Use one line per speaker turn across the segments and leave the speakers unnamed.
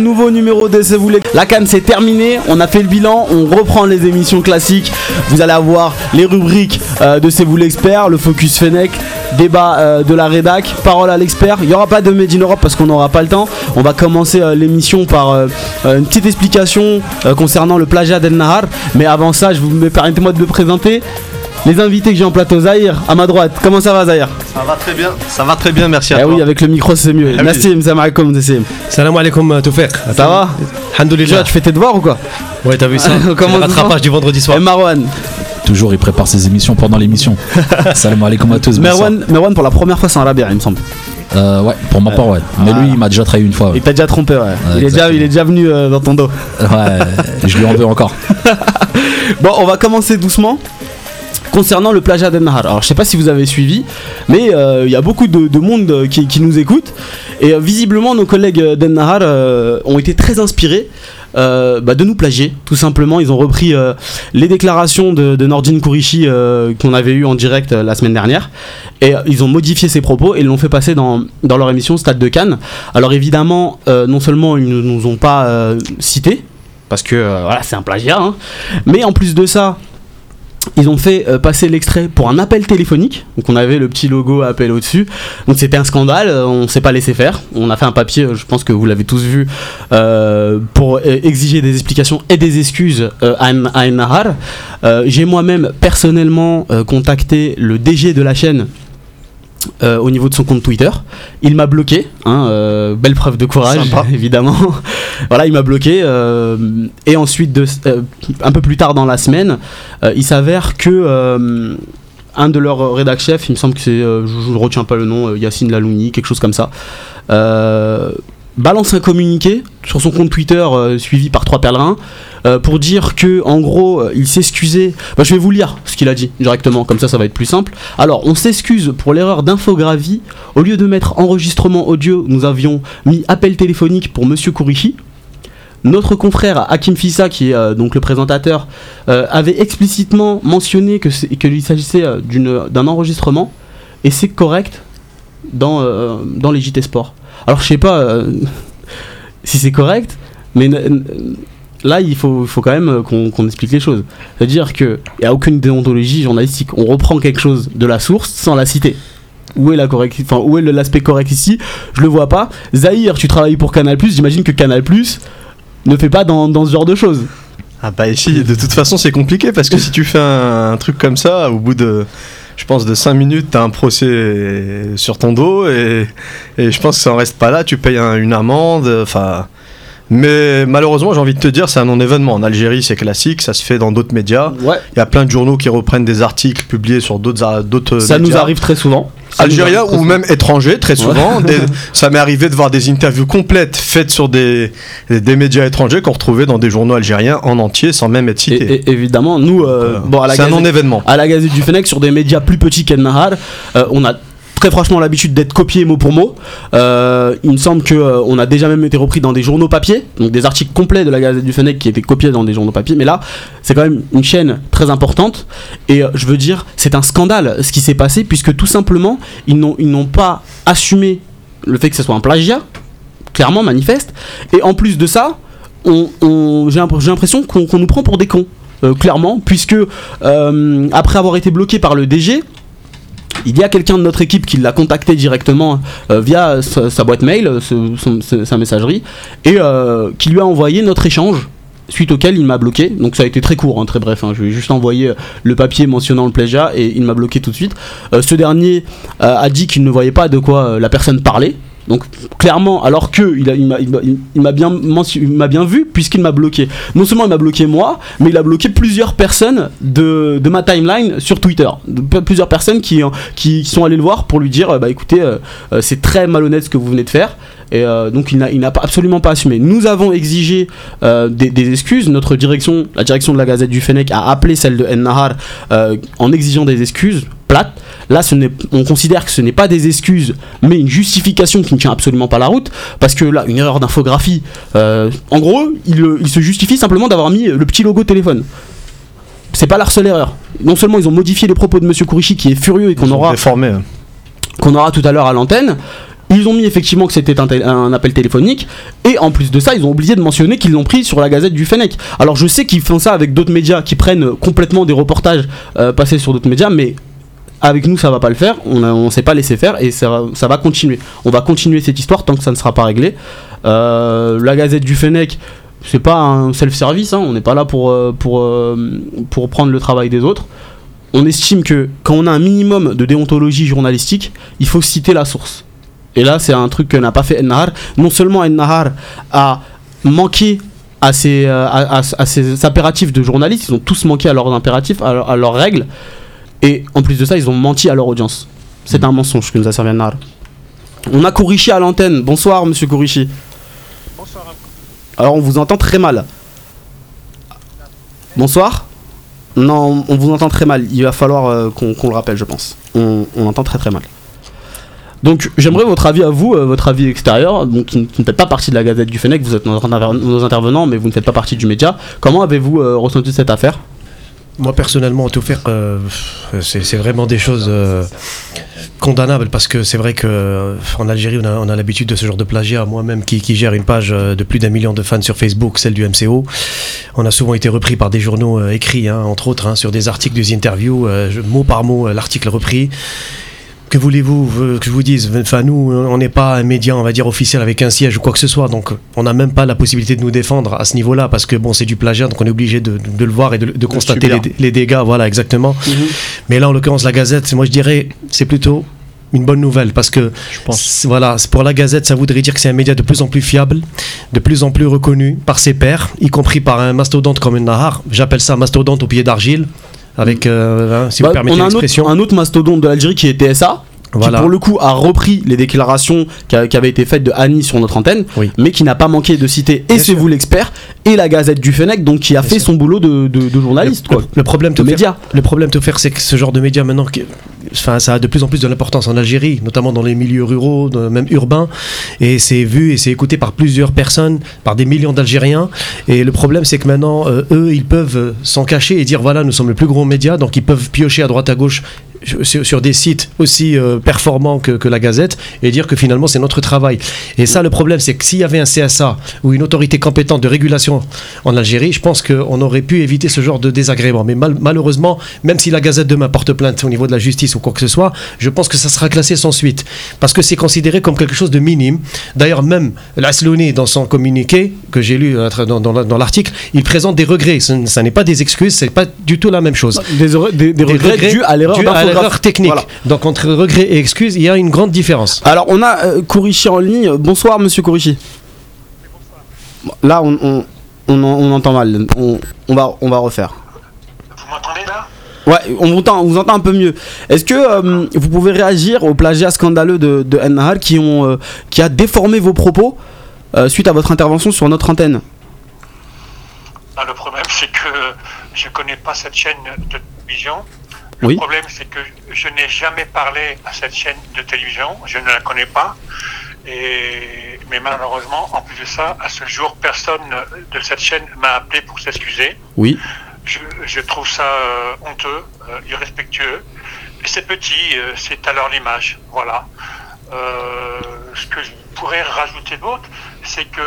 Nouveau numéro de C'est vous les... La canne c'est terminé, on a fait le bilan, on reprend les émissions classiques. Vous allez avoir les rubriques euh, de C'est vous l'expert, le focus Fennec, débat euh, de la rédac, parole à l'expert. Il n'y aura pas de Made in Europe parce qu'on n'aura pas le temps. On va commencer euh, l'émission par une petite explication concernant le plagiat d'El Nahar. Mais avant ça, je vous me permettez-moi de me présenter. Les invités que j'ai en plateau, Zahir, à ma droite. Comment ça va Zahir
Ça va très bien, ça va très bien, merci à
Eh
toi.
oui, avec le micro c'est mieux.
Ah oui.
Nassim, salam alaikum, Nassim.
Salam alaikum Toufek.
Ça va Déjà,
Alhamdoulilah.
tu fais tes devoirs ou quoi
Ouais, t'as vu ça
Comment
Le rattrapage du vendredi soir.
Et Marwan
Toujours, il prépare ses émissions pendant l'émission. Salam alaikum à tous. bonsoir.
Merwan, Merwan pour la première fois c'est un rabia il me semble.
Euh, ouais, pour ma part, ouais. Mais lui, il m'a déjà trahi une fois.
Il t'a déjà trompé ouais. il, est déjà, il est déjà venu euh, dans ton dos.
Ouais, je lui en veux encore.
Bon on va commencer doucement. Concernant le plagiat d'El Nahar, alors je sais pas si vous avez suivi, mais euh, il y a beaucoup de, de monde euh, qui, nous écoute et euh, visiblement nos collègues euh, d'El Nahar euh, ont été très inspirés euh, bah, de nous plagier, tout simplement. Ils ont repris euh, les déclarations de, de Nordine Kourichi euh, qu'on avait eu en direct euh, la semaine dernière et euh, ils ont modifié ses propos et l'ont fait passer dans, leur émission Stade de Cannes. Alors évidemment, euh, non seulement ils ne nous ont pas euh, cités, parce que euh, c'est un plagiat, hein, mais en plus de ça, ils ont fait euh, passer l'extrait pour un appel téléphonique. Donc on avait le petit logo appel au-dessus. Donc c'était un scandale, euh, on s'est pas laissé faire. On a fait un papier, euh, je pense que vous l'avez tous vu, euh, pour exiger des explications et des excuses à, à Nahar. J'ai moi-même personnellement contacté le DG de la chaîne. Euh, au niveau de son compte Twitter, il m'a bloqué, hein, euh, belle preuve de courage
Sympa.
évidemment. voilà, il m'a bloqué euh, et ensuite de, un peu plus tard dans la semaine, il s'avère que un de leurs rédac chefs, il me semble que c'est, je ne retiens pas le nom, Yacine Lalouni, quelque chose comme ça, balance un communiqué sur son compte Twitter euh, suivi par trois pèlerins euh, pour dire que en gros euh, il s'excusait. Bah, je vais vous lire ce qu'il a dit directement, comme ça ça va être plus simple. Alors on s'excuse pour l'erreur d'infographie. Au lieu de mettre enregistrement audio, nous avions mis appel téléphonique pour Monsieur Kourichi. Notre confrère Hakim Fissa, qui est donc le présentateur, avait explicitement mentionné que qu'il s'agissait d'un enregistrement, et c'est correct dans, dans les JT Sport. Alors je sais pas euh, si c'est correct, mais là il faut, faut quand même euh, qu'on explique les choses. C'est-à-dire qu'il n'y a aucune déontologie journalistique. On reprend quelque chose de la source sans la citer. Où est la correct, est l'aspect correct ici? Je le vois pas. Zahir, tu travailles pour Canal+, j'imagine que Canal+ ne fait pas dans, dans ce genre de choses.
Ah bah ici, de toute façon, c'est compliqué parce que si tu fais un truc comme ça, au bout de, je pense, de 5 minutes, t'as un procès sur ton dos et, je pense que ça en reste pas là, tu payes un- une amende, enfin... Mais malheureusement, j'ai envie de te dire, c'est un non-événement. En Algérie, c'est classique, ça se fait dans d'autres médias.
Ouais.
Il y a plein de journaux qui reprennent des articles publiés sur d'autres d'autres
Ça nous
médias.
arrive très souvent. Ça très
ou même étrangers, très souvent. Des- ça m'est arrivé de voir des interviews complètes faites sur des, des, des médias étrangers qu'on retrouvait dans des journaux algériens en entier sans même être
Et-
cités.
et- évidemment, nous, euh, bon,
c'est un
Gazette,
non-événement.
à la Gazette du Fennec, sur des médias plus petits qu'El Nahar, euh, on a très franchement l'habitude d'être copié mot pour mot. Euh, il me semble que euh, on a déjà même été repris dans des journaux papier, donc des articles complets de la Gazette du Fennec qui étaient copiés dans des journaux papier. Mais là, c'est quand même une chaîne très importante. Et euh, je veux dire, c'est un scandale ce qui s'est passé, puisque tout simplement, ils n'ont ils n'ont pas assumé le fait que ce soit un plagiat, clairement manifeste. Et en plus de ça, j'ai l'imp- j'ai l'impression qu'on nous prend pour des cons. euh, clairement, puisque après avoir été bloqué par le DG, il y a quelqu'un de notre équipe qui l'a contacté directement euh, via sa, boîte mail, euh, sa messagerie, et euh, qui lui a envoyé notre échange. Suite auquel il m'a bloqué, donc ça a été très court, hein, très bref. hein. Je lui ai juste envoyé le papier mentionnant le plagiat et il m'a bloqué tout de suite. Ce dernier a dit qu'il ne voyait pas de quoi la personne parlait. Donc clairement, alors que il m'a bien, m'a vu puisqu'il m'a bloqué. Non seulement il m'a bloqué moi, mais il a bloqué plusieurs personnes de, ma timeline sur Twitter. Plusieurs personnes qui sont allées le voir pour lui dire, euh, bah écoutez, euh, euh, c'est très malhonnête ce que vous venez de faire. Et euh, donc il n'a, absolument pas assumé. Nous avons exigé euh, des, des excuses. Notre direction, la direction de la Gazette du Fennec, a appelé celle de En Nahar euh, en exigeant des excuses plates. Là, ce on considère que ce n'est pas des excuses, mais une justification qui ne tient absolument pas la route. Parce que là, une erreur d'infographie. euh, en gros, il, il se justifie simplement d'avoir mis le petit logo téléphone. C'est pas leur seule erreur. Non seulement ils ont modifié les propos de Monsieur Kourichi qui est furieux et qu'on aura
hein.
qu'on aura tout à l'heure à l'antenne. Ils ont mis effectivement que c'était un, appel téléphonique, et en plus de ça, ils ont oublié de mentionner qu'ils l'ont pris sur la Gazette du Fennec. Alors je sais qu'ils font ça avec d'autres médias qui prennent complètement des reportages euh, passés sur d'autres médias, mais avec nous ça va pas le faire, on, on s'est pas laissé faire et ça va, continuer. On va continuer cette histoire tant que ça ne sera pas réglé. Euh, la Gazette du Fennec, c'est pas un self-service, hein, on n'est pas là pour, euh, pour, euh, pour prendre le travail des autres. On estime que quand on a un minimum de déontologie journalistique, il faut citer la source. Et là, c'est un truc que n'a pas fait Ennahar. Non seulement Ennahar a manqué à ses, euh, à, à- à ses impératifs de journalistes, ils ont tous manqué à leurs impératifs, à, leur- à leurs règles, et en plus de ça, ils ont menti à leur audience. C'est un mensonge que nous a servi Ennahar. On a Kourichi à l'antenne. Bonsoir, monsieur Kourichi.
Bonsoir.
Alors, on vous entend très mal. Bonsoir Non, on vous entend très mal. Il va falloir euh, qu'on qu'on le rappelle, je pense. On, on entend très très mal. Donc, j'aimerais votre avis à vous, euh, votre avis extérieur, donc qui, ne faites pas partie de la Gazette du Fennec, vous êtes nos, intervenants, mais vous ne faites pas partie du média. Comment avez-vous euh, ressenti cette affaire?
Moi personnellement, tout faire, euh, c'est vraiment des choses condamnables parce que c'est vrai que en Algérie, on a, l'habitude de ce genre de plagiat. Moi-même, qui, gère une page de plus d'un million de fans sur Facebook, celle du MCO, on a souvent été repris par des journaux écrits, hein, entre autres, hein, sur des articles, des interviews, mot par mot, l'article repris. Que voulez-vous que je vous dise? Enfin, nous, on n'est pas un média, on va dire, officiel avec un siège ou quoi que ce soit, donc on n'a même pas la possibilité de nous défendre à ce niveau-là, parce que bon, c'est du plagiat, donc on est obligé de, de le voir et de, de constater les, les dégâts, voilà, exactement. Mais là, en l'occurrence, la Gazette, moi je dirais, c'est plutôt une bonne nouvelle, parce que voilà, pour la Gazette, ça voudrait dire que c'est un média de plus en plus fiable, de plus en plus reconnu par ses pairs, y compris par un mastodonte comme une Nahar. J'appelle ça mastodonte au pied d'argile. Avec, euh, hein, si
Bah,
vous permettez
on a un autre,
l'expression.
un autre mastodonte de l'Algérie qui est TSA,
Voilà.
qui pour le coup a repris les déclarations qui, avaient été faites de Annie sur notre antenne,
Oui.
mais qui n'a pas manqué de citer et c'est vous l'expert et la Gazette du Fennec, donc qui a
Bien
fait
sûr.
son boulot de, de- de journaliste.
Le,
quoi.
le problème
de média.
le problème tout faire, c'est que ce genre de médias maintenant, qui- enfin, ça a de plus en plus de l'importance en Algérie, notamment dans les milieux ruraux, même urbains, et c'est vu et c'est écouté par plusieurs personnes, par des millions d'Algériens. Et le problème, c'est que maintenant, euh, eux, ils peuvent euh, s'en cacher et dire voilà, nous sommes le plus gros média, donc ils peuvent piocher à droite à gauche sur, sur des sites aussi euh, performants que, que la Gazette et dire que finalement c'est notre travail. Et ça, le problème, c'est que s'il y avait un CSA ou une autorité compétente de régulation en Algérie, je pense qu'on aurait pu éviter ce genre de désagrément. Mais mal- malheureusement, même si la Gazette demain porte plainte au niveau de la justice ou quoi que ce soit, je pense que ça sera classé sans suite. Parce que c'est considéré comme quelque chose de minime. D'ailleurs, même l'Aslouni, dans son communiqué, que j'ai lu euh, dans, dans dans l'article, il présente des regrets. Ce ça n'est pas des excuses, c'est pas du tout la même chose.
Des, des regrets, dus à l'erreur.
L'erreur technique.
Voilà.
Donc entre regrets et excuses, il y a une grande différence.
Alors on a euh, Kourichi en ligne. Bonsoir monsieur Kourichi. Là on, on, on, en- on entend mal. On, on va, on va refaire.
Vous m'entendez là?
Ouais, on vous entend, on vous entend un peu mieux. Est-ce que euh, vous pouvez réagir au plagiat scandaleux de, de qui, ont, euh, qui a déformé vos propos euh, suite à votre intervention sur notre antenne?
Ah, Le problème, c'est que je ne connais pas cette chaîne de télévision. Le
Oui.
problème, c'est que je n'ai jamais parlé à cette chaîne de télévision. Je ne la connais pas. Et, mais malheureusement, en plus de ça, à ce jour, personne de cette chaîne m'a appelé pour s'excuser.
Oui.
Je, je trouve ça euh, honteux, euh, irrespectueux. C'est petit, euh, c'est leur l'image. Voilà. Euh, ce que je pourrais rajouter d'autre, c'est que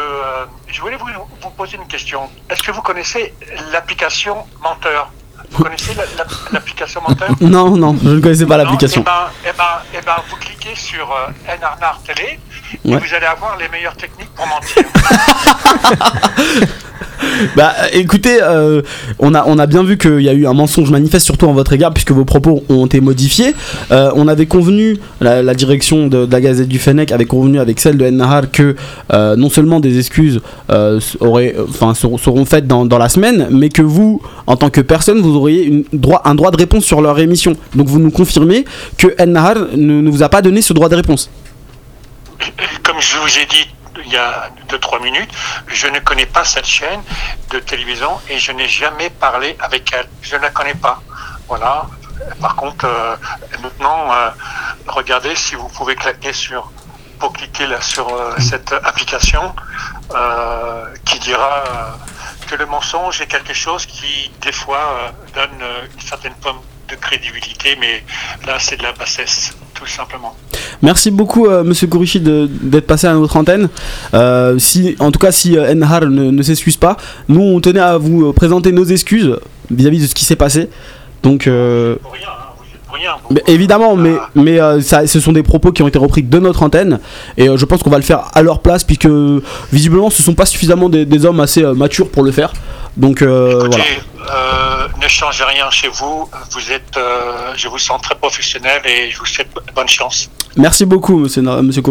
je voulais vous, vous poser une question. Est-ce que vous connaissez l'application Menteur? Vous connaissez la- la- l'application Menteur
Non, non, je ne connaissais pas l'application.
Eh ben, eh ben, eh ben, vous cliquez sur euh, Télé et
Ouais.
vous allez avoir les meilleures techniques pour mentir.
Bah euh, écoutez, euh, on, a, on a bien vu qu'il y a eu un mensonge manifeste, surtout en votre égard, puisque vos propos ont été modifiés. Euh, on avait convenu, la, direction de, la Gazette du Fennec avait convenu avec celle de Ennahar que non seulement des excuses auraient, seront, faites dans, dans la semaine, mais que vous, en tant que personne, vous auriez un droit de réponse sur leur émission. Donc vous nous confirmez que Ennahar ne, ne vous a pas donné ce droit de réponse.
Comme je vous ai dit il y a 2-3 minutes, je ne connais pas cette chaîne de télévision et je n'ai jamais parlé avec elle. Je ne la connais pas. Voilà. Par contre, euh, maintenant, euh, regardez si vous pouvez claquer sur pour cliquer là sur euh, cette application qui dira que le mensonge est quelque chose qui des fois donne une certaine pomme de crédibilité, mais là c'est de la bassesse, tout simplement.
Merci beaucoup, euh, Monsieur Kourichi, d'être passé à notre antenne. Euh, si, en tout cas, si euh, Enhar ne, ne s'excuse pas, nous, on tenait à vous euh, présenter nos excuses vis-à-vis de ce qui s'est passé. Donc, euh,
Pour rien, hein, oui, pour rien.
mais évidemment, mais, mais ça, ce sont des propos qui ont été repris de notre antenne, et je pense qu'on va le faire à leur place, puisque visiblement, ce sont pas suffisamment des, des hommes assez matures pour le faire. Donc, euh,
Écoutez,
voilà.
euh, ne changez rien chez vous. Vous êtes, euh, je vous sens très professionnel et je vous souhaite bonne chance.
Merci beaucoup, Monsieur, monsieur.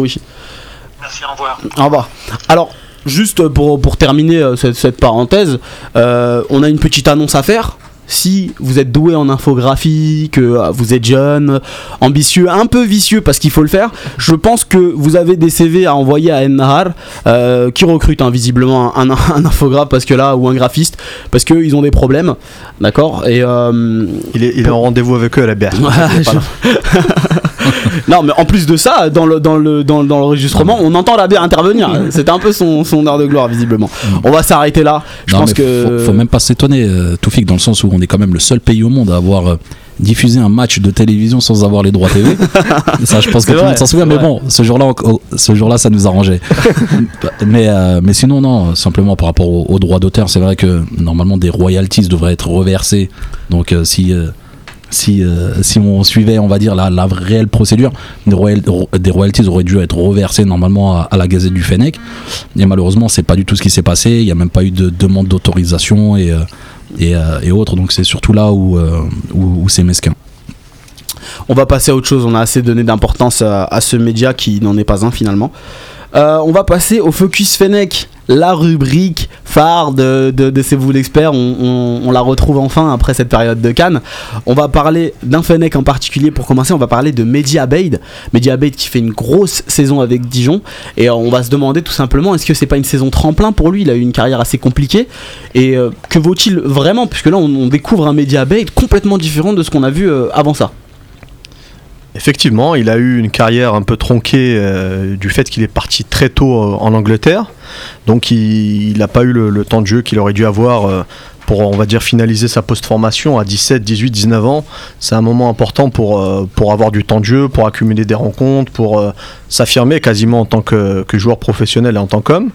Merci, au revoir.
Au revoir. Alors, juste pour, pour terminer cette, cette parenthèse, euh, on a une petite annonce à faire. Si vous êtes doué en infographie, que euh, vous êtes jeune, ambitieux, un peu vicieux parce qu'il faut le faire, je pense que vous avez des CV à envoyer à Ennahar euh, qui recrute hein, visiblement un, un, un infographe parce que là ou un graphiste parce qu'ils ont des problèmes, d'accord Et euh,
Il est, il est en rendez-vous avec eux à la BR.
Ouais, je- non, mais en plus de ça, dans le dans le dans, dans l'enregistrement, on entend la bière intervenir. C'était un peu son, son heure de gloire visiblement. On va s'arrêter là. Je
Non,
pense que
faut, faut même pas s'étonner, euh, Toufik, dans le sens où on est quand même le seul pays au monde à avoir euh, diffusé un match de télévision sans avoir les droits TV. ça, je pense que tout le monde s'en souvient. Mais
vrai.
bon, ce jour-là, ce jour-là, ça nous arrangeait. mais, euh, mais sinon, non, simplement par rapport aux, droits d'auteur, c'est vrai que normalement des royalties devraient être reversées. Donc, euh, si si, euh, si on suivait, on va dire, la, la réelle procédure, des, royal- des royalties auraient dû être reversées normalement à, la Gazette du Fennec. Et malheureusement, c'est pas du tout ce qui s'est passé. Il n'y a même pas eu de demande d'autorisation et, euh, et, euh, et autres. Donc c'est surtout là où, où, c'est mesquin.
on va passer à autre chose. On a assez donné d'importance à, ce média qui n'en est pas un finalement. On va passer au Focus Fennec, la rubrique phare de, de, C'est vous l'expert. On, on- la retrouve enfin après cette période de Cannes. On va parler d'un Fennec en particulier pour commencer. On va parler de Media Bade. Media Bade qui fait une grosse saison avec Dijon. Et euh, on va se demander tout simplement est-ce que c'est pas une saison tremplin pour lui? Il a eu une carrière assez compliquée. Et euh, que vaut-il vraiment? Puisque là, on, découvre un Media Bade complètement différent de ce qu'on a vu euh, avant ça.
Effectivement, il a eu une carrière un peu tronquée euh, du fait qu'il est parti très tôt euh, en Angleterre. Donc il n'a pas eu le, temps de jeu qu'il aurait dû avoir euh, pour, on va dire, finaliser sa post-formation à 17, 18, 19 ans. C'est un moment important pour, euh, pour avoir du temps de jeu, pour accumuler des rencontres, pour euh, s'affirmer quasiment en tant que, joueur professionnel et en tant qu'homme.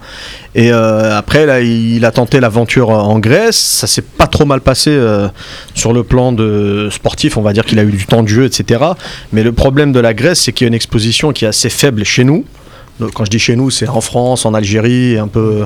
Et euh, après, là, il a tenté l'aventure en Grèce. Ça s'est pas trop mal passé sur le plan de sportif. On va dire qu'il a eu du temps de jeu, etc. Mais le problème de la Grèce, c'est qu'il y a une exposition qui est assez faible chez nous. Quand je dis chez nous, c'est en France, en Algérie, un peu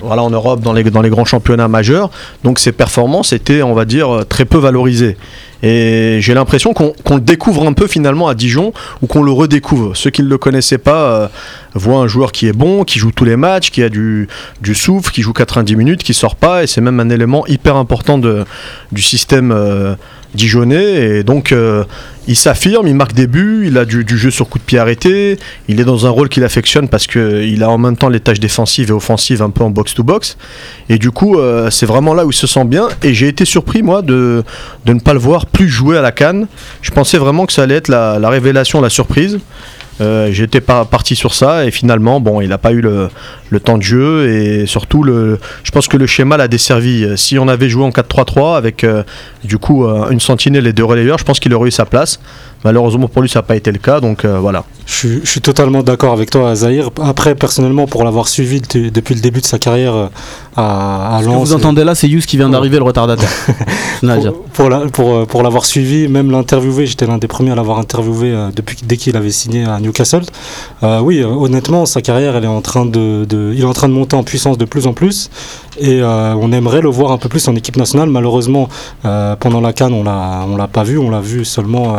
voilà, en Europe, dans les, grands championnats majeurs. Donc ses performances étaient, on va dire, très peu valorisées. Et j'ai l'impression qu'on le découvre un peu finalement à Dijon, ou qu'on le redécouvre. Ceux qui ne le connaissaient pas euh, voient un joueur qui est bon, qui joue tous les matchs, qui a du, souffle, qui joue 90 minutes, qui sort pas, et c'est même un élément hyper important du système euh, dijonnais. Et donc euh, il s'affirme, il marque des buts, il a du, jeu sur coup de pied arrêté, il est dans un rôle qu'il affectionne parce qu'il a en même temps les tâches défensives et offensives un peu en box-to-box. Et du coup, euh, c'est vraiment là où il se sent bien. Et j'ai été surpris, moi, de, ne pas le voir plus jouer à la canne. Je pensais vraiment que ça allait être la révélation, la surprise. Euh, J'étais pas parti sur ça et finalement, bon, il n'a pas eu le, temps de jeu et surtout, le, je pense que le schéma l'a desservi. Si on avait joué en 4-3-3 avec euh, du coup euh, une sentinelle et deux relayeurs, je pense qu'il aurait eu sa place. Malheureusement pour lui, ça n'a pas été le cas, donc euh, voilà.
Je suis, je suis totalement d'accord avec toi, Zahir. Après, personnellement, pour l'avoir suivi depuis le début de sa carrière euh, à, à
Ce que
Lens,
vous entendez là, c'est Yous qui vient d'arriver, le retardataire.
Pour, pour, la- pour, euh, pour l'avoir suivi, même l'interviewer, j'étais l'un des premiers à l'avoir interviewé euh, depuis dès qu'il avait signé à Newcastle. Euh, oui, honnêtement, sa carrière, elle est en train de, de- il est en train de monter en puissance de plus en plus, et euh, on aimerait le voir un peu plus en équipe nationale. Malheureusement, euh, pendant la Cannes, on l'a, on l'a pas vu, on l'a vu seulement euh,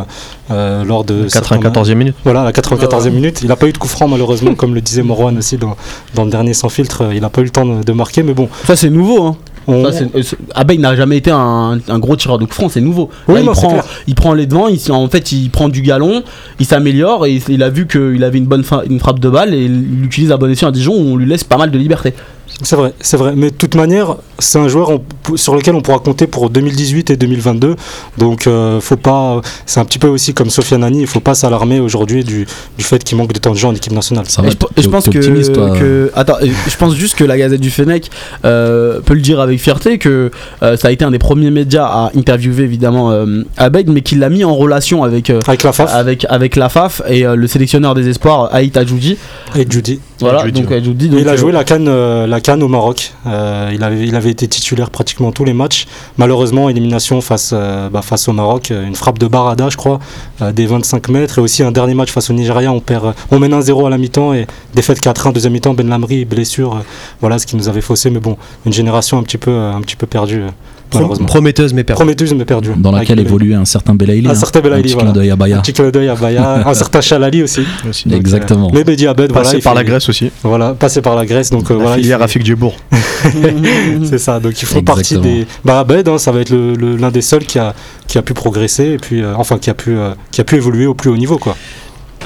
euh, lors de certains matchs.
94e minute.
Voilà, la 94e minute. Il n'a pas eu de coup franc, malheureusement, comme le disait Morwan aussi dans, dans le dernier sans filtre. Il n'a pas eu le temps de, de marquer, mais bon.
Ça, c'est nouveau. Hein.
On,
Ça, euh, Abeille n'a jamais été un, un gros tireur de coup franc, c'est nouveau.
Oui,
Là, il,
non,
prend,
clair.
il prend les devants, il, en fait il prend du galon, il s'améliore et il a vu qu'il avait une bonne fa- une frappe de balle et il l'utilise à bon escient à Dijon où on lui laisse pas mal de liberté.
C'est vrai, c'est vrai. Mais de toute manière, c'est un joueur on- sur lequel on pourra compter pour 2018 et 2022. Donc, euh, faut pas. C'est un petit peu aussi comme Sofiane Nani. Il faut pas s'alarmer aujourd'hui du, du fait qu'il manque de temps de jeu en équipe nationale.
Ça
Et
va,
je, pense que,
optimiste, toi.
que- attends, je pense juste que la Gazette du Fennec euh, peut le dire avec fierté que euh, ça a été un des premiers médias à interviewer évidemment euh, Abed, mais qu'il l'a mis en relation avec euh,
Avec la FAF
avec avec la FAF et euh, le sélectionneur des espoirs Aït Adjoudi.
et Judy.
Voilà,
Adjoudi,
donc
ouais.
Adjoudi.
Et
donc,
il a
euh,
joué la canne, euh, la canne au Maroc. Euh, il, avait, il avait été titulaire pratiquement tous les matchs. Malheureusement, élimination face, euh, bah, face au Maroc. Une frappe de Barada, je crois, euh, des 25 mètres. Et aussi un dernier match face au Nigeria. On, perd, euh, on mène 1-0 à la mi-temps et défaite 4-1 deuxième mi-temps. Ben Lamri, blessure. euh, voilà ce qui nous avait faussé. Mais bon, une génération un petit peu, euh, un petit peu perdue, euh.
Prometteuse mais perdue.
Prometteuse, mais perdue.
Dans laquelle
le-
évoluait un certain Belaïli.
Un
hein.
certain Belaïli,
Un petit
voilà.
clin d'œil à Baya.
Un petit clin d'œil à Baya. un certain Chalali aussi.
Aussi.
Donc,
Exactement.
euh, mais Bedi Abed, voilà.
Passé par
fait-
la Grèce aussi.
Voilà, passé par la Grèce. Donc euh,
La
voilà. il
filière Rafik Djibour.
C'est ça, donc ils font partie des. Bah, Abed, hein, ça va être le- le- l'un des seuls qui a, qui a pu progresser, et puis, euh, enfin, qui a, pu, euh, qui a pu évoluer au plus haut niveau, quoi.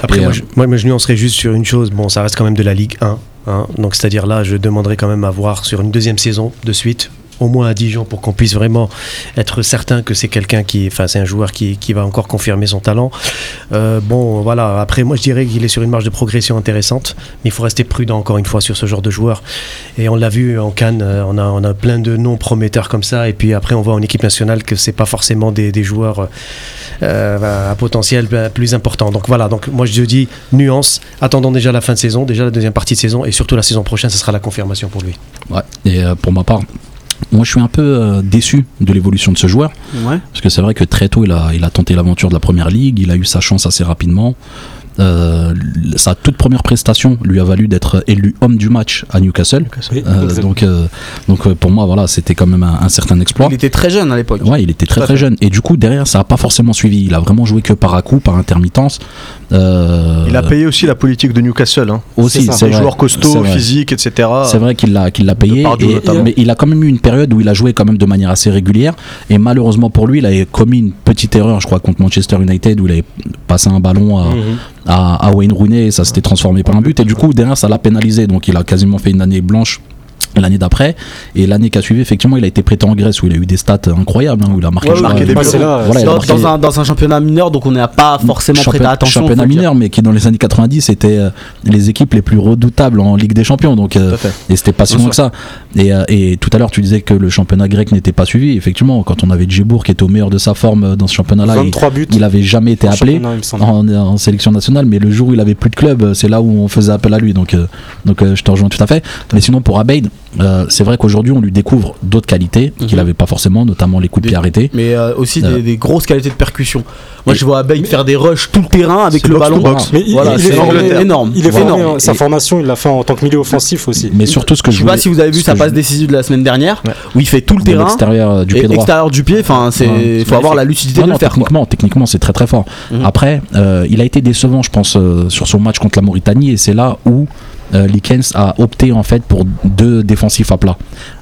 Après, moi,
euh,
je, moi, moi, je nuancerais juste sur une chose. Bon, ça reste quand même de la Ligue 1. hein. donc, c'est-à-dire là, je demanderais quand même à voir sur une deuxième saison de suite, au moins à Dijon, pour qu'on puisse vraiment être certain que c'est quelqu'un qui. Enfin, c'est un joueur qui, qui va encore confirmer son talent. Euh, bon, voilà. Après, moi, je dirais qu'il est sur une marge de progression intéressante. Mais il faut rester prudent, encore une fois, sur ce genre de joueur. Et on l'a vu en Cannes, euh, on a, on a plein de noms prometteurs comme ça. Et puis après, on voit en équipe nationale que c'est pas forcément des, joueurs euh, à potentiel plus important. Donc voilà, donc moi je dis nuance, attendons déjà la fin de saison, déjà la deuxième partie de saison, et surtout la saison prochaine, ce sera la confirmation pour lui.
Ouais. Et pour ma part, moi je suis un peu euh, déçu de l'évolution de ce joueur.
Ouais.
Parce que c'est vrai que très tôt, il a, il a tenté l'aventure de la première ligue, il a eu sa chance assez rapidement. Euh, sa toute première prestation lui a valu d'être élu homme du match à Newcastle.
Oui,
Euh, donc, euh, donc pour moi, voilà, c'était quand même un, un certain exploit.
Il était très jeune à l'époque.
Ouais, il était très très
fait.
jeune. Et du coup, derrière, ça n'a pas forcément suivi. Il a vraiment joué que par à coup, par intermittence. Euh,
Il a payé aussi la politique de Newcastle. Hein.
aussi,
C'est
vrai.
joueurs costauds,
vrai.
physiques, etc.
C'est vrai qu'il l'a qu'il l'a payé, et- mais il a quand même eu une période où il a joué quand même de manière assez régulière. Et malheureusement pour lui, il a commis une petite erreur, je crois, contre Manchester United où il avait passé un ballon à,
Mhm.
à, à Wayne Rooney et ça s'était transformé par un but. Et du coup, derrière, ça l'a pénalisé. Donc il a quasiment fait une année blanche l'année d'après. Et l'année qui a suivi, effectivement, il a été prêté en Grèce où il a eu des stats incroyables, hein, où il a marqué,
Ouais,
des buts.
c'est là,
Voilà,
Dans,
marqué-
dans un, dans un championnat mineur, donc on n'a pas forcément prêté attention.
championnat mineur, mais qui dans les années 90 était euh, les équipes les plus redoutables en Ligue des Champions. Donc, euh, et c'était pas si loin que ça. Et, euh, et tout à l'heure, tu disais que le championnat grec n'était pas suivi. Effectivement, quand on avait Djibour qui était au meilleur de sa forme euh, dans ce championnat-là, il,
23 buts.
il avait jamais été appelé en, en sélection nationale. Mais le jour où il avait plus de club, euh, c'est là où on faisait appel à lui. Donc, donc je te rejoins tout à fait. Mais sinon, pour Abeid, euh, c'est vrai qu'aujourd'hui, on lui découvre d'autres qualités qu'il
Mhm.
n'avait pas forcément, notamment les coups de
Des-
pied arrêtés.
Mais euh, aussi
Euh.
des, des grosses qualités de percussion. Moi,
Et-
je vois Abeid faire des rushs tout le terrain avec le ballon.
box.
Mais il,
Voilà,
il est formé,
énorme.
il est formé, hein, sa formation, il l'a fait en tant que milieu offensif aussi.
Mais surtout, ce que
Je
je
sais pas si vous avez vu sa passe décisive de la semaine dernière,
Ouais.
où il fait tout le terrain.
l'extérieur du pied droit.
extérieur du pied, enfin, c'est
Ouais,
faut avoir la lucidité
Non,
de
non,
le faire.
techniquement, techniquement, c'est très très fort.
Mhm.
Après, il a été décevant, je pense, sur son match contre la Mauritanie, et c'est là où euh, Likens a opté en fait pour deux défensifs à plat.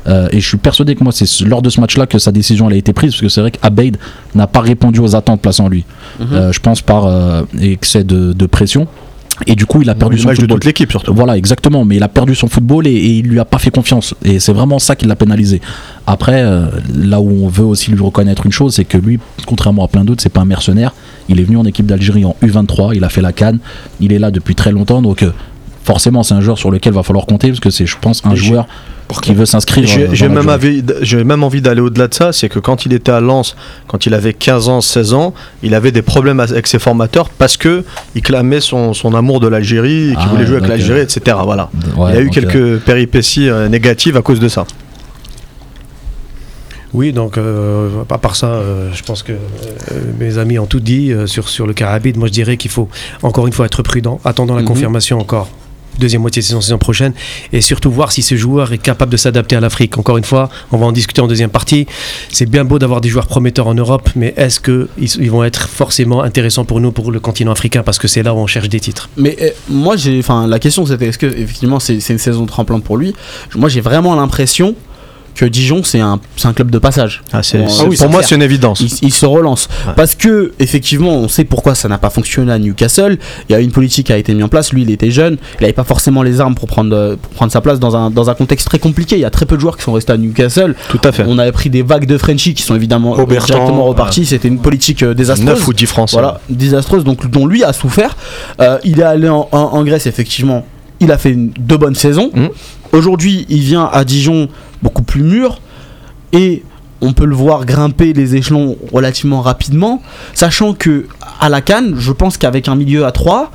Euh, et je suis persuadé que moi, c'est lors de ce match-là que sa décision elle a été prise, parce que c'est vrai qu'Abeid n'a pas répondu aux attentes placées en lui.
Mhm.
Euh, je pense par euh, excès de, de pression. Et du coup, il a perdu son
L'image de
football.
toute l'équipe surtout.
Voilà, exactement. Mais il a perdu son football et, et il lui a pas fait confiance. Et c'est vraiment ça qui l'a pénalisé. Après, euh, là où on veut aussi lui reconnaître une chose, c'est que lui, contrairement à plein d'autres, c'est pas un mercenaire. Il est venu en équipe d'Algérie en U23, il a fait la canne, il est là depuis très longtemps. Donc euh, forcément, c'est un joueur sur lequel va falloir compter parce que c'est, je pense, un joueur qui veut s'inscrire.
J'ai même, envie même d'aller au-delà de ça, c'est que quand il était à Lens, quand il avait 15 ans, 16 ans, il avait des problèmes avec ses formateurs parce que il clamait son, son amour de l'Algérie, et qu'il
Ah,
voulait jouer avec l'Algérie,
euh,
etc. Voilà.
Ouais,
il y a eu quelques
euh,
péripéties euh, négatives à cause de ça.
Oui, donc euh, à part ça, euh, je pense que euh, mes amis ont tout dit euh, sur, sur le Carabide. Moi, je dirais qu'il faut encore une fois être prudent, attendant la
Mhm.
confirmation encore deuxième moitié de saison, saison prochaine, et surtout voir si ce joueur est capable de s'adapter à l'Afrique. Encore une fois, on va en discuter en deuxième partie. C'est bien beau d'avoir des joueurs prometteurs en Europe, mais est-ce qu'ils ils vont être forcément intéressants pour nous, pour le continent africain, parce que c'est là où on cherche des titres?
Mais euh, moi, j'ai, la question c'était est-ce que effectivement c'est une saison tremplin pour lui? Moi, j'ai vraiment l'impression que Dijon c'est un, un club de passage.
Ah,
ah oui,
pour moi, c'est une évidence.
Il, il se relance
Ouais.
parce que effectivement on sait pourquoi ça n'a pas fonctionné à Newcastle il y a une politique qui a été mise en place lui il était jeune il n'avait pas forcément les armes pour prendre, euh, pour prendre sa place dans un, dans un contexte très compliqué il y a très peu de joueurs qui sont restés à Newcastle
Tout à fait.
on avait pris des vagues de Frenchie qui sont évidemment
Aubertan,
directement repartis c'était une politique euh, désastreuse
9 ou 10 francs.
voilà, désastreuse, donc dont lui a souffert. Euh, il est allé en, en- en Grèce, effectivement. Il a fait une, deux bonnes saisons.
Mhm.
Aujourd'hui, il vient à Dijon beaucoup plus mûr et on peut le voir grimper les échelons relativement rapidement, sachant que à la Cannes, je pense qu'avec un milieu à 3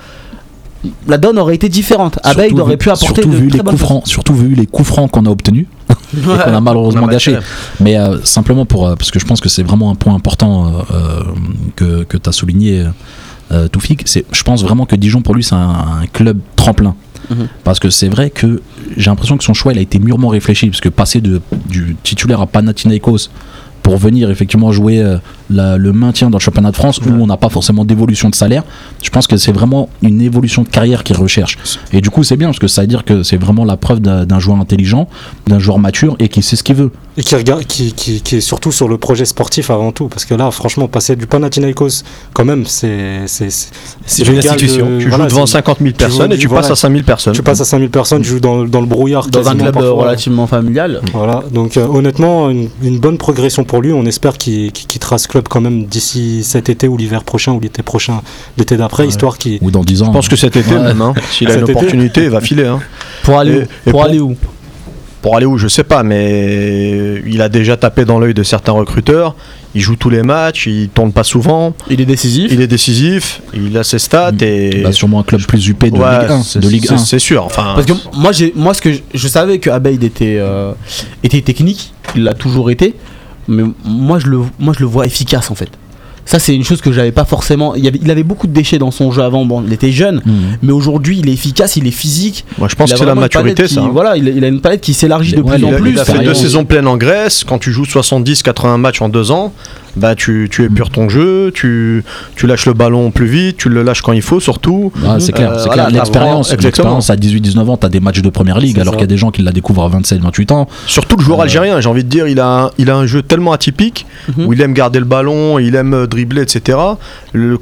la donne aurait été différente. Abeille aurait pu apporter
surtout
de
vu
très
les coups francs, surtout vu les coups francs qu'on a obtenus et qu'on a malheureusement
marqué.
Mais euh, simplement pour euh, parce que je pense que c'est vraiment un point important euh, que, que tu as souligné Toufik, c'est je pense vraiment que Dijon pour lui c'est un, un club tremplin. Parce que c'est vrai que j'ai l'impression que son choix il a été mûrement réfléchi parce que passer du titulaire à Panathinaikos pour venir effectivement jouer euh, la- le maintien dans le championnat de France où on n'a pas forcément d'évolution de salaire, je pense que c'est vraiment une évolution de carrière qu'il recherche. Et du coup, c'est bien parce que ça veut dire que c'est vraiment la preuve d'un joueur intelligent, d'un joueur mature et qui sait ce qu'il veut.
Et qui, regarde, qui, qui, qui est surtout sur le projet sportif avant tout. Parce que là, franchement, passer du Panathinaikos, quand même, c'est.
Une institution.
de-
tu
voilà,
joues devant
c'est-
50 000 personnes et tu
voilà.
passes à 5 000 personnes.
Tu passes à 5000 personnes, tu joues dans, dans le brouillard.
dans un club
parfois.
relativement familial.
Voilà, donc euh, honnêtement, une, une bonne progression pour lui. On espère qu'il qu'il quittera ce club quand même d'ici cet été ou l'hiver prochain ou l'été prochain, l'été d'après,
Ouais.
histoire qu'il.
Ou dans 10 ans.
Je pense que cet été
Ouais.
même, hein, s'il a
Cet
une
été.
opportunité, il va filer. hein.
Pour aller
Et-
où
et
Pour
pour-
aller où
Pour aller où, je sais pas, mais il a déjà tapé dans l'œil de certains recruteurs. Il joue tous les matchs, il tourne pas souvent,
Il est décisif.
il est décisif, il a ses stats et.
Bah, sûrement un club plus huppé de
Ouais,
Ligue 1.
c'est-
De Ligue
c'est-
1.
C'est sûr. Enfin,
Parce que moi, j'ai, moi, ce que je, je savais que Abeid était, euh, était technique, il l'a toujours été, mais moi je, le, moi, je le vois efficace en fait. Ça, c'est une chose que j'avais pas forcément. Il, avait, il avait beaucoup de déchets dans son jeu avant. Bon, il était jeune,
Mhm.
mais aujourd'hui, il est efficace, il est physique.
moi je pense que c'est la maturité
qui-
ça. hein.
Voilà, il, a- il a une palette qui s'élargit de
Ouais,
plus
il
en
a,
plus.
il a fait deux saisons pleines en Grèce. Quand tu joues 70-80 matchs en deux ans, bah tu, tu épures ton jeu, tu, tu lâches le ballon plus vite, tu le lâches quand il faut surtout.
Ah, c'est clair,
Euh,
c'est
voilà,
clair. L'expérience, l'expérience à 18-19 ans, t'as des matchs de première ligue, alors qu'il y a des gens qui la découvrent à 27-28 ans.
Surtout le joueur
Euh,
algérien, j'ai envie de dire, il a un, il a un jeu tellement atypique
Mhm.
où il aime garder le ballon, il aime euh, dribbler, etc. Le-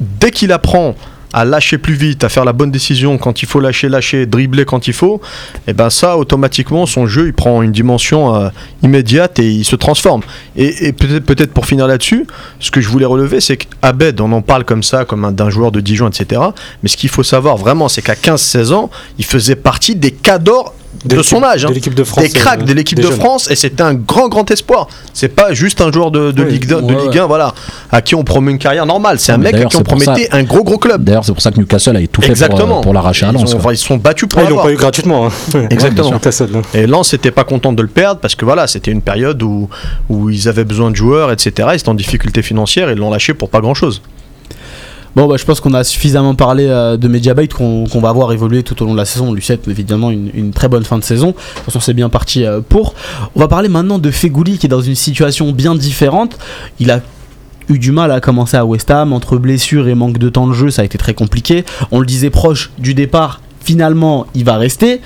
dès qu'il apprend à lâcher plus vite, à faire la bonne décision quand il faut lâcher, lâcher, dribbler quand il faut, et ben ça, automatiquement, son jeu, il prend une dimension euh, immédiate et il se transforme. Et, peut-être pour finir là-dessus, ce que je voulais relever, c'est qu'Abed, on en parle comme ça, comme un- d'un joueur de Dijon, etc. Mais ce qu'il faut savoir vraiment, c'est qu'à 15-16 ans, il faisait partie des cadors de, son âge. hein
De l'équipe de France.
des cracks
euh,
de l'équipe de
jeunes.
France et c'était un grand grand espoir. C'est pas juste un joueur de, de
Oui,
Ligue 2, de
ouais,
Ligue 1 voilà, à qui on promet une carrière normale. C'est un mec à qui on
c'est
promettait un gros gros club.
D'ailleurs, c'est pour ça que Newcastle a tout fait pour,
Exactement.
euh, pour l'arracher à
ils,
Lens.
ont-
quoi.
ils se sont battus pour
Ah, ils l'ont pas eu gratuitement. hein.
Exactement.
Hein.
Et Lens n'était pas content de le perdre parce que voilà, c'était une période où, où ils avaient besoin de joueurs, etc. Ils étaient en difficulté financière et ils l'ont lâché pour pas grand chose.
Bon, bah, je pense qu'on a suffisamment parlé euh, de Mediabite qu'on va voir évoluer tout au long de la saison. On lui souhaite évidemment une, très bonne fin de saison. De toute façon, c'est bien parti euh, pour. On va parler maintenant de Fegouli qui est dans une situation bien différente. Il a eu du mal à commencer à West Ham entre blessures et manque de temps de jeu, ça a été très compliqué. On le disait proche du départ. Finalement, il va rester.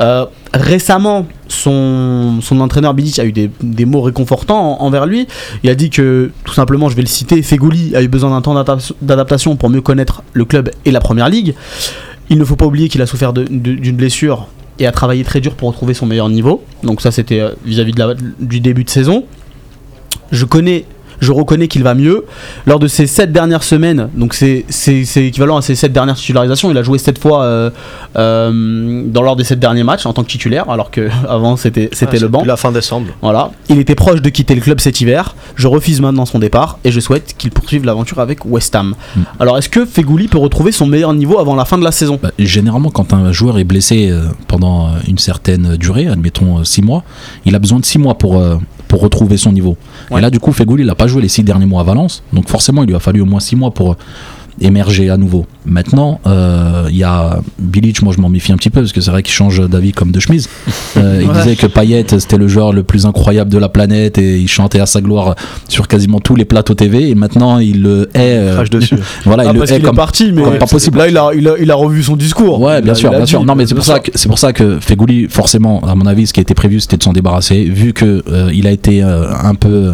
Euh, récemment, son, son entraîneur Bilic a eu des, des mots réconfortants en- envers lui. Il a dit que, tout simplement, je vais le citer, Fegouli a eu besoin d'un temps d'adap- d'adaptation pour mieux connaître le club et la première ligue. Il ne faut pas oublier qu'il a souffert d'une blessure et a travaillé très dur pour retrouver son meilleur niveau. Donc, ça, c'était euh, vis-à-vis du début de saison. Je connais. Je reconnais qu'il va mieux. Lors de ces 7 dernières semaines, donc c'est c'est- c'est équivalent à ces 7 dernières titularisations, il a joué 7 fois euh, euh, dans lors des 7 derniers matchs en tant que titulaire, alors qu'avant c'était c'était
Ah,
le banc.
La fin décembre.
Voilà. Il était proche de quitter le club cet hiver. Je refuse maintenant son départ et je souhaite qu'il poursuive l'aventure avec West Ham.
Mm.
Alors, est-ce que Fegouli peut retrouver son meilleur niveau avant la fin de la saison?
Bah, généralement, quand un joueur est blessé euh, pendant une certaine durée, admettons 6 mois, il a besoin de 6 mois pour, euh, pour retrouver son niveau.
Ouais.
Et là, du coup, Fegouli, il n'a pas joué les 6 derniers mois à Valence, donc forcément, il lui a fallu au moins 6 mois pour, émerger à nouveau. Maintenant, euh, il y a Bilic, moi je m'en méfie un petit peu parce que c'est vrai qu'il change d'avis comme de chemise. Euh, il disait que Payet c'était le joueur le plus incroyable de la planète et il chantait à sa gloire sur quasiment tous les plateaux TV et maintenant il le hait. euh,
Crache dessus.
voilà,
Ah,
il le
qu'il est
comme
parti, mais
comme pas possible.
là il a, il, a, il a revu son discours.
Ouais, bien
a-
sûr, bien sûr.
dit,
Non, mais c'est pour ça que c'est pour ça que Fegouli, forcément, à mon avis, ce qui a été prévu, c'était de s'en débarrasser, vu que euh, il a été un peu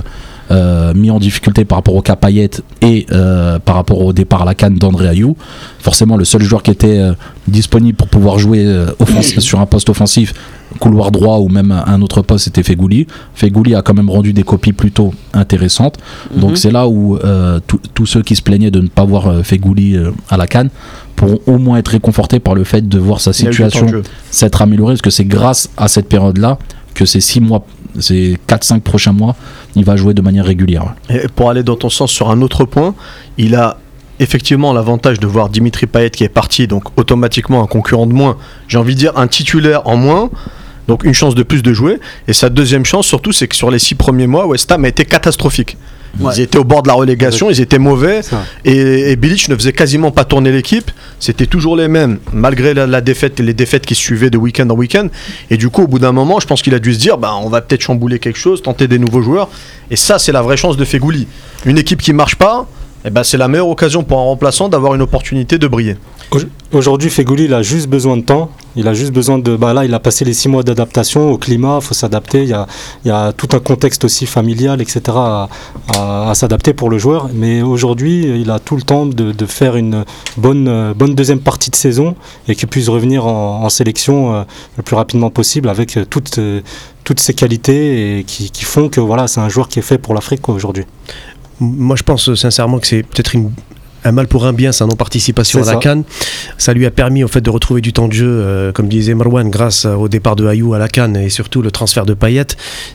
mis en difficulté par rapport au cas Payet et euh, par rapport au départ à la canne d'André Ayou. Forcément, le seul joueur qui était euh, disponible pour pouvoir jouer euh, sur un poste offensif, couloir droit ou même un autre poste, c'était Fegouli. Fegouli a quand même rendu des copies plutôt intéressantes.
Mhm.
Donc c'est là où euh, tous- ceux qui se plaignaient de ne pas voir euh, Fegouli euh, à la canne pourront au moins être réconfortés par le fait de voir sa situation s'être améliorée, parce que c'est grâce à cette période-là que ces 6 mois, ces 4-5 prochains mois, il va jouer de manière régulière.
Et pour aller dans ton sens sur un autre point, il a effectivement l'avantage de voir Dimitri Payet qui est parti, donc automatiquement un concurrent de moins. J'ai envie de dire un titulaire en moins. Donc une chance de plus de jouer. Et sa deuxième chance surtout, c'est que sur les six premiers mois, West Ham a été catastrophique.
Ouais.
Ils étaient au bord de la relégation, ils étaient mauvais. Et, et Bilic ne faisait quasiment pas tourner l'équipe. C'était toujours les mêmes, malgré la, la défaite et les défaites qui suivaient de week-end en week-end. Et du coup, au bout d'un moment, je pense qu'il a dû se dire bah, on va peut-être chambouler quelque chose, tenter des nouveaux joueurs. Et ça, c'est la vraie chance de Fegouli. Une équipe qui marche pas, eh ben, c'est la meilleure occasion pour un remplaçant d'avoir une opportunité de briller.
Au- Aujourd'hui, Fegouli, il a juste besoin de temps. Il a juste besoin de. Bah là, il a passé les six mois d'adaptation au climat, il faut s'adapter. Il y a, tout un contexte aussi familial, etc. à, s'adapter pour le joueur. Mais aujourd'hui, il a tout le temps de, faire une bonne, deuxième partie de saison et qu'il puisse revenir en, sélection euh, le plus rapidement possible avec euh, toutes, euh, toutes ses qualités et qui, qui font que voilà, c'est un joueur qui est fait pour l'Afrique aujourd'hui.
Moi, je pense sincèrement que c'est peut-être une- un mal pour un bien, sa non-participation à la
ça.
Cannes. Ça lui a permis au fait de retrouver du temps de jeu, euh, comme disait Marwan, grâce euh, au départ de Ayou à la Cannes et surtout le transfert de Payet.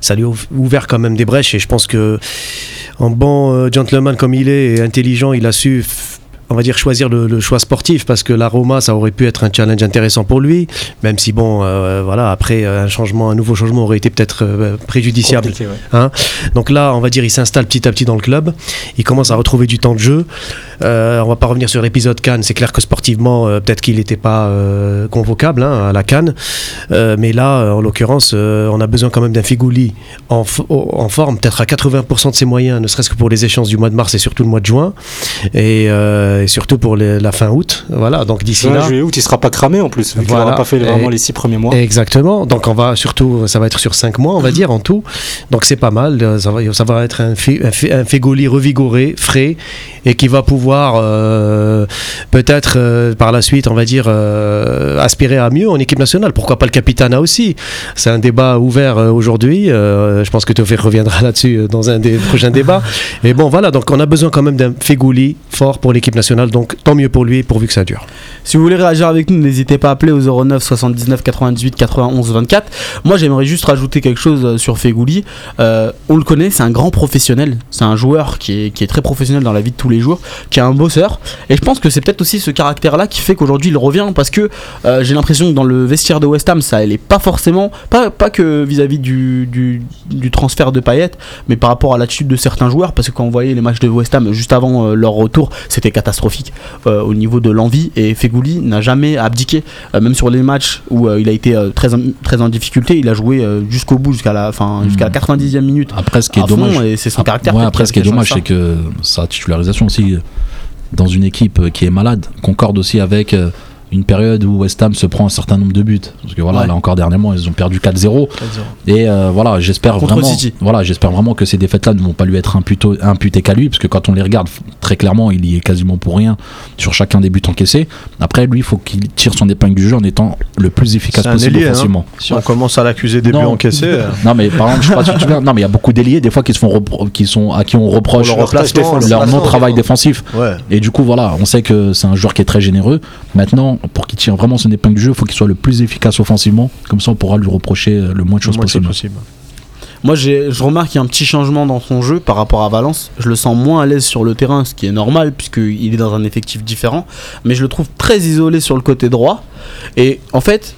Ça lui a ouv- ouvert quand même des brèches et je pense que en bon euh, gentleman comme il est et intelligent, il a su on va dire choisir le, le choix sportif parce que la Roma ça aurait pu être un challenge intéressant pour lui même si bon euh, voilà après euh, un changement un nouveau changement aurait été peut-être euh, préjudiciable
ouais.
donc là, on va dire, il s'installe petit à petit dans le club. Il commence à retrouver du temps de jeu. Euh, on va pas revenir sur l'épisode Cannes. C'est clair que sportivement, peut-être qu'il n'était pas convocable hein, à la Cannes. Mais là, en l'occurrence, on a besoin quand même d'un Figouli en, en forme, peut-être à 80% de ses moyens, ne serait-ce que pour les échéances du mois de mars et surtout le mois de juin. Et, et surtout pour les- la fin août. Voilà, donc d'ici là.
juillet, août, il sera pas cramé en plus, vu qu'il
Voilà.
n'aura pas fait vraiment
Et-
les six premiers mois.
Exactement. Donc on va surtout, ça va être sur 5 mois, on va dire en tout. Donc c'est pas mal. Euh, Ça va, ça va être un, un, Fégoli revigoré, frais, et qui va pouvoir euh, peut-être euh, par la suite, on va dire, euh, aspirer à mieux en équipe nationale. Pourquoi pas le Capitana aussi? C'est un débat ouvert aujourd'hui. Je pense que Tofé reviendra là-dessus dans un des prochains débats. Et bon, voilà. Donc on a besoin quand même d'un Fégoli fort pour l'équipe nationale. Donc tant mieux pour lui, pourvu que ça dure.
Si vous voulez réagir avec nous, n'hésitez pas à appeler au 09 79 98 91 24. Moi, j'aimerais juste rajouter quelque chose euh, sur Fegouli. Euh, on le connaît, c'est un grand professionnel. C'est un joueur qui est, très professionnel dans la vie de tous les jours, qui est un bosseur. Et je pense que c'est peut-être aussi ce caractère-là qui fait qu'aujourd'hui il revient parce que euh, j'ai l'impression que dans le vestiaire de West Ham, ça elle est pas forcément, pas, que vis-à-vis du, transfert de Payet, mais par rapport à l'attitude de certains joueurs. Parce que quand on voyait les matchs de West Ham juste avant leur retour, c'était catastrophique euh, au niveau de l'envie. Et Fegouli n'a jamais abdiqué, Euh, même sur les matchs où euh, il a été très, en- très en difficulté, il a joué jusqu'au bout, jusqu'à la, fin,
Mhm.
jusqu'à la 90e minute.
Après, ce qui est dommage,
et c'est son caractère.
ouais, après, ce qui est dommage, c'est que sa titularisation aussi, dans une équipe qui est malade, concorde aussi avec une période où West Ham se prend un certain nombre de buts. Parce que voilà,
Ouais.
là encore dernièrement, ils ont perdu 4-0. Et euh, voilà, j'espère vraiment,
City.
voilà, j'espère vraiment que ces défaites-là ne vont pas lui être imputo- imputées qu'à lui, parce que quand on les regarde, très clairement, il y est quasiment pour rien sur chacun des buts encaissés. Après, lui, il faut qu'il tire son épingle du jeu en étant le plus efficace possible
ailier, hein. Si on commence à l'accuser des buts encaissés, euh,
Non, mais par exemple, je sais pas si tu te souviens, non, mais il y a beaucoup d'ailiers des fois qui se font qui sont à qui on reproche
Pour leur
non-travail défensif.
ouais.
Et du coup, voilà, on sait que c'est un joueur qui est très généreux. Maintenant, pour qu'il tire vraiment son épingle du jeu, il faut qu'il soit le plus efficace offensivement. Comme ça, on pourra lui reprocher euh, le moins de choses possible.
possible.
Moi, je remarque qu'il y a un petit changement dans son jeu par rapport à Valence. Je le sens moins à l'aise sur le terrain, ce qui est normal puisqu'il est dans un effectif différent. Mais je le trouve très isolé sur le côté droit. Et en fait,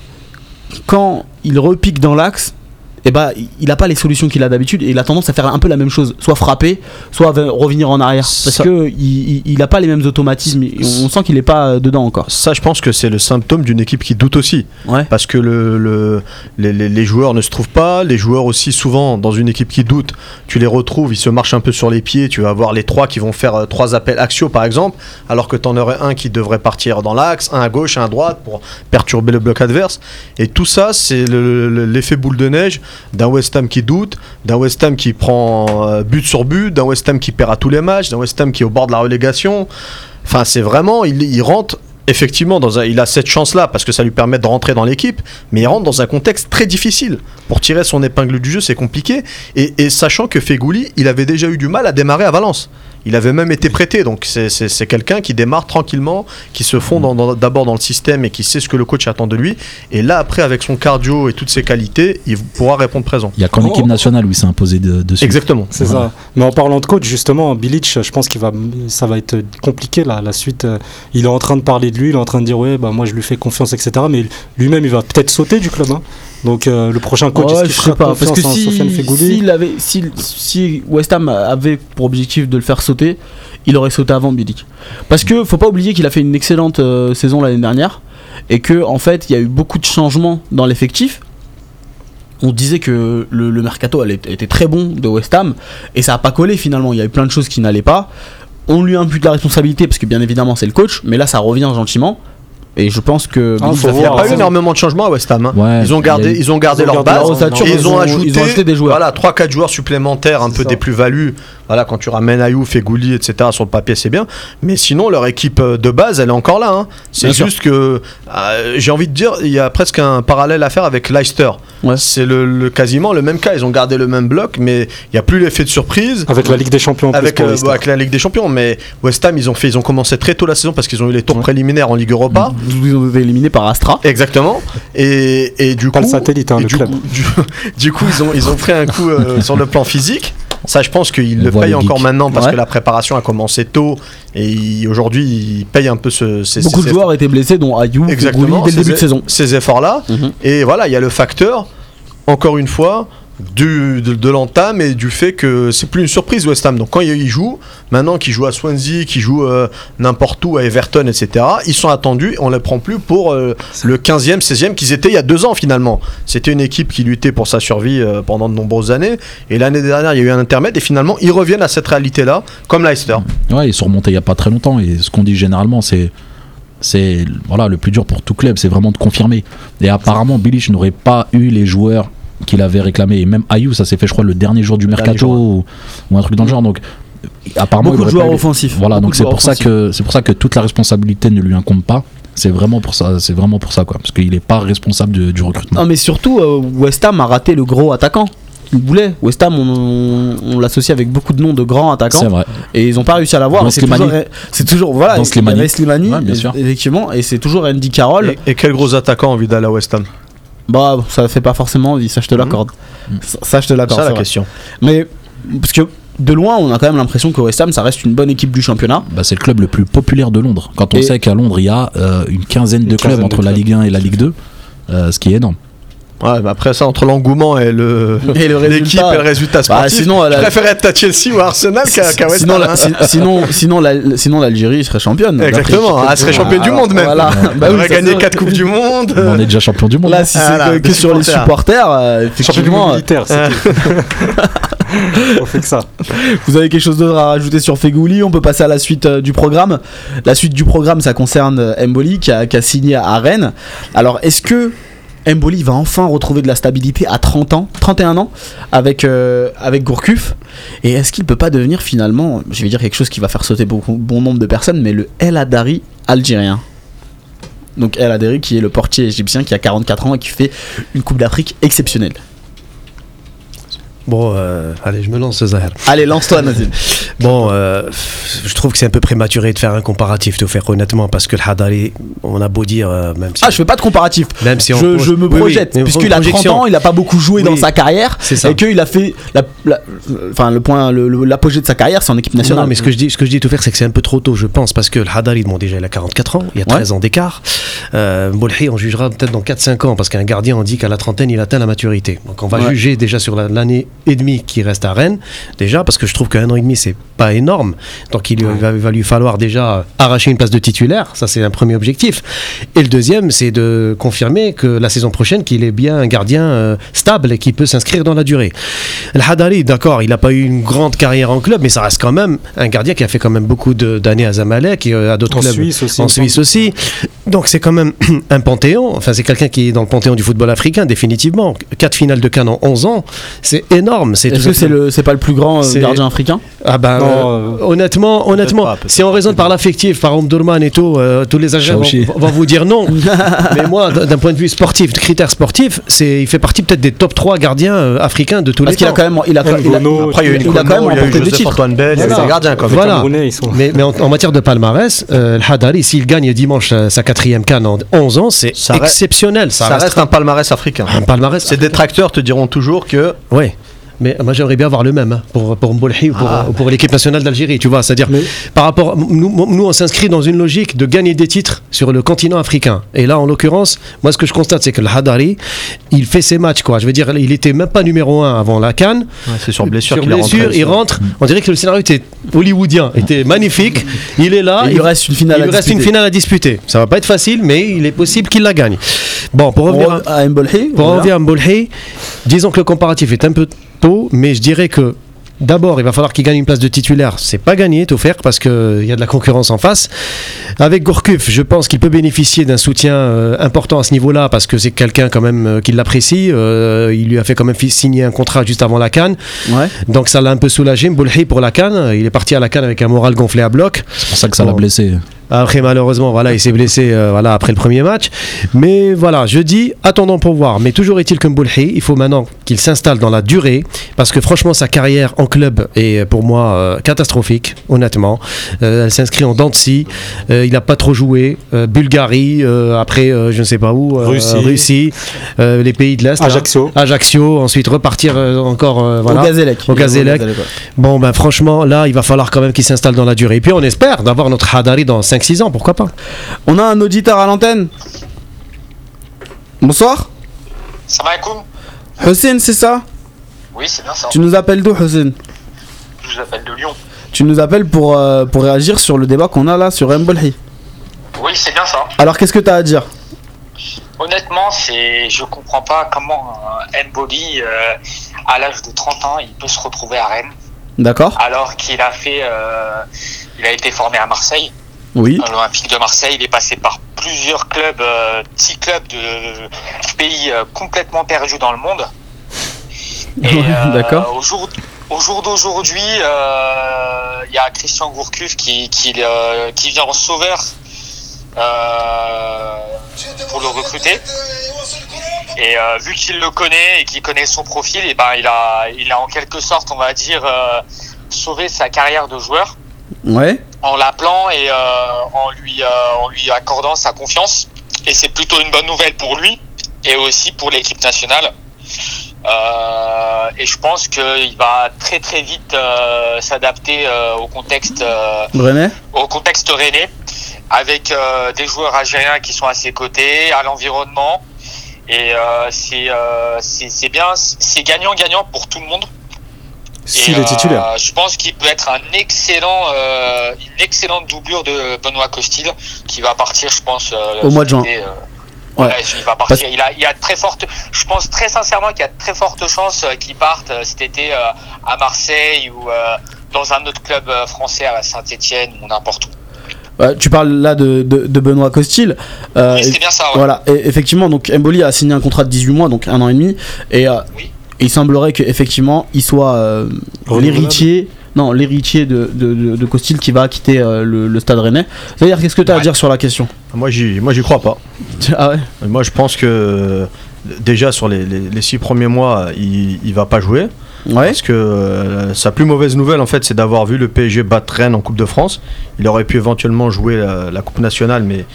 quand il repique dans l'axe, et bah il a pas les solutions qu'il a d'habitude et il a tendance à faire un peu la même chose, soit frapper, soit ve- revenir en arrière parce
Ça-
que il, il- il a pas les mêmes automatismes, et on sent qu'il est pas euh, dedans encore.
Ça, je pense que c'est le symptôme d'une équipe qui doute aussi.
Ouais.
Parce que le, le- les, les- les joueurs ne se trouvent pas. Les joueurs aussi, souvent, dans une équipe qui doute, tu les retrouves, ils se marchent un peu sur les pieds. Tu vas avoir les trois qui vont faire euh, trois appels axiaux, par exemple, alors que tu en aurais un qui devrait partir dans l'axe, un à gauche, un à droite pour perturber le bloc adverse. Et tout ça, c'est le- le- l'effet boule de neige d'un West Ham qui doute, d'un West Ham qui prend euh, but sur but, d'un West Ham qui perd à tous les matchs, d'un West Ham qui est au bord de la relégation. Enfin, c'est vraiment, il, rentre effectivement dans un- il a cette chance-là parce que ça lui permet de rentrer dans l'équipe, mais il rentre dans un contexte très difficile. Pour tirer son épingle du jeu, c'est compliqué. Et, et sachant que Fegouli, il avait déjà eu du mal à démarrer à Valence. Il avait même été prêté, donc c'est- quelqu'un qui démarre tranquillement, qui se fond dans- dans- d'abord dans le système et qui sait ce que le coach attend de lui. Et là, après, avec son cardio et toutes ses qualités, il pourra répondre présent.
Il y a qu'en
Oh.
équipe nationale où il s'est imposé de- dessus.
Exactement.
C'est ça. Mais en parlant de coach, justement, Bilic, je pense qu'il va, ça va être compliqué là. La suite, euh, il est en train de parler de lui, il est en train de dire ouais, bah moi je lui fais confiance, etc. Mais lui-même, il va peut-être sauter du club. hein. Donc euh, le prochain coach,
Ouais, je sais pas parce que si, s'il avait si, si West Ham avait pour objectif de le faire sauter, il aurait sauté avant Bilic. Parce que faut pas oublier qu'il a fait une excellente euh, saison l'année dernière et que en fait, il y a eu beaucoup de changements dans l'effectif. On disait que le, le mercato elle, était très bon de West Ham et ça a pas collé finalement. Il y a eu plein de choses qui n'allaient pas. On lui impute la responsabilité parce que bien évidemment c'est le coach, mais là ça revient gentiment. Et je pense que
Ah,
Il n'y a pas eu énormément de changements à West Ham. hein.
Ouais,
Ils ont gardé,
eu-
ils ont gardé
Ils ont
leur
gardé
base.
leur
ils ont
ils ont-
ajouté,
ils ont ajouté des joueurs.
Voilà, 3-4 joueurs supplémentaires, un peu
ça.
des plus-values. Voilà, quand tu ramènes Ayouf et Gouli, etc. sur le papier, c'est bien. Mais sinon, leur équipe euh, de base, elle est encore là. hein. C'est
sûr.
juste que euh, j'ai envie de dire, il y a presque un parallèle à faire avec Leicester.
Ouais.
C'est le, le- quasiment le même cas. Ils ont gardé le même bloc, mais il n'y a plus l'effet de surprise.
avec la Ligue des Champions
Avec, euh, avec la Ligue des Champions, mais West Ham, ils ont fait, ils ont commencé très tôt la saison parce qu'ils ont eu les tours préliminaires en Ligue Europa.
Ils ont été éliminés par Astra.
Exactement. Et, et du
Pas
coup,
le satellite, hein, le
du,
club.
coup, du, du coup, ils ont, ils ont pris un coup euh, sur le plan physique. Ça, je pense qu'ils
On
le payent
le
encore maintenant parce
Ouais.
que la préparation a commencé tôt et aujourd'hui, ils payent un peu ce, ces,
Beaucoup
ces
de joueurs étaient blessés, dont Ayou,
Exactement,
dès le début de saison.
ces efforts-là.
Mhm.
Et voilà, il y a le facteur, encore une fois, de, l'entame et du fait que c'est plus une surprise West Ham. Donc quand ils jouent, maintenant qu'ils jouent à Swansea, qu'ils jouent euh, n'importe où, à Everton, etc., ils sont attendus, on ne les prend plus pour euh, le 15e, 16e qu'ils étaient il y a deux ans finalement. C'était une équipe qui luttait pour sa survie euh, pendant de nombreuses années. Et l'année dernière, il y a eu un intermède et finalement, ils reviennent à cette réalité-là, comme Leicester.
Ouais, ils sont remontés il y a pas très longtemps et ce qu'on dit généralement c'est c'est voilà le plus dur pour tout club, c'est vraiment de confirmer. Et apparemment Bilic n'aurait pas eu les joueurs qu'il avait réclamés et même Ayou ça s'est fait je crois le dernier jour du
Dernier
mercato
jour,
ou, ou un truc dans le genre donc apparemment
Beaucoup de joueurs offensifs.
Voilà,
Beaucoup
donc c'est pour ça que c'est pour ça que toute la responsabilité ne lui incombe pas. C'est vraiment pour ça, c'est vraiment pour ça quoi, parce qu'il est pas responsable de- du recrutement.
Non, mais surtout, euh, West Ham a raté le gros attaquant. Il voulait. West Ham, on, on l'associe avec beaucoup de noms de grands
C'est
attaquants.
vrai.
Et ils n'ont pas réussi à l'avoir. C'est toujours. Voilà,
Dans Slimani.
Slimani,
Ouais, bien sûr.
effectivement. Et c'est toujours Andy Carroll.
Et, et quel gros attaquant a envie d'aller à West Ham?
Bah, ça fait pas forcément envie, ça je te l'accorde.
Mhm.
Ça, ça, je te l'accorde. c'est
la
vrai.
question.
Mais, parce que de loin, on a quand même l'impression que West Ham, ça reste une bonne équipe du championnat.
Bah, c'est le club le plus populaire de Londres. Quand on
Et-
sait qu'à Londres, il y a euh, une quinzaine de
Une
clubs
quinzaine
entre
de
la
clubs.
Ligue 1 et la Ligue 2, euh, ce qui est énorme.
Ouais, mais après ça, entre l'engouement et le
Et le
l'équipe
résultat.
et le résultat
Bah,
sportif,
sinon, elle
je préférais être à Chelsea ou à Arsenal qu'à West
sinon,
Ham.
la-
hein.
si- sinon, sinon, la- sinon l'Algérie serait championne.
Exactement, elle serait championne du
Alors,
monde même.
Voilà. Bah
On
oui,
aurait gagné
c'est-
4 coupes du monde.
On est déjà champion du monde.
Là, si
Voilà,
c'est que, sur les
supporters.
supporters, euh,
Champion du
effectivement,
monde militaire, c'était. On fait que ça.
vous avez quelque chose d'autre à rajouter sur Fegouli? On peut passer à la suite euh, du programme. La suite du programme, ça concerne euh, Mboli qui a, qui a signé à Rennes. Alors, est-ce que Mboli va enfin retrouver de la stabilité à 30 ans, 31 ans, avec, euh, avec Gourcuff Et est-ce qu'il peut pas devenir finalement, je vais dire quelque chose qui va faire sauter bon nombre de personnes, mais le El Hadari algérien? Donc El Hadari qui est le portier égyptien qui a 44 ans et qui fait une Coupe d'Afrique exceptionnelle.
Bon, euh, allez, je me lance, Zahir.
Allez, lance-toi, Nazim.
Bon, euh, je trouve que c'est un peu prématuré de faire un comparatif, de faire honnêtement, parce que le Hadari, on a beau dire, euh, même si.
Ah, je fais pas de comparatif.
Même si on
je, me
Oui, oui,
projette,
mais
puisqu'il a 30
projection.
ans, il a pas beaucoup joué
Oui.
dans sa carrière,
ça.
et qu'il a fait la- la- enfin, le point, l'apogée de sa carrière, c'est en équipe nationale.
Non, mais ce que je dis, ce que je dis tout faire, c'est que c'est un peu trop tôt, je pense, parce que le Hadari, bon, déjà, il a 44 ans, il y a 13 ans d'écart. Mbolhi, on jugera peut-être dans 4-5 ans, parce qu'un gardien, on dit qu'à la trentaine, il atteint la maturité. Donc, on va
Ouais.
juger déjà sur la- l'année et demie qui reste à Rennes, déjà, parce que je trouve qu'un an et demi, c'est pas énorme. Donc, il, va, lui falloir déjà arracher une place de titulaire, ça, c'est un premier objectif. Et le deuxième, c'est de confirmer que la saison prochaine, qu'il est bien un gardien euh, stable et qui peut s'inscrire dans la durée. Le Hadari, d'accord, il n'a pas eu une grande carrière en club, mais ça reste quand même un gardien qui a fait quand même beaucoup de- d'années à Zamalek et euh, à d'autres clubs.
Suisse aussi,
En Suisse aussi. Donc c'est quand même un panthéon. Enfin, c'est quelqu'un qui est dans le panthéon du football africain, définitivement. Quatre finales de Cannes en 11 ans, c'est énorme. C'est
Est-ce que c'est le, c'est pas le plus grand euh,
C'est-
gardien africain
ah ben,
Non,
euh,
euh,
honnêtement, honnêtement,
pas,
si on raisonne par l'affectif, par Omdurman et tout, euh, tous les agents vont, vont vous dire non. Mais moi, d'un point de vue sportif, de critères sportifs, c'est, il fait partie peut-être des top 3 gardiens euh, africains de tous
Parce
les
qu'il a
temps.
quand même, il a, il a-
Après, il y a eu
il a quand même remporté deux
Joseph
titres.
Antoine Bell, il y a eu
Voilà.
des gardiens quand même.
Voilà.
Camerounais, ils sont.
Mais, mais en, en matière de palmarès, euh, le Hadari, s'il gagne dimanche sa quatrième canne en 11 ans, c'est exceptionnel.
Ça reste un palmarès africain.
un palmarès.
Ces détracteurs te diront toujours que
Oui. Mais moi j'aimerais bien avoir le même hein, pour, pour Mbolhi ou pour,
Ah.
ou pour l'équipe nationale d'Algérie, tu vois. C'est-à-dire,
Mais-
par rapport. Nous, nous, on s'inscrit dans une logique de gagner des titres sur le continent africain. Et là, en l'occurrence, moi ce que je constate, c'est que le Hadari, il fait ses matchs, quoi. Je veux dire, il était même pas numéro 1 avant la Cannes.
Ouais, c'est sur blessure
Sur blessure, il rentre. On dirait que le scénario était hollywoodien, était magnifique. Il est là.
il reste une finale
il
à
reste une
disputer.
finale à disputer. Ça va pas être facile, mais il est possible qu'il la gagne. Bon, pour revenir à,
à Mbolhi,
pour
voilà.
revenir à Mbolhi, disons que le comparatif est un peu tôt, mais je dirais que D'abord, il va falloir qu'il gagne une place de titulaire. C'est pas gagné, tout faire, parce qu'il y a de la concurrence en face. Avec Gourcuff, je pense qu'il peut bénéficier d'un soutien euh, important à ce niveau-là, parce que c'est quelqu'un quand même euh, qui l'apprécie. Euh, il lui a fait quand même signer un contrat juste avant la Cannes.
Ouais.
Donc ça l'a un peu soulagé. Mbolhi pour la Cannes, il est parti à la Cannes avec un moral gonflé à bloc.
C'est pour ça que ça l'a blessé.
Après, malheureusement, voilà, il s'est blessé euh, voilà, après le premier match. Mais voilà, je dis, attendons pour voir. Mais toujours est-il que Mboulhi, il faut maintenant qu'il s'installe dans la durée. Parce que franchement, sa carrière en club est euh, pour moi euh, catastrophique, honnêtement. Euh, elle s'inscrit en dents de scie. Euh, il n'a pas trop joué. Euh, Bulgarie, euh, après, euh, je ne sais pas où. euh,
Russie.
Russie, euh, les pays de l'Est. là.
Ajaccio.
Ajaccio, ensuite repartir euh, encore. euh, voilà.
Au Gazélec.
Au Gazélec. Bon, ben franchement, là, il va falloir quand même qu'il s'installe dans la durée. Et puis, on espère d'avoir notre Hadari dans 5-6 ans, pourquoi pas
On a un auditeur à l'antenne. Bonsoir.
Salam alaikum.
Hussein, c'est ça?
Oui, c'est bien ça.
Tu nous appelles d'où, Hussein?
Je vous appelle de Lyon.
Tu nous appelles pour, euh, pour réagir sur le débat qu'on a là sur Mbolhi.
Oui, c'est bien ça.
Alors, qu'est-ce que tu as à dire?
Honnêtement, c'est, je comprends pas comment un Mboli, euh, à l'âge de 30 ans, il peut se retrouver à Rennes,
D'accord
alors qu'il a fait, euh, il a été formé à Marseille,
Oui.
l'Olympique de Marseille. Il est passé par plusieurs clubs, euh, petits clubs de pays euh, complètement perdus dans le monde. Euh,
d'accord.
Au jour, au jour d'aujourd'hui, euh, il y a Christian Gourcuff qui, qui, euh, qui vient en sauveur euh, pour le recruter. Et euh, vu qu'il le connaît et qu'il connaît son profil, et ben il a, il a en quelque sorte, on va dire, euh, sauvé sa carrière de joueur
Ouais.
En l'appelant et euh, en lui, euh, en lui accordant sa confiance. Et c'est plutôt une bonne nouvelle pour lui et aussi pour l'équipe nationale. Euh, et je pense qu'il va très très vite euh, s'adapter euh, au contexte euh, au contexte rennais avec euh, des joueurs algériens qui sont à ses côtés, à l'environnement. Et euh, c'est euh, c'est c'est bien, c'est gagnant-gagnant pour tout le monde.
S'il
Et,
est titulaire.
euh, je pense qu'il peut être un excellent, euh, une excellente doublure de Benoît Costil qui va partir, je pense, euh,
Au mois de juin.
euh,
Ouais.
ouais, il va partir. Il, a, il a très forte. Je pense très sincèrement qu'il y a de très fortes chances qu'il parte cet été à Marseille ou dans un autre club français à Saint-Etienne ou n'importe où.
Euh, Tu parles là de, de, de Benoît Costil. Euh,
oui, c'est bien ça. Ouais.
Voilà, et effectivement, donc Mboli a signé un contrat de 18 mois, donc un an et demi, et euh,
Oui.
Il semblerait qu'effectivement il soit euh, l'héritier, non, l'héritier de, de, de, de Costil qui va quitter euh, le, le stade rennais. C'est-à-dire, qu'est-ce que tu as à dire sur la question?
Moi, j'y, moi, j'y crois pas.
Ah ouais?
Moi, je pense que déjà sur les, les, les six premiers mois, il, il va pas jouer.
Ouais.
Parce que euh, sa plus mauvaise nouvelle, en fait, c'est d'avoir vu le PSG battre Rennes en Coupe de France. Il aurait pu éventuellement jouer la, la Coupe nationale, mais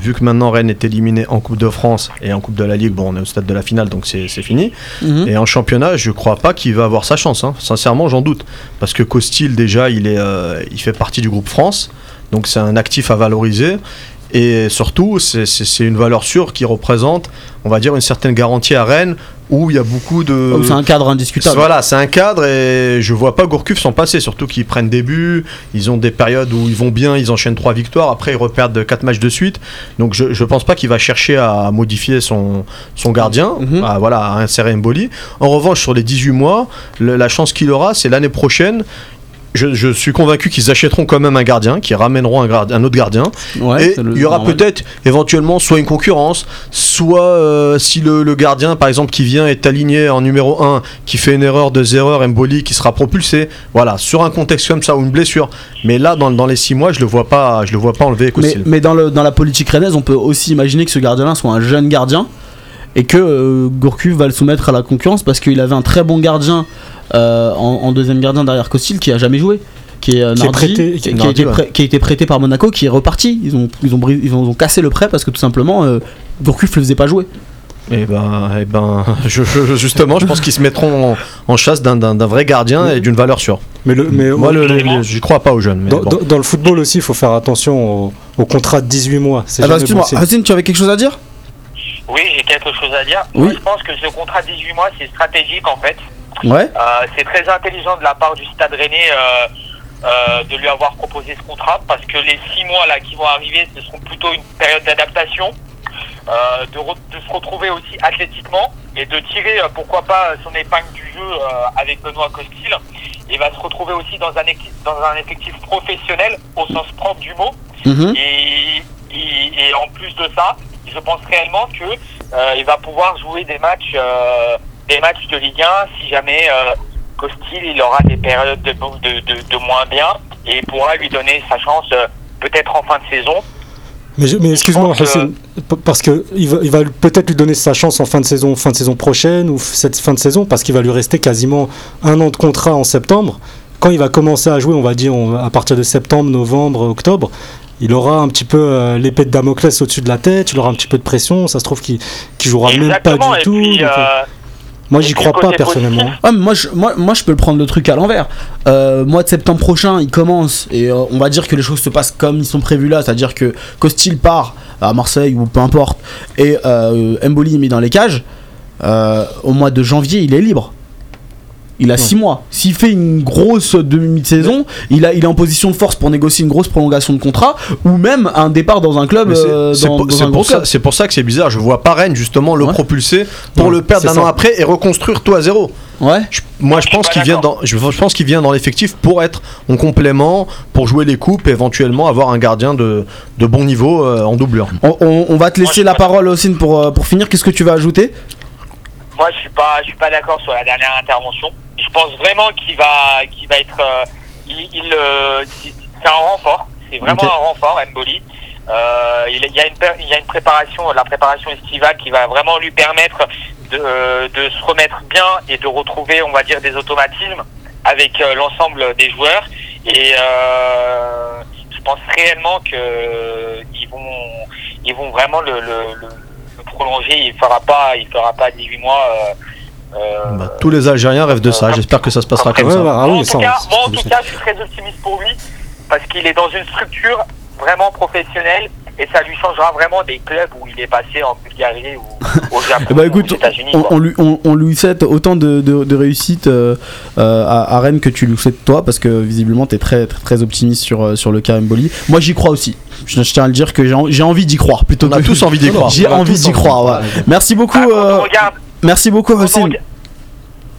vu que maintenant Rennes est éliminé en Coupe de France et en Coupe de la Ligue, bon, on est au stade de la finale, donc c'est fini.
Mhm.
Et en championnat, je crois pas qu'il va avoir sa chance. hein. Sincèrement, j'en doute. Parce que Costil, déjà, il, est, euh, il fait partie du groupe France. Donc c'est un actif à valoriser. Et surtout, c'est- une valeur sûre qui représente, on va dire, une certaine garantie à Rennes où il y a beaucoup de.
Oh, c'est un cadre indiscutable.
Voilà, c'est un cadre et je vois pas Gourcuff s'en passer, surtout qu'ils prennent des buts, ils ont des périodes où ils vont bien, ils enchaînent trois victoires, après ils reperdent quatre matchs de suite. Donc je, je pense pas qu'il va chercher à modifier son, son gardien,
Mhm.
à, voilà, à insérer Mboli. En revanche, sur les 18 mois, le- la chance qu'il aura, c'est l'année prochaine. Je, je suis convaincu qu'ils achèteront quand même un gardien, qu'ils ramèneront un, autre gardien.
Ouais,
et il y aura peut-être éventuellement soit une concurrence, soit euh, si le, le gardien par exemple qui vient est aligné en numéro 1, qui fait une erreur, deux erreurs, Mboli qui sera propulsé, voilà, sur un contexte comme ça ou une blessure. Mais là dans, dans les 6 mois, je le vois pas, je le vois pas enlever
Mais,
Costil.
mais dans, le, dans la politique rennaise, on peut aussi imaginer que ce gardien-là soit un jeune gardien et que euh, Gourcuff va le soumettre à la concurrence parce qu'il avait un très bon gardien euh, en, en deuxième gardien derrière Costil qui a jamais joué. Qui est, euh,
Qui est
Nardi,
prêté-
qui, qui a été
ouais.
prêt- qui a été prêté par Monaco, qui est reparti. Ils ont, ils ont, bris- ils ont, ils ont cassé le prêt parce que tout simplement euh, Gourcuff le faisait pas jouer.
Et ben, eh ben je, je- justement, je pense qu'ils se mettront en, en chasse d'un- vrai gardien et d'une valeur sûre.
Mais, le, mais
Moi, le,
Absolument.
le- j'y crois pas aux jeunes. Mais
dans,
bon.
dans- dans le football aussi, il faut faire attention au, au contrat de 18 mois. C'est
Ah bah, excuse-moi. Racine, tu avais quelque chose à dire?
Oui, j'ai quelque chose à dire.
Oui.
Moi, je pense que ce contrat de 18 mois, c'est stratégique en fait.
Ouais.
Euh, c'est très intelligent de la part du Stade Rennais euh, euh, de lui avoir proposé ce contrat parce que les six mois là qui vont arriver, ce seront plutôt une période d'adaptation, de, re- de se retrouver aussi athlétiquement et de tirer pourquoi pas son épingle du jeu avec Benoît Costil. Il va se retrouver aussi dans un, équi- dans un effectif professionnel au sens propre du mot.
Mhm.
Et, et- et en plus de ça, je pense réellement que euh, il va pouvoir jouer des matchs, euh, des matchs de Ligue 1 si jamais euh, Costil il aura des périodes de, de, de, de moins bien et pourra lui donner sa chance euh, peut-être en fin de saison.
Mais, excuse-moi,
que-
parce que il va, il va peut-être lui donner sa chance en fin de saison, fin de saison prochaine ou cette fin de saison, parce qu'il va lui rester quasiment un an de contrat en septembre. Quand il va commencer à jouer, on va dire on- à partir de septembre, novembre, octobre, il aura un petit peu euh, l'épée de Damoclès au-dessus de la tête, il aura un petit peu de pression. Ça se trouve qu'il jouera même pas du
et
tout.
puis,
donc, euh,
euh,
moi, j'y crois
le
pas personnellement.
Ah, mais moi, je, moi, moi, je peux le prendre le truc à l'envers. Euh, mois de septembre prochain, il commence et euh, on va dire que les choses se passent comme ils sont prévus là, c'est-à-dire que Costil part à Marseille ou peu importe et euh, Mboli est mis dans les cages. euh, au mois de janvier, il est libre. Il a 6 mois. S'il fait une grosse demi-saison, il, a, il est en position de force pour négocier une grosse prolongation de contrat ou même un départ dans un club.
C'est-
euh,
pour, ça, pour que c'est bizarre. Je vois pas Rennes justement le
Ouais.
propulser pour
Ouais,
le perdre un an après et reconstruire tout à zéro.
Ouais.
Je- moi, je pense qu'il vient dans, je, je pense qu'il vient dans l'effectif pour être en complément, pour jouer les coupes et éventuellement avoir un gardien de, de bon niveau euh, en doublure.
On, on- on va te laisser la parole, Ossine, pour, euh, pour finir. Qu'est-ce que tu vas ajouter?
Moi, je suis pas, je suis pas d'accord sur la dernière intervention. Je pense vraiment qu'il va, qu'il va être, euh, il, il, euh, c'est un renfort. C'est vraiment un renfort, Mboli. Euh, il, il y a une, il y a une préparation, la préparation estivale qui va vraiment lui permettre de, de se remettre bien et de retrouver, on va dire, des automatismes avec l'ensemble des joueurs. Et je pense réellement que ils vont, ils vont vraiment le, le, le, le prolonger. Il fera pas, il fera pas 18 mois. Euh, euh,
Bah, tous les Algériens rêvent de ça. J'espère que ça se passera comme
Ouais,
ça.
ah
moi, en
ça,
tout cas,
c'est-
moi, en tout cas, je suis très optimiste pour lui parce qu'il est dans une structure vraiment professionnelle et ça lui changera vraiment des clubs où il est passé en Bulgarie ou au Japon
bah écoute,
aux États-Unis.
on, lui, on, on lui souhaite autant de, de, de réussite euh, euh, à, à Rennes que tu lui souhaites toi, parce que visiblement tu es très, très, très optimiste sur, euh, sur le cas Mboli. Moi j'y crois aussi. Je, je tiens à le dire que j'ai en- j'ai envie d'y croire plutôt
On a
que-
tous envie d'y croire.
J'ai
a
envie d'y croire. ouais. Merci beaucoup.
Ah, regarde,
merci beaucoup Hossein.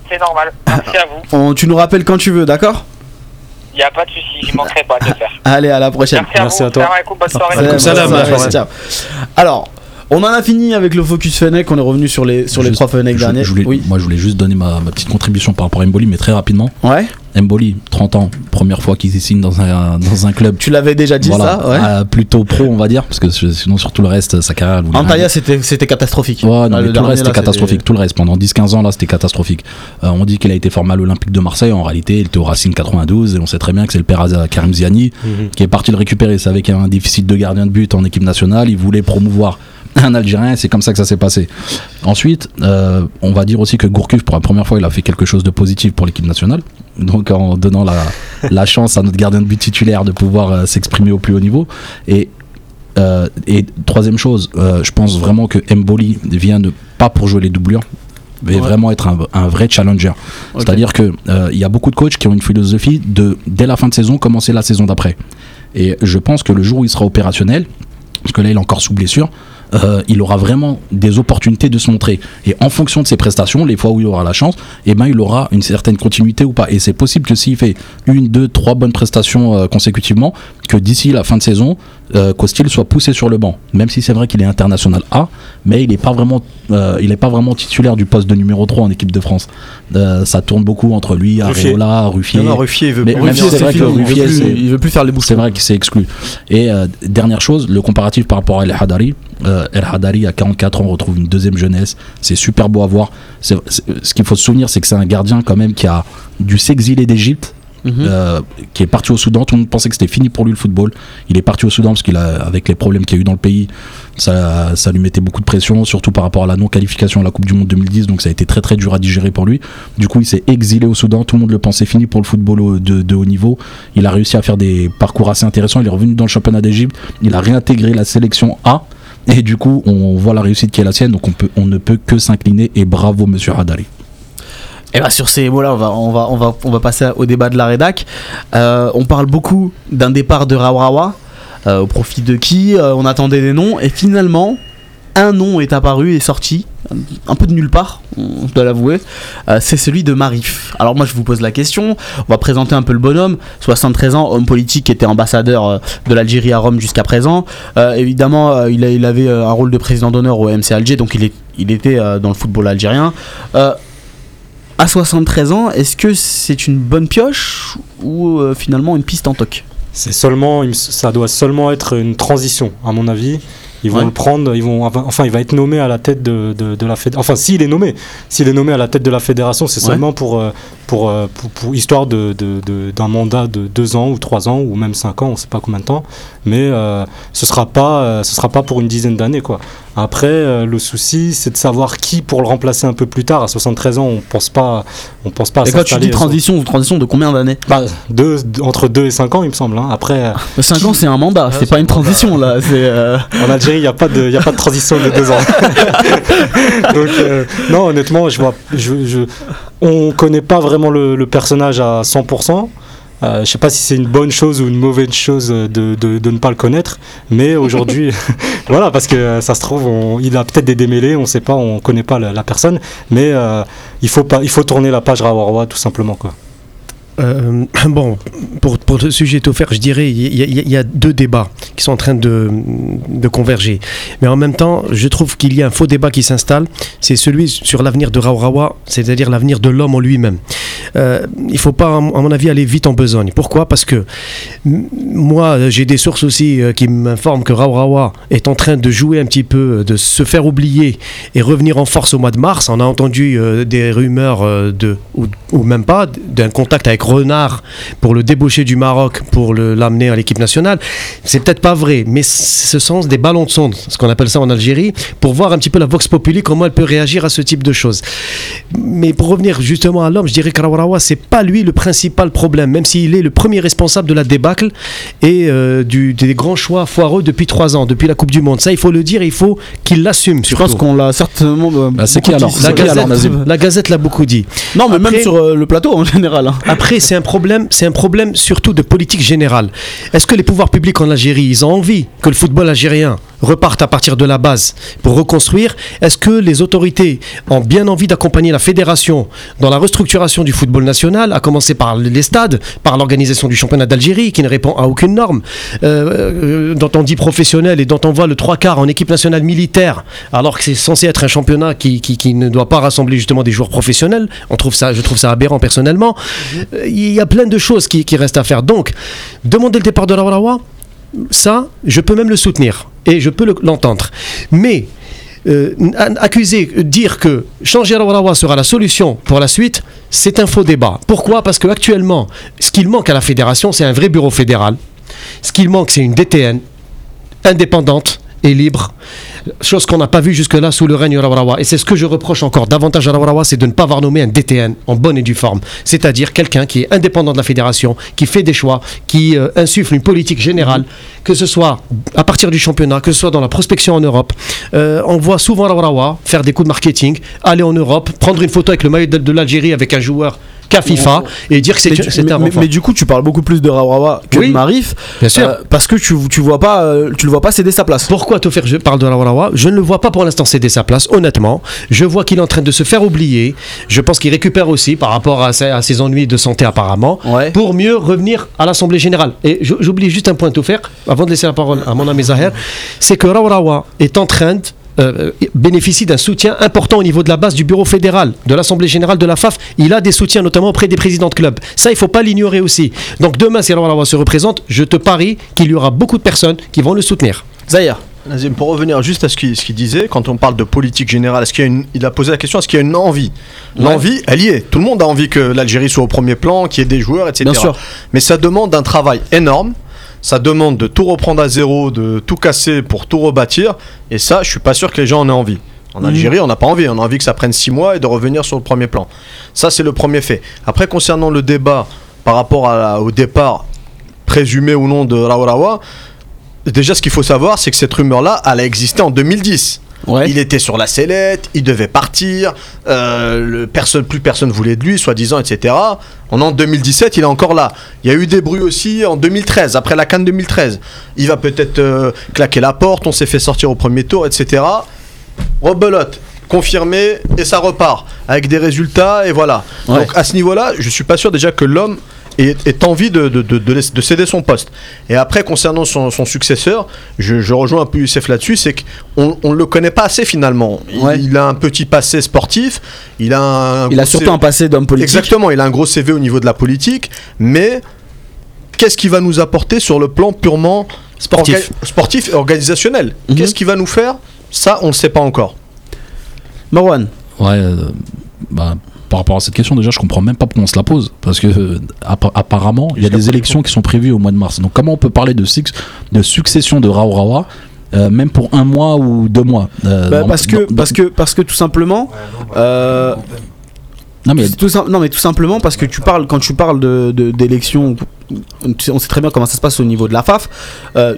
c'est normal. Merci à vous.
On- Tu nous rappelles quand tu veux, d'accord?
Il n'y a pas de souci, je manquerai pas de le faire.
Allez, à la prochaine.
Merci à
Merci à toi.
Salam alaikum, bonne soirée.
Salam,
Salam,
salam,
salam,
salam.
ciao. Alors, On en a fini avec le focus Fennec, on est revenu sur les, sur les trois Fennec
je-
derniers.
je voulais-
oui.
Moi, je voulais juste donner ma, ma petite contribution par rapport à Mboli, mais très rapidement.
Ouais.
Mboli, 30 ans, première fois qu'il signe dans un, dans un club.
Tu l'avais déjà dit
voilà,
ça, ouais.
euh, plutôt pro, on va dire, parce que sinon, sur tout le reste, sa carrière.
Antaya, c'était catastrophique.
Ouais, non,
Là,
mais tout le reste c'était catastrophique. Tout le reste, pendant 10-15 ans, là, c'était catastrophique. Euh, on dit qu'il a été formé à l'Olympique de Marseille. En réalité, il était au Racing 92 et on sait très bien que c'est le père Karim Ziani
Mhm.
qui est parti le récupérer. Il savait qu'il y avait un déficit de gardien de but en équipe nationale. Il voulait promouvoir un Algérien c'est comme ça que ça s'est passé. Ensuite, euh, on va dire aussi que Gourcuff, pour la première fois, il a fait quelque chose de positif pour l'équipe nationale. Donc en donnant la, la chance à notre gardien de but titulaire de pouvoir euh, s'exprimer au plus haut niveau. Et euh, et troisième chose, je pense vraiment que Mboli vient de pas pour jouer les doublures, mais
Ouais.
vraiment être un, un vrai challenger. C'est-à-dire euh, il y a beaucoup de coachs qui ont une philosophie de dès la fin de saison commencer la saison d'après. Et je pense que le jour où il sera opérationnel, parce que là il est encore sous blessure, euh, il aura vraiment des opportunités de se montrer. Et en fonction de ses prestations, les fois où il aura la chance, eh ben, il aura une certaine continuité ou pas. Et c'est possible que s'il fait une, deux, trois bonnes prestations euh, consécutivement, que d'ici la fin de saison, euh, Costil soit poussé sur le banc. Même si c'est vrai qu'il est international A, mais il n'est pas, vraiment, euh, il est pas vraiment titulaire du poste de numéro 3 en équipe de France. Euh, ça tourne beaucoup entre lui. Areola, Ruffier.
Non, non, Ruffier veut
Mais
plus
même
Ruffier,
si vrai
il veut plus-
c'est-
il veut plus faire les bouches.
c'est vrai qu'il s'est exclu. Et euh, dernière chose, le comparatif par rapport à El Hadari. Euh, El Hadari, à 44 ans, retrouve une deuxième jeunesse. C'est super beau à voir. Ce qu'il faut se souvenir, c'est que c'est un gardien quand même qui a dû s'exiler d'Égypte.
Mhm.
euh, qui est parti au Soudan, tout le monde pensait que c'était fini pour lui le football. Il est parti au Soudan parce qu'il a, avec les problèmes qu'il y a eu dans le pays, ça, ça lui mettait beaucoup de pression, surtout par rapport à la non-qualification à la Coupe du Monde 2010. Donc ça a été très très dur à digérer pour lui. Du coup, il s'est exilé au Soudan. Tout le monde le pensait fini pour le football de, de haut niveau. Il a réussi à faire des parcours assez intéressants. Il est revenu dans le championnat d'Égypte. Il a réintégré la sélection A. Et du coup, on voit la réussite qui est la sienne. Donc on, peut, on ne peut que s'incliner. Et bravo, monsieur Hadari.
Et bah sur ces mots-là, on va, on, va, on, va, on va passer au débat de la rédac. Euh, on parle beaucoup d'un départ de Raourawa, euh, au profit de qui? Euh, On attendait des noms, et finalement, un nom est apparu et sorti, un peu de nulle part, on doit l'avouer. Euh, c'est celui de Marif. Alors moi je vous pose la question, on va présenter un peu le bonhomme, 73 ans, homme politique qui était ambassadeur euh, de l'Algérie à Rome jusqu'à présent. Euh, évidemment, il, a- avait un rôle de président d'honneur au MC Alger, donc il, était dans le football algérien. Euh, à 73 ans, est-ce que c'est une bonne pioche ou finalement une piste en toc?
C'est seulement, ça doit seulement être une transition, à mon avis. Ils vont
Ouais.
le prendre, ils vont, enfin, il va être nommé à la tête de, de, de la fédération. Enfin, s'il est nommé, s'il est nommé à la tête de la fédération, c'est
Ouais.
seulement pour, euh, pour, euh, pour, pour histoire de, d'un mandat de deux ans ou trois ans ou même cinq ans, on ne sait pas combien de temps. Mais euh, ce sera pas, euh, ce sera pas pour une dizaine d'années, quoi. Après, euh, le souci, c'est de savoir qui pour le remplacer un peu plus tard. À 73 ans, on pense pas, on pense pas. À
Et quand tu dis transition, transition de combien d'années?
Bah, deux, entre 2 et 5 ans, il me semble. hein. Après, euh,
5 ans, c'est un mandat, c'est pas une transition là. C'est euh,
En Algérie, il n'y a, pas de- y a pas de transition de deux ans. Donc, euh, non, honnêtement, je vois, je, je, on connaît pas vraiment le, le personnage à 100%. Euh, je sais pas si c'est une bonne chose ou une mauvaise chose de, de- de ne pas le connaître, mais aujourd'hui, voilà, parce que euh, ça se trouve, on- il a peut-être des démêlés, on sait pas, on connaît pas la, la personne, mais euh, il faut pas, il faut tourner la page Rawarwa tout simplement quoi.
Euh, bon, pour, pour le sujet offert, je dirais il y, a- deux débats qui sont en train de, de converger. Mais en même temps, je trouve qu'il y a un faux débat qui s'installe. C'est celui sur l'avenir de Raourawa, c'est-à-dire l'avenir de l'homme en lui-même. Euh, il faut pas, à mon avis, aller vite en besogne. Pourquoi? Parce que moi, j'ai des sources aussi euh, qui m'informent que Raourawa est en train de jouer un petit peu, de se faire oublier et revenir en force au mois de mars. On a entendu des rumeurs de, ou, ou même pas, d'un contact avec Renard pour le débaucher du Maroc, pour le- l'amener à l'équipe nationale. C'est peut-être pas vrai, mais ce sont des ballons de sonde, ce qu'on appelle ça en Algérie, pour voir un petit peu la Vox Populi, comment elle peut réagir à ce type de choses. Mais pour revenir justement à l'homme, je dirais que Raourawa, c'est pas lui le principal problème, même s'il est le premier responsable de la débâcle et euh, du, des grands choix foireux depuis trois ans, depuis la Coupe du Monde. Ça, il faut le dire, et il faut qu'il l'assume.
je pense qu'on l'a certainement. euh,
Bah, c'est qui alors?
La Gazette, la Gazette l'a beaucoup dit.
Non, mais
Après-
même sur euh, le plateau en général. hein.
Après, c'est un problème, c'est un problème surtout de politique générale. Est-ce que les pouvoirs publics en Algérie, ils ont envie que le football algérien repartent à partir de la base pour reconstruire, est-ce que les autorités ont bien envie d'accompagner la fédération dans la restructuration du football national, à commencer par les stades, par l'organisation du championnat d'Algérie qui ne répond à aucune norme, euh, euh, dont on dit professionnel et dont on voit le trois quarts en équipe nationale militaire, alors que c'est censé être un championnat qui, qui- qui ne doit pas rassembler justement des joueurs professionnels? On trouve ça, je trouve ça aberrant personnellement. Euh, Il y a plein de choses qui, qui restent à faire. Donc, demander le départ de Rawarawa, ça, je peux même le soutenir et je peux le- l'entendre. Mais euh, accuser, euh, dire que changer Rawarawa sera la solution pour la suite, c'est un faux débat. Pourquoi? Parce qu'actuellement, ce qu'il manque à la fédération, c'est un vrai bureau fédéral. Ce qu'il manque, c'est une DTN indépendante et libre, chose qu'on n'a pas vue jusque-là sous le règne Rawarawa. Et c'est ce que je reproche encore davantage à Rawarawa, c'est de ne pas avoir nommé un DTN en bonne et due forme. C'est-à-dire quelqu'un qui est indépendant de la fédération, qui fait des choix, qui euh, insuffle une politique générale, que ce soit à partir du championnat, que ce soit dans la prospection en Europe. Euh, on voit souvent Rawarawa faire des coups de marketing, aller en Europe, prendre une photo avec le maillot de l'Algérie avec un joueur qu'à FIFA et dire que c'est
Mais,
un
mais- mais du coup, tu parles beaucoup plus de Rawarawa que
Oui,
de Marif.
bien sûr.
euh, parce que tu, tu vois pas, euh, tu le vois pas céder sa place.
Pourquoi Tofir je parle de Rawarawa Je ne le vois pas pour l'instant céder sa place, honnêtement. Je vois qu'il est en train de se faire oublier. Je pense qu'il récupère aussi par rapport à ses, à ses ennuis de santé apparemment,
Ouais.
pour mieux revenir à l'Assemblée Générale. Et j'oublie juste un point Tofir, avant de laisser la parole à mon ami Zahir, c'est que Rawarawa est en train de euh, bénéficie d'un soutien important au niveau de la base du bureau fédéral, de l'Assemblée générale de la FAF. Il a des soutiens notamment auprès des présidents de clubs. Ça, il faut pas l'ignorer aussi. Donc demain, si Rawarawa se représente, je te parie qu'il y aura beaucoup de personnes qui vont le soutenir.
Zahir.
Nazim, pour revenir juste à ce qu'il ce disait, quand on parle de politique générale, est-ce qu'il y a une, il a posé la question, est-ce qu'il y a une envie? L'envie, elle y est. Tout le monde a envie que l'Algérie soit au premier plan, qu'il y ait des joueurs, etc.
Bien sûr.
Mais ça demande un travail énorme. Ça demande de tout reprendre à zéro, de tout casser pour tout rebâtir. Et ça, je suis pas sûr que les gens en aient envie. En Algérie, on n'a pas envie. On a envie que ça prenne six mois et de revenir sur le premier plan. Ça, c'est le premier fait. Après, concernant le débat par rapport à la- au départ présumé ou non de Rawarawa, déjà, ce qu'il faut savoir, c'est que cette rumeur-là, elle a existé en 2010.
Ouais.
Il était sur la sellette, il devait partir, euh, le personne, plus personne voulait de lui, soi-disant, etc. En an 2017, il est encore là. Il y a eu des bruits aussi en 2013, après la Cannes 2013. Il va peut-être euh, claquer la porte, on s'est fait sortir au premier tour, etc. Rebelote, confirmé, et ça repart, avec des résultats, et voilà.
Ouais.
Donc à ce niveau-là, je suis pas sûr déjà que l'homme ait, ait envie de, de, de, de laisser- de céder son poste. Et après, concernant son, son successeur, je, je rejoins un peu Youssef là-dessus, c'est qu'on ne le connaît pas assez finalement. Il,
Ouais.
il a un petit passé sportif, il a un...
Il a surtout
CV
un passé d'homme politique.
Exactement, il a un gros CV au niveau de la politique, mais qu'est-ce qu'il va nous apporter sur le plan purement
Sportif.
orga- sportif et organisationnel?
Mhm.
Qu'est-ce qu'il va nous faire? Ça, on ne sait pas encore.
Marwan.
Ouais, euh, bah, par rapport à cette question, déjà, je comprends même pas pourquoi on se la pose. Parce que, euh, appa- apparemment, il y a des élections qui sont prévues au mois de mars. Donc, comment on peut parler de, six- de succession de Raourawa, euh, même pour un mois ou deux mois Euh,
Bah,
dans-
parce que
dans-
parce que parce que tout simplement. euh,
Non, mais
tout non mais tout simplement parce que tu parles quand tu parles de de- d'élections, on sait très bien comment ça se passe au niveau de la FAF. euh,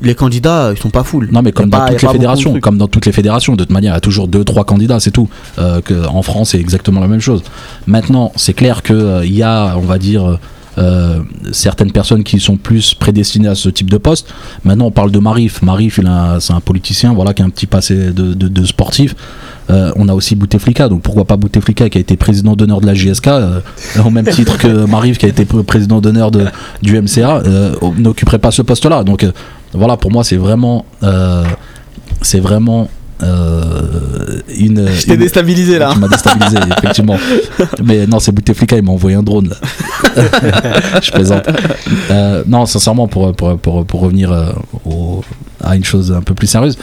les candidats ils sont pas full.
Non, mais comme dans toutes les fédérations, comme dans toutes les fédérations, de toute manière, il y a toujours deux, trois candidats, c'est tout. Euh, que en France, c'est exactement la même chose. Maintenant, c'est clair que euh, y a, on va dire, euh, certaines personnes qui sont plus prédestinées à ce type de poste. Maintenant, on parle de Marif. Marif, c'est un politicien, voilà, qui a un petit passé de, de- de sportif. Euh, on a aussi Bouteflika, donc pourquoi pas Bouteflika qui a été président d'honneur de la JSK, euh, au même titre que Marif qui a été pr- président d'honneur du MCA, n'occuperait pas ce poste-là. Donc voilà, pour moi, c'est vraiment, euh, c'est vraiment euh, une.
Je t'ai déstabilisé là.
Tu m'as déstabilisé, effectivement. Mais non, c'est Bouteflika, il m'a envoyé un drone là. Je plaisante. Euh, non, sincèrement, pour, pour, pour, pour revenir euh, au- à une chose un peu plus sérieuse,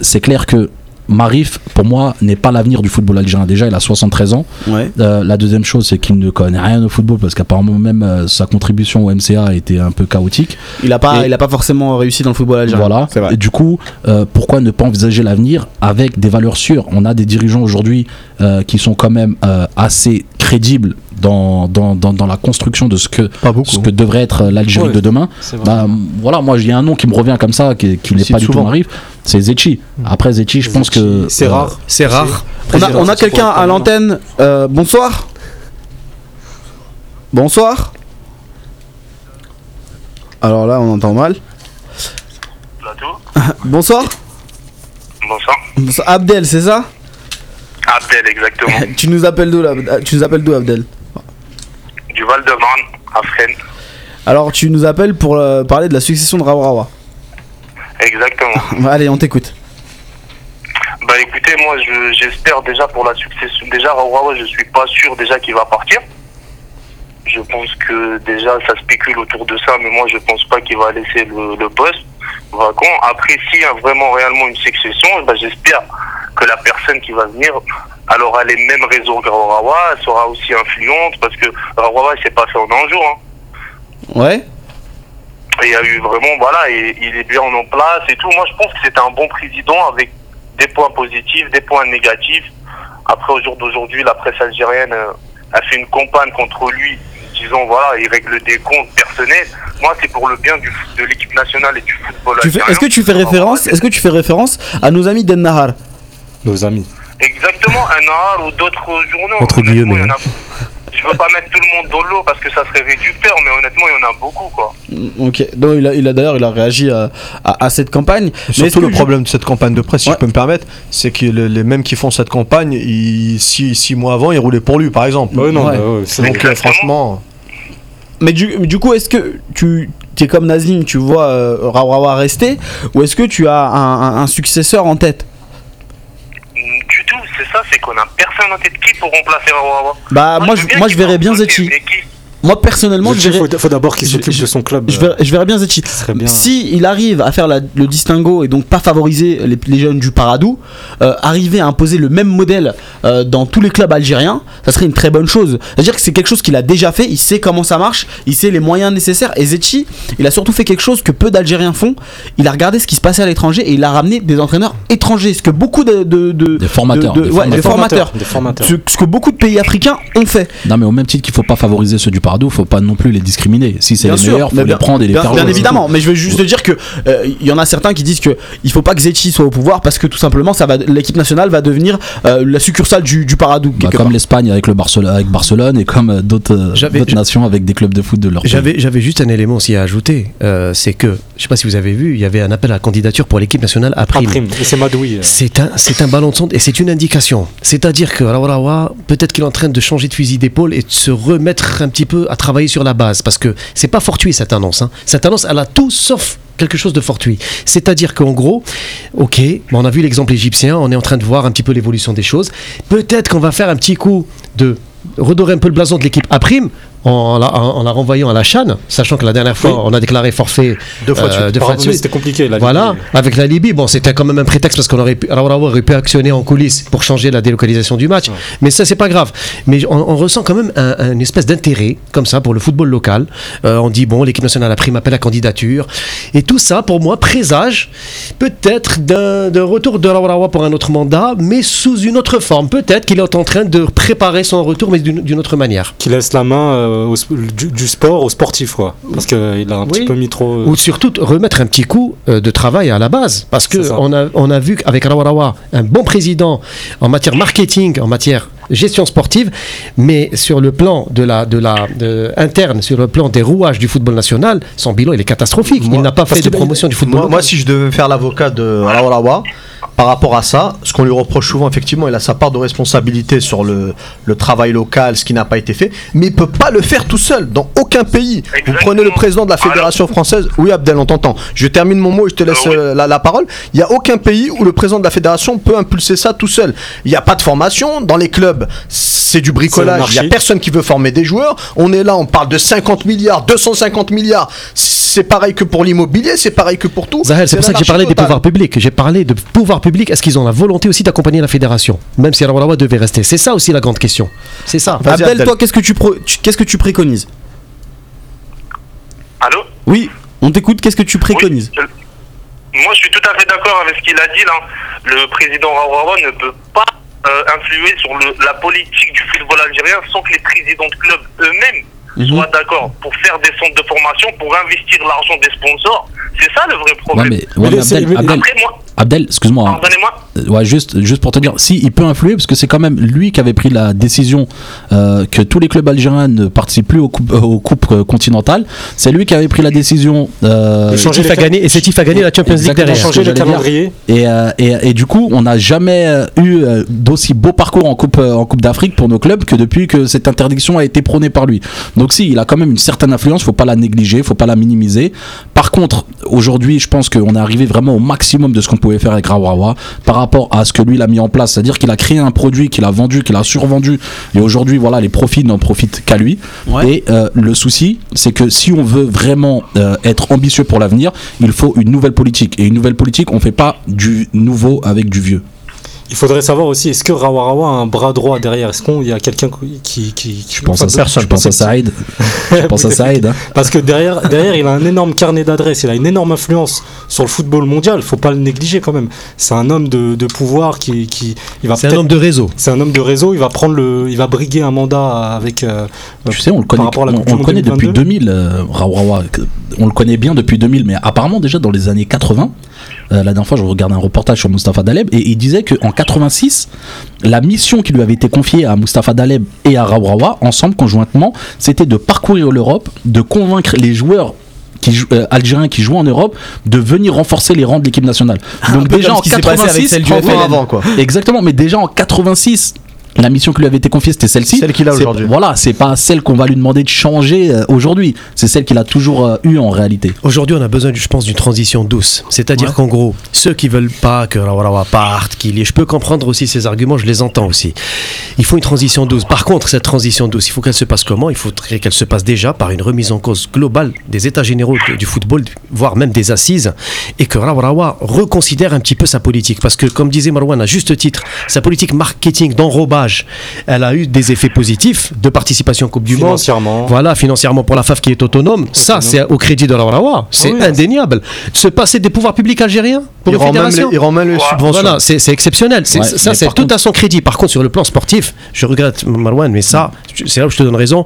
c'est clair que Marif, pour moi, n'est pas l'avenir du football algérien. Déjà, il a 73 ans.
Ouais.
Euh, la deuxième chose, c'est qu'il ne connaît rien au football parce qu'apparemment, même euh, sa contribution au MCA a été un peu chaotique.
Il a pas
Et-
il a pas forcément réussi dans le football algérien.
Voilà.
Vrai.
Et du coup, euh, pourquoi ne pas envisager l'avenir avec des valeurs sûres? On a des dirigeants aujourd'hui qui sont quand même assez crédibles dans, dans, dans, dans la construction de ce que,
Pas
ce que devrait être euh, l'Algérie
Ouais.
de demain. Bah, voilà, moi, il y a un nom qui me revient comme ça, qui, qui n'est pas du tout
souvent.
Marif, c'est Zetchi. Après Zetchi, je pense que.
c'est
euh,
rare.
C'est rare.
On a, on a quelqu'un à l'antenne. Euh, bonsoir. Bonsoir. Alors là, on entend mal. Bonsoir.
Bonsoir.
Bonsoir. Abdel, c'est ça?
Abdel, exactement.
Tu nous appelles d'où là? Tu nous appelles d'où Abdel?
Du Val-de-Marne, à Fresnes.
Alors tu nous appelles pour euh, parler de la succession de Rawarawa.
Exactement.
Allez, on t'écoute.
Bah écoutez, moi je- j'espère déjà pour la succession. Déjà, Raourawa, je suis pas sûr déjà qu'il va partir. Je pense que déjà ça spécule autour de ça, mais moi je pense pas qu'il va laisser le, le poste vacant. Après, s'il y a vraiment réellement une succession, bah, j'espère que la personne qui va venir, elle aura les mêmes réseaux que Raourawa, elle sera aussi influente, parce que Raourawa, il s'est pas fait en un jour. hein.
Ouais
Et il y a eu vraiment, voilà, et il est bien en place et tout. Moi, je pense que c'était un bon président avec des points positifs, des points négatifs. Après, au jour d'aujourd'hui, la presse algérienne euh, a fait une campagne contre lui, disant, voilà, il règle des comptes personnels. Moi, c'est pour le bien du, de l'équipe nationale et du football.
Est-ce que tu fais référence Est-ce que tu fais référence à nos amis d'En Nahar?
Nos amis.
Exactement, un Nahar ou d'autres journaux.
Entre guillemets,
a- Je veux pas mettre tout le monde dans l'eau parce que ça serait réducteur, mais honnêtement, il y en a beaucoup, quoi.
Ok. Donc il a, il a d'ailleurs il a réagi à, à- à cette campagne. Mais
Surtout le
je-
problème de cette campagne de presse, si
Ouais.
je peux me permettre, c'est que le- les mêmes qui font cette campagne, ils, six, six mois avant, ils roulaient pour lui, par exemple.
Ouais, non,
Ouais.
bah
Donc euh, franchement,
Mais du, du coup, est-ce que tu es comme Nazim, tu vois euh, rester ou est-ce que tu as un, un- un successeur en tête?
Du tout, c'est ça, c'est qu'on a personne en tête qui pour remplacer Rawawa.
Bah moi, je, moi je verrais bien
qui
Moi personnellement, je
Il
verrais,
faut, faut d'abord qu'il s'occupe de son club.
je verrais, je verrais bien
serait bien.
Si il arrive à faire la- le distinguo et donc pas favoriser les, les jeunes du Paradou, euh, arriver à imposer le même modèle euh, dans tous les clubs algériens, ça serait une très bonne chose. C'est-à-dire que c'est quelque chose qu'il a déjà fait, il sait comment ça marche, il sait les moyens nécessaires. Et Zetchi, il a surtout fait quelque chose que peu d'Algériens font. Il a regardé ce qui se passait à l'étranger et il a ramené des entraîneurs étrangers, ce que beaucoup de, de- de-
Des formateurs,
de- de-
des
ouais, des formateurs,
Des formateurs.
Ce, ce que beaucoup de pays africains ont fait.
Non, mais au même titre qu'il faut pas favoriser ceux du Pardo, faut pas non plus les discriminer. Si c'est les meilleurs, faut les prendre et les
bien,
faire
bien
jouer.
évidemment, mais je veux juste te dire que euh, il y en a certains qui disent que il faut pas que Zetchi soit au pouvoir parce que tout simplement ça va l'équipe nationale va devenir euh, la succursale du, du Paradou
Bah, comme l'Espagne avec, le Barcelone, avec Barcelone et comme euh, d'autres euh, nations avec des clubs de foot de leur pays.
J'avais, j'avais juste un élément aussi à ajouter, euh, c'est que, je sais pas si vous avez vu, il y avait un appel à candidature pour l'équipe nationale à prime.
c'est Madoui. euh.
C'est un, c'est un ballon de sonde et c'est une indication. C'est-à-dire que peut-être qu'il est en train de changer de fusil d'épaule et de se remettre un petit peu à travailler sur la base. Parce que c'est pas fortuit cette annonce. hein. Cette annonce, elle a tout sauf quelque chose de fortuit. C'est-à-dire qu'en gros, ok, on a vu l'exemple égyptien, on est en train de voir un petit peu l'évolution des choses. Peut-être qu'on va faire un petit coup de redorer un peu le blason de l'équipe à prime en la, en- en la renvoyant à la Chan, sachant que la dernière fois,
Oui.
on a déclaré forfait
deux fois
euh,
suite.
deux fois de
Pardon, mais
suite.
C'était compliqué. La
Voilà,
Libye.
avec la Libye, bon, c'était quand même un prétexte parce qu'on aurait pu, aurait pu actionner en coulisses pour changer la délocalisation du match. Mais ça, c'est pas grave. Mais on, on ressent quand même un, un espèce d'intérêt, comme ça, pour le football local. Euh, on dit, bon, l'équipe nationale a pris appel à candidature. Et tout ça, pour moi, présage peut-être d'un retour de Raourawa pour un autre mandat, mais sous une autre forme. Peut-être qu'il est en train de préparer son retour, mais d'une d'une autre manière.
Qui laisse la main euh, au sp- du, du sport au sportif, quoi. Parce qu'il a un
Oui.
petit peu mis trop. euh,
Ou surtout remettre un petit coup euh, de travail à la base. Parce que
C'est ça.
on a, on a vu qu'avec Rawarawa, un bon président en matière marketing, en matière gestion sportive, mais sur le plan de la, de la de- interne, sur le plan des rouages du football national, son bilan il est catastrophique.
Moi-
il n'a pas fait de promotion du football.
Moi, moi, si je devais faire l'avocat de Rawalawa, par rapport à ça, ce qu'on lui reproche souvent, effectivement, il a sa part de responsabilité sur le, le travail local, ce qui n'a pas été fait, mais il peut pas le faire tout seul, dans aucun pays. Vous prenez le président de la Fédération française, oui Abdel, on t'entend. Je termine mon mot et je te laisse
Euh, oui.
la, la parole. Il n'y a aucun pays où le président de la fédération peut impulser ça tout seul. Il n'y a pas de formation dans les clubs, c'est du bricolage. Il n'y a personne qui veut former des joueurs. On est là, on parle de 50 milliards, 250 milliards. C'est pareil que pour l'immobilier, c'est pareil que pour tout.
Zahel, c'est pour ça que j'ai parlé des pouvoirs publics. J'ai parlé de pouvoirs publics. Est-ce qu'ils ont la volonté aussi d'accompagner la fédération Même si Rawarawa devait rester? C'est ça aussi la grande question. C'est ça.
Vas-y,
Abdel,
Abdel.
toi qu'est-ce que tu, pro- tu- qu'est-ce que tu préconises?
Allô?
Oui, on t'écoute, qu'est-ce que tu préconises?
Oui, je- Moi, je suis tout à fait d'accord avec ce qu'il a dit là. Le président Rawawa ne peut pas euh, influer sur le- la politique du football algérien sans que les présidents de clubs eux-mêmes
Mhm.
soient d'accord pour faire des centres de formation, pour investir l'argent des sponsors. C'est ça le vrai
Ouais,
problème.
mais, ouais,
Mais
mais
c'est-
Abdel,
mais-
Abdel,
Après, moi,
Abdel, excuse-moi. hein.
Pardonnez-moi.
Euh, Ouais, juste, juste pour te dire, si il peut influer, parce que c'est quand même lui qui avait pris la décision euh, que tous les clubs algériens ne participent plus aux coupes, euh, aux coupes euh, continentales. C'est lui qui avait pris la décision. euh,
De changer
Tif
les
a gagné, et c'est Tif a gagné la Champions League
Exactement.
Il a
derrière.
que
le calendrier.
Et, euh, et, et du coup, on n'a jamais euh, eu euh, d'aussi beau parcours en Coupe, euh, en coupe d'Afrique pour nos clubs que depuis que cette interdiction a été prônée par lui. Donc si, il a quand même une certaine influence, faut pas la négliger, faut pas la minimiser. Par contre, aujourd'hui, je pense qu'on est arrivé vraiment au maximum de ce qu'on pouvait faire avec Rawawa par rapport à ce que lui il a mis en place. C'est-à-dire qu'il a créé un produit, qu'il a vendu, qu'il a survendu. Et aujourd'hui, voilà, les profits n'en profitent qu'à lui.
Ouais.
Et euh, le souci, c'est que si on veut vraiment euh, être ambitieux pour l'avenir, il faut une nouvelle politique. Et une nouvelle politique, on fait pas du nouveau avec du vieux.
Il faudrait savoir aussi, est-ce que Rawarawa a un bras droit derrière? Est-ce qu'il y a quelqu'un qui, qui, qui-
Je pense à
personne.
Je pense à Saïd. Je pense à Saïd. hein.
Parce que derrière, derrière, il a un énorme carnet d'adresses, il a une énorme influence sur le football mondial. Faut pas le négliger quand même. C'est un homme de, de pouvoir qui, qui il va
C'est un homme de réseau.
C'est un homme de réseau. Il va prendre le, il va briguer un mandat avec. euh,
Tu sais, on le connaît, on, on le depuis
2022.
2000, euh, Rawawa. On le connaît bien depuis 2000, mais apparemment déjà dans les années 80. Euh, la dernière fois, je regardais un reportage sur Mustapha Daleb et il disait qu'en 86, la mission qui lui avait été confiée à Mustapha Daleb et à Rawawa, ensemble, conjointement, c'était de parcourir l'Europe, de convaincre les joueurs qui euh, algériens qui jouent en Europe de venir renforcer les rangs de l'équipe nationale. Donc déjà en
ce qui s'est passé avec
86,
celle du
30 ans
FLN.
avant, quoi.
Exactement, mais déjà en 86, la mission qui lui avait été confiée, c'était celle-ci.
Celle qu'il a aujourd'hui.
Voilà, c'est pas celle qu'on va lui demander de changer euh, aujourd'hui. C'est celle qu'il a toujours eue en réalité.
Aujourd'hui, on a besoin, je pense, d'une transition douce. C'est-à-dire
Ouais.
qu'en gros, ceux qui veulent pas que Rawarawa parte, qu'il y ait, je peux comprendre aussi ces arguments, je les entends aussi. Il faut une transition douce. Par contre, cette transition douce, il faut qu'elle se passe comment? Il faudrait qu'elle se passe déjà par une remise en cause globale des états généraux du football, voire même des assises, et que Rawarawa reconsidère un petit peu sa politique. Parce que, comme disait Marwan à juste titre, sa politique marketing d'enrobage, elle a eu des effets positifs de participation en Coupe du Monde.
financièrement.
Voilà, financièrement pour la FAF qui est autonome, ça c'est au crédit de la Rawa, c'est
Oui,
indéniable. Se passer des pouvoirs publics algériens pour
Il
une fédération
il rend même les
Ouais.
subventions.
voilà, c'est exceptionnel. C'est-
Ouais,
ça, tout
contre-
à son crédit. Par contre, sur le plan sportif, je regrette Marwan, mais ça, c'est là où je te donne raison.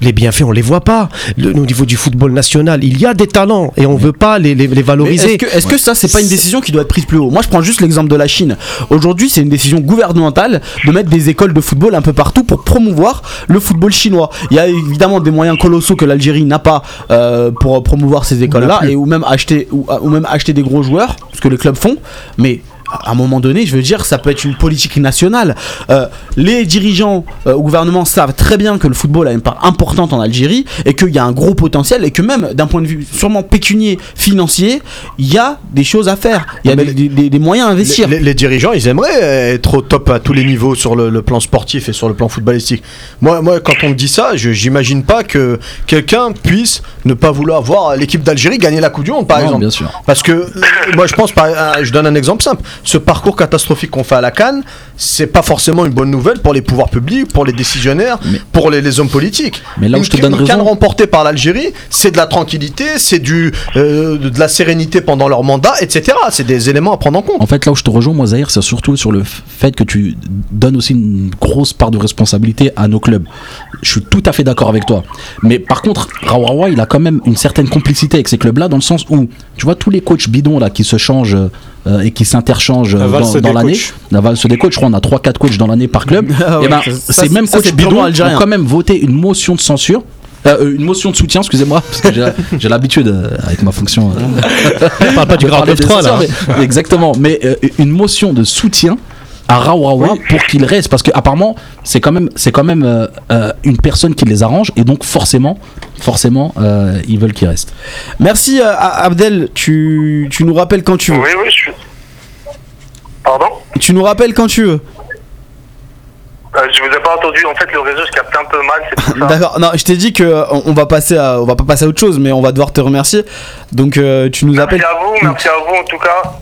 Les bienfaits, on les voit pas. Le- au niveau du football national, il y a des talents et on veut pas les, les- les
Mais
valoriser.
Est-ce que, est-ce que ça, c'est pas une décision qui doit être prise plus haut? Moi, je prends juste l'exemple de la Chine. Aujourd'hui, c'est une décision gouvernementale de mettre des écoles de football un peu partout pour promouvoir le football chinois. Il y a évidemment des moyens colossaux que l'Algérie n'a pas euh, pour promouvoir ces écoles-là et ou même acheter ou, ou même acheter des gros joueurs, ce que les clubs font. Mais à un moment donné, je veux dire, ça peut être une politique nationale. Euh, les dirigeants euh, au gouvernement savent très bien que le football a une part importante en Algérie et qu'il y a un gros potentiel et que même d'un point de vue sûrement pécunier, financier, il y a des choses à faire. Il y a des, des- des- des moyens à investir.
Les, les- les dirigeants, ils aimeraient être au top à tous les niveaux sur le, le plan sportif et sur le plan footballistique. Moi, moi quand on me dit ça, je j'imagine pas que quelqu'un puisse ne pas vouloir voir l'équipe d'Algérie gagner la Coupe du Monde, par
Non,
exemple.
bien sûr.
Parce que euh, moi, je pense, par- euh, je donne un exemple simple. Ce parcours catastrophique qu'on fait à la Cannes, c'est pas forcément une bonne nouvelle pour les pouvoirs publics, pour les décisionnaires,
Mais-
pour les, les hommes politiques.
Mais là où
Une-
je te donne
une Cannes
raison-
remportée par l'Algérie, c'est de la tranquillité, c'est du euh, de la sérénité pendant leur mandat, etc. C'est des éléments à prendre en compte.
En fait, là où je te rejoins, moi, Zahir, c'est surtout sur le fait que tu donnes aussi une grosse part de responsabilité à nos clubs. Je suis tout à fait d'accord avec toi. Mais par contre, Rawawa, il a quand même une certaine complicité avec ces clubs-là, dans le sens où, tu vois, tous les coachs bidons là qui se changent euh, et qui s'interchangent euh,
La
dans, l'année, la valse des coachs, je crois, on a 3-4 coachs dans l'année par club.
Ah
et
ouais,
ben,
ça-
ces mêmes coachs bidons ont quand même voté une motion de censure. euh, une motion de soutien, excusez-moi, parce que j'ai- l'habitude euh, avec ma fonction. euh,
On parle pas du
des
9-3 là.
mais- exactement, mais euh, une motion de soutien à Rawawa pour qu'il reste parce que apparemment c'est quand même c'est quand même euh, euh, une personne qui les arrange et donc forcément forcément euh, ils veulent qu'il reste.
Merci euh, Abdel, tu, tu nous rappelles quand tu veux.
Oui, oui, je suis. Pardon?
Tu nous rappelles quand tu veux.
Euh, Je vous ai pas entendu. En fait, le réseau se capte un peu mal. C'est pour ça.
D'accord. Non, je t'ai dit que euh, on, va passer à, on va pas passer à autre chose, mais on va devoir te remercier. Donc euh, tu nous
Merci
appelles.
à vous, merci à vous en tout cas.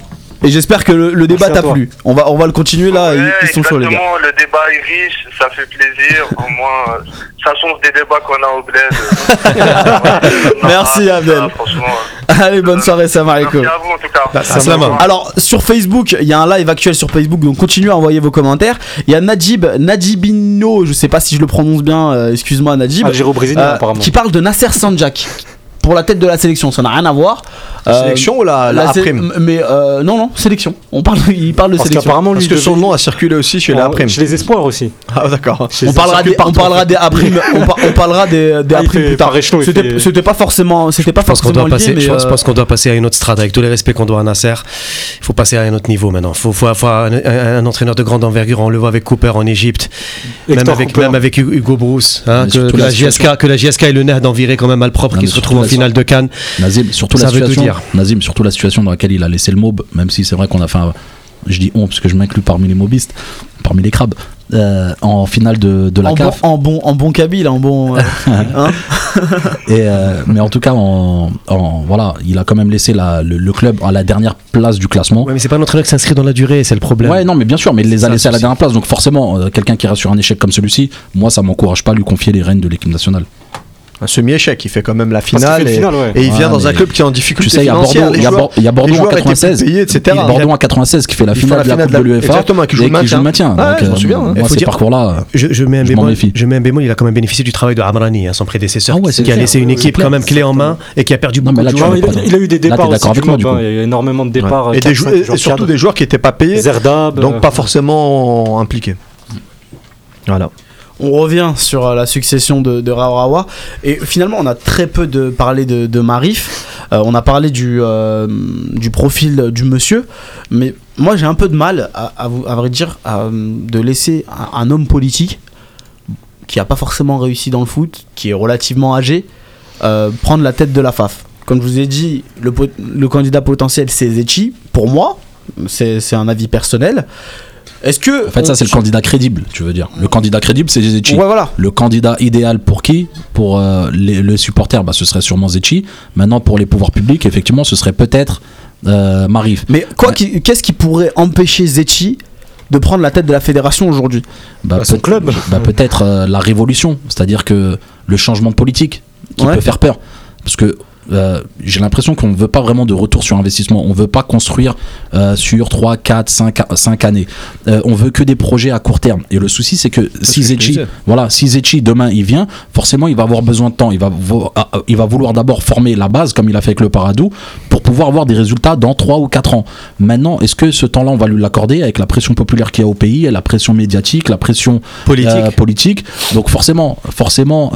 Et j'espère que le, le débat
Merci à
t'a plu. On va, on va le continuer là.
Ouais,
ils, ils sont chauds les gars.
exactement, le débat est riche, ça fait plaisir. Au moins, euh, ça change des débats qu'on a au bled.
Merci,
Ah,
Abdel.
Franchement.
Allez, bonne soirée, salam
Merci
alaikum.
à vous en tout cas.
Salam.
Alors sur Facebook, il y a un live actuel sur Facebook, donc continuez à envoyer vos commentaires. Il y a Najib, Najibino, je sais pas si je le prononce bien, euh, excuse-moi Najib,
Algéro-brésilien,
euh,
apparemment.
qui parle de Nasser Sanjak. Pour la tête de la sélection, ça n'a rien à voir.
La
Euh,
sélection ou la, la,
la Mais euh, non, non, sélection. On parle, il parle de
Parce
sélection.
qu'apparemment, lui,
Parce que son nom a circulé aussi chez la A-prime.
Chez les espoirs aussi.
Ah d'accord.
On parlera, des, on parlera des A-prime, on, par- on parlera des, des
Ah, il
A-prime
fait
plus tard.
il
C'était pas forcément, c'était pas
Je pense qu'on
forcément
doit
lié,
passer,
mais
je pense,
euh,
qu'on doit passer à une autre strate avec tous les respects qu'on doit à Nasser. Il faut passer à un autre niveau maintenant. Il faut, faut avoir un, un- un entraîneur de grande envergure. On le voit avec Cooper en Égypte, même avec,
Cooper.
même avec Hugo Bruce. hein, que,
la.
JSK, que la JSK ait le nez d'en virer quand même mal propre, qui se
surtout
retrouve en finale de Cannes.
Nazim, surtout la
Ça
situation.
dire.
Nazim, surtout la situation dans laquelle il a laissé le mob, même si c'est vrai qu'on a fait un. Je dis on parce que je m'inclus parmi les mobistes, parmi les crabes, euh, en finale de, de la
en, bon,
CAF.
en bon, en bon kabyle, en bon. euh, hein.
Et, euh, mais en tout cas, en, en- voilà, il a quand même laissé la- le, le club à la dernière place du classement.
Ouais, mais c'est pas un entraîneur qui s'inscrit dans la durée, c'est le problème.
Ouais, non, mais bien sûr, mais il les a laissés à la dernière place. Donc forcément, euh, quelqu'un qui reste sur un échec comme celui-ci, moi, ça m'encourage pas à lui confier les rênes de l'équipe nationale.
Un semi-échec, il fait quand même la finale. et,
final, ouais.
et il vient
Ouais,
dans un club qui est en difficulté
Tu sais, il y a Bordeaux, il y a,
joueurs-
Bor- il y a Bordeaux
les
en
joueurs étaient plus
96,
payés, etc.
Bordeaux en 96 qui fait la
Il fait
finale
la
de la
finale
Coupe de l'UEFA
exactement, qui joue le
qui joue le
maintien.
Donc,
je m'en
euh,
souviens, hein.
moi,
Il faut
ces
dire-
parcours-là,
Je, je mets un bémol, je mets un bémol, il a quand même bénéficié du travail de Amrani, hein, son prédécesseur,
Ah ouais,
qui a laissé une équipe quand même clé en main et qui a perdu beaucoup de joueurs.
il, a, eu des départs. Il y a eu énormément de départs.
Et, des
4,
jou-
5
et- et
joueurs
surtout des joueurs qui n'étaient pas payés, donc
euh,
pas forcément impliqués. Voilà.
On revient sur euh, la succession de, de et finalement on a très peu de parlé de, Marif. Euh, on a parlé du, euh, du profil du monsieur, mais moi j'ai un peu de mal à, à, vrai dire de laisser un, un homme politique qui a pas forcément réussi dans le foot, qui est relativement âgé, prendre la tête de la FAF. Comme je vous ai dit, le, le candidat potentiel c'est Zetchi. Pour moi, c'est un avis personnel. Est-ce que
En fait, ça, c'est le candidat crédible, tu veux dire. Le candidat crédible, c'est Zetchi.
Ouais, voilà.
Le candidat idéal pour qui Pour euh, les, les supporters, bah, ce serait sûrement Zetchi. Maintenant, pour les pouvoirs publics, effectivement, ce serait peut-être euh, Marif.
Mais quoi qui- qu'est-ce qui pourrait empêcher Zetchi de prendre la tête de la fédération aujourd'hui?
Bah,
Bah, son club.
bah, peut-être euh, la révolution, c'est-à-dire que le changement de politique qui
Ouais.
peut faire peur. Parce que euh, j'ai l'impression qu'on ne veut pas vraiment de retour sur investissement. On veut pas construire euh, sur 3, 4, 5, 5 années. Euh, on veut que des projets à court terme. Et le souci, c'est que si
disais.
voilà, si demain il vient, forcément il va avoir besoin de temps. Il va, ah, ah, il va vouloir d'abord former la base, comme il a fait avec le Paradou, pour pouvoir avoir des résultats dans 3 ou 4 ans. Maintenant, est-ce que ce temps-là, on va lui l'accorder avec la pression populaire qu'il y a au pays, la pression médiatique, la pression
Politique.
euh, politique. Donc forcément, forcément,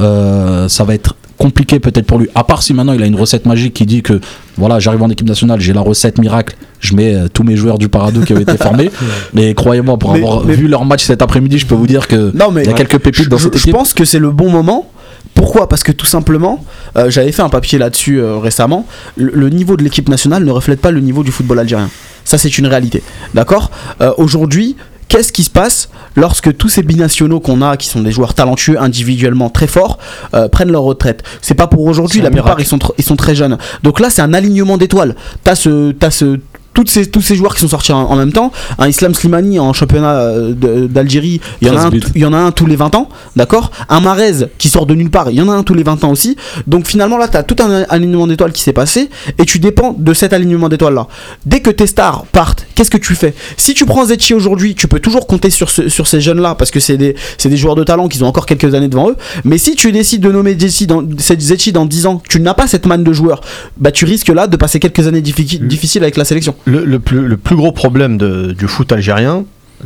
ça va être compliqué peut-être pour lui. À part si maintenant il a une recette magique qui dit que voilà, j'arrive en équipe nationale, j'ai la recette miracle, je mets euh, tous mes joueurs du Paradou qui ont été formés. Et croyez-moi, pour
Mais-
avoir
mais-
vu leur match cet après-midi, je peux vous dire que
Non, mais
il y a quelques pépites
je,
dans
je-
cette
je
équipe.
pense que c'est le bon moment. Pourquoi? Parce que tout simplement, euh, j'avais fait un papier là-dessus euh, récemment. Le, le niveau de l'équipe nationale ne reflète pas le niveau du football algérien. Ça, c'est une réalité. D'accord? Euh, Aujourd'hui, qu'est-ce qui se passe lorsque tous ces binationaux qu'on a, qui sont des joueurs talentueux, individuellement très forts, euh, prennent leur retraite? C'est pas pour aujourd'hui. La plupart, ils sont, ils sont très jeunes. Donc là, c'est un alignement d'étoiles. T'as ce, t'as ce toutes ces, tous ces joueurs qui sont sortis en, en même temps, un Islam Slimani en championnat euh, d'Algérie, il y, en a
13
un,
buts.
il y en a un tous les 20 ans, d'accord? Un Marez qui sort de nulle part, il y en a un tous les 20 ans aussi. Donc finalement là, tu as tout un alignement d'étoiles qui s'est passé et tu dépends de cet alignement d'étoiles là. Dès que tes stars partent, qu'est-ce que tu fais? Si tu prends Zetchi aujourd'hui, tu peux toujours compter sur, ce- sur ces jeunes là parce que c'est des, joueurs de talent qui ont encore quelques années devant eux. Mais si tu décides de nommer Zetchi dans, Zetchi dans 10 ans, tu n'as pas cette manne de joueurs, bah tu risques là de passer quelques années diffici- difficiles avec la sélection.
Le, le plus, le plus gros problème de- du foot algérien,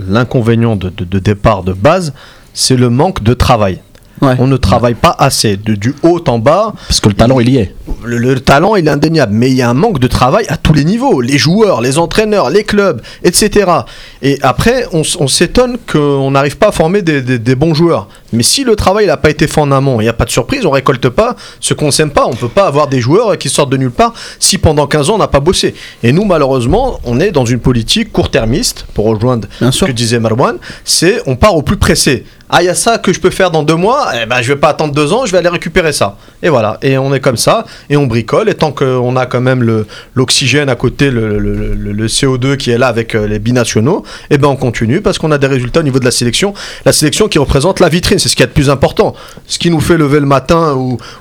l'inconvénient de, de- de départ de base, c'est le manque de travail.
Ouais.
On ne travaille pas assez. De, du haut en bas,
Parce que le talent, il y est.
le, le talent il est indéniable, mais il y a un manque de travail à tous les niveaux, les joueurs, les entraîneurs, les clubs, etc. Et après, on, s'étonne qu'on n'arrive pas à former des, des- des bons joueurs. Mais si le travail n'a pas été fait en amont, il n'y a pas de surprise, on récolte pas ce qu'on sème pas. On peut pas avoir des joueurs qui sortent de nulle part si pendant 15 ans on n'a pas bossé. Et nous, malheureusement, on est dans une politique court-termiste, pour rejoindre
Bien
ce
sûr.
que disait Marwan, c'est on part au plus pressé. Ah, il y a ça que je peux faire dans deux mois, eh ben, je vais pas attendre deux ans, je vais aller récupérer ça. Et voilà, et on est comme ça, et on bricole, et tant qu'on a quand même l'oxygène à côté, le, le- le- le CO2 qui est là avec euh, les binationaux, et ben on continue parce qu'on a des résultats au niveau de la sélection. La sélection qui représente la vitrine, c'est ce qu'il y a de plus important. Ce qui nous fait lever le matin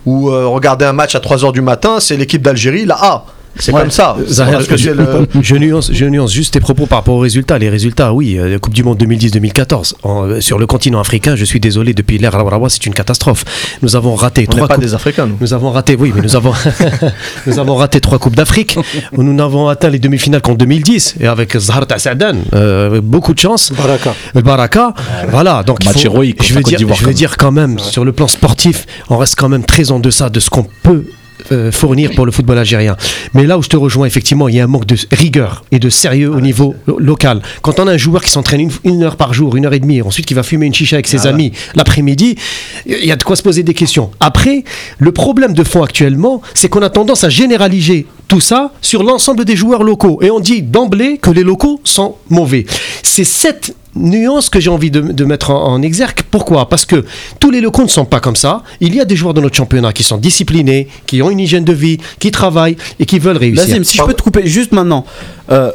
ou, euh, regarder un match à 3h du matin, c'est l'équipe d'Algérie, la A. C'est
Ouais.
comme ça.
Zahir,
Parce que
je,
c'est le-
je nuance, je nuance juste tes propos par rapport aux résultats. Les résultats, oui, euh, Coupe du Monde 2010-2014. En- euh, Sur le continent africain, je suis désolé, depuis l'ère Al-Rawa, c'est une catastrophe. Nous avons raté
On n'est
trois
pas
coupes-
des Africains, nous.
Nous avons raté, oui, mais nous avons, nous avons raté trois Coupes d'Afrique. nous n'avons atteint les demi-finales qu'en 2010. Et avec Zahar Tassadan, euh, beaucoup de chance.
Baraka.
Baraka, voilà. Donc, il
Match
faut-
héroïque
je veux dire, je veux dire quand même, sur le plan sportif, on reste quand même très en deçà de ce qu'on peut euh, fournir pour le football algérien. Mais là où je te rejoins, effectivement, il y a un manque de rigueur et de sérieux au niveau lo- local. Quand on a un joueur qui s'entraîne une, une heure par jour, une heure et demie, ensuite qui va fumer une chicha avec ses amis l'après-midi, il y a de quoi se poser des questions. Après, le problème de fond actuellement, c'est qu'on a tendance à généraliser tout ça sur l'ensemble des joueurs locaux. Et on dit d'emblée que les locaux sont mauvais. C'est cette nuance que j'ai envie de, de mettre en, en exergue. Pourquoi? Parce que tous les locaux ne sont pas comme ça. Il y a des joueurs de notre championnat qui sont disciplinés, qui ont une hygiène de vie, qui travaillent et qui veulent réussir.
Si je peux te couper juste maintenant. euh,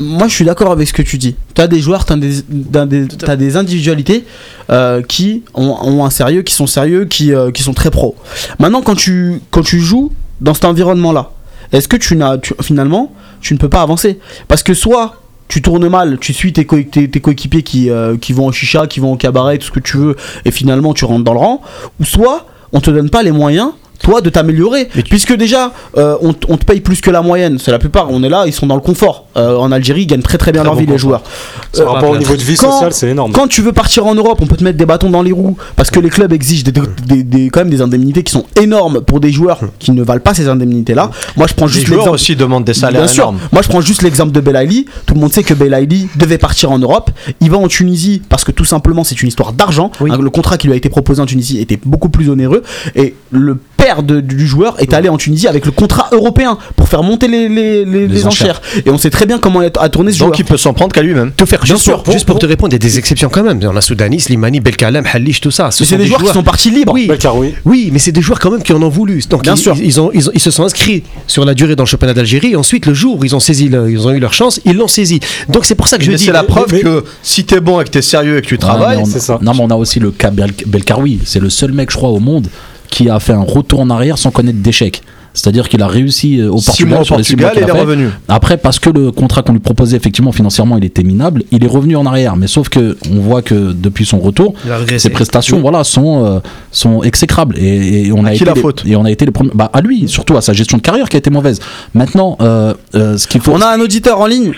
moi, je suis d'accord avec ce que tu dis. Tu as des joueurs, tu as des, individualités euh, qui ont, ont un sérieux, qui sont sérieux, qui, euh, qui sont très pro. Maintenant, quand tu, quand tu joues dans cet environnement-là, est-ce que tu n'as finalement, tu ne peux pas avancer? Parce que soit tu tournes mal, tu suis tes, co- tes- tes coéquipiers qui, euh, qui vont au chicha, qui vont au cabaret, tout ce que tu veux, et finalement tu rentres dans le rang, ou soit on te donne pas les moyens toi de t'améliorer puisque déjà euh, on, te paye plus que la moyenne c'est la plupart on est là ils sont dans le confort Euh, en Algérie ils gagnent très très bien
Très
leur
bon
vie les joueurs
Par
Euh,
rapport au niveau de vie
quand-
sociale, c'est énorme.
quand tu veux partir en Europe, on peut te mettre des bâtons dans les roues parce que les clubs exigent des, des- des- quand même des indemnités qui sont énormes pour des joueurs qui ne valent pas ces indemnités-là. Moi, je prends
Les
juste
joueurs
l'exemple.
aussi demandent des salaires
Bien sûr.
énormes.
Moi, je prends juste l'exemple de Belaïli. Tout le monde sait que Belaïli devait partir en Europe. Il va en Tunisie parce que tout simplement, c'est une histoire d'argent.
Oui.
Le contrat qui lui a été proposé en Tunisie était beaucoup plus onéreux. Et le père de- du joueur est allé en Tunisie avec le contrat européen pour faire monter les, les- les- les enchères. Et on sait très bien comment a tourné ce joueur.
Donc il peut s'en prendre qu'à lui-même.
Tout faire,
Bien
juste,
sûr,
pour, juste pour te répondre, il y a des exceptions quand même. On a Soudanis, Limani, Belkalem, Halish, tout ça. Ce
Mais c'est
sont
des joueurs qui sont partis libres.
Oui,
Belkar, oui.
Oui, mais c'est des joueurs quand même qui en ont voulu. Donc
Bien
ils,
sûr.
Ils, ont, ils, ont- ils se sont inscrits sur la durée dans le championnat d'Algérie. Et ensuite, le jour où ils ont saisi, le- ils ont eu leur chance, ils l'ont saisi. Donc c'est pour ça que je
Mais
dis.
c'est la preuve
mais-
que si t'es bon et que t'es sérieux et que tu travailles,
c'est ça.
Non, mais on a aussi le cas Bel- Belkaroui. C'est le seul mec, je crois, au monde qui a fait un retour en arrière sans connaître d'échec. C'est-à-dire qu'il a réussi euh, au
six
Portugal,
mois au
sur les six mois
il est
fait.
revenu.
Après, parce que le contrat qu'on lui proposait effectivement financièrement, il était minable, il est revenu en arrière. Mais sauf que on voit que depuis son retour, ses prestations, voilà, sont euh, sont exécrables. Et, et on
À
a
qui
été
la
les-
faute
Et on a été les premiers. Bah, à lui, surtout à sa gestion de carrière qui a été mauvaise. Maintenant, euh, euh, ce qu'il faut.
On a un auditeur en ligne.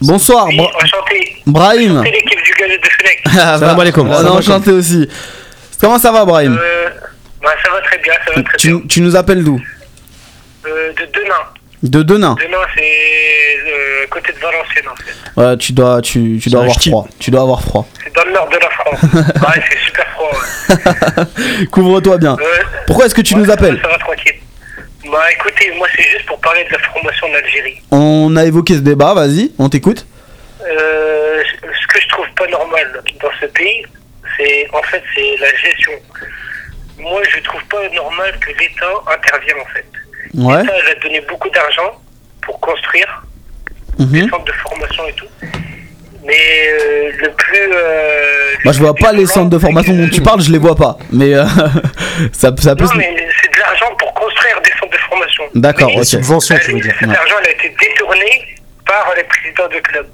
Bonsoir,
Oui,
Bra-
enchanté.
Brahim.
Enchanté l'équipe du Galette de Fenech.
Ah,
Salam
bah,
alaikum.
on est
Salam
enchanté aussi. Comment ça va, Brahim?
Euh, bah, ça va très bien, ça va très bien.
tu, tu nous appelles d'où
Euh, de Denain.
De Denain.
Denain, c'est euh, côté de Valenciennes en fait.
Ouais, tu dois, tu, tu dois avoir
ch'ti.
froid. Tu dois avoir froid.
C'est dans le nord de la France. ouais, c'est super froid. Ouais.
Couvre-toi bien.
Euh,
Pourquoi est-ce que tu
ouais,
nous
ça va,
appelles
Ça va tranquille. Bah écoutez, moi c'est juste pour parler de la formation en Algérie.
On a évoqué ce débat, vas-y, on t'écoute.
Euh, ce que je trouve pas normal dans ce pays, c'est en fait c'est la gestion. Moi, je trouve pas normal que l'État intervienne en fait.
Ouais.
L'État elle a donné beaucoup d'argent pour construire
mhm.
des centres de formation et tout. Mais euh, le plus. Euh,
Moi, je vois pas les centres de formation dont tu parles, je les vois pas. Mais euh, ça, ça peut
Non, mais c'est de l'argent pour construire des centres de formation.
D'accord, ok.
Les subventions, tu veux dire.
Cet
Ouais.
argent elle a été détourné par les présidents de club.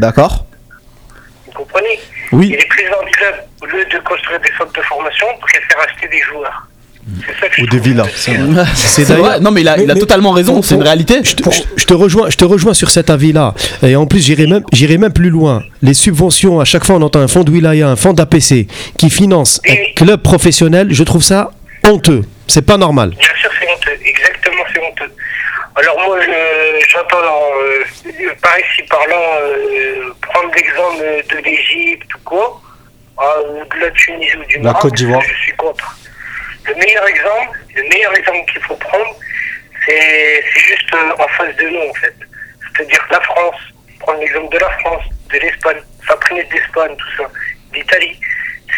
D'accord.
Vous comprenez?
Oui.
Et les présidents au lieu de construire des centres de formation, préfèrent acheter des joueurs. C'est ça que je
Ou des villas.
C'est. Non, mais il a, il a
mais-
totalement raison, c'est une réalité.
Je te, je- je te rejoins, je te rejoins sur cet avis-là. Et en plus, j'irai même, j'irai même plus loin. Les subventions, à chaque fois, on entend un fonds de wilaya, un fonds d'APC qui finance un
Oui.
club professionnel. Je trouve ça honteux. C'est pas normal.
Bien sûr, c'est honteux. Exactement, c'est honteux. Alors moi, je- j'entends euh, par ici, par là, euh, prendre l'exemple de l'Égypte ou quoi, ou de la Tunisie ou du
La
Maroc,
Côte d'Ivoire.
Je suis contre. Le meilleur exemple, le meilleur exemple qu'il faut prendre, c'est c'est juste euh, en face de nous, en fait. C'est-à-dire la France, prendre l'exemple de la France, de l'Espagne, s'imprégner de l'Espagne, tout ça, d'Italie.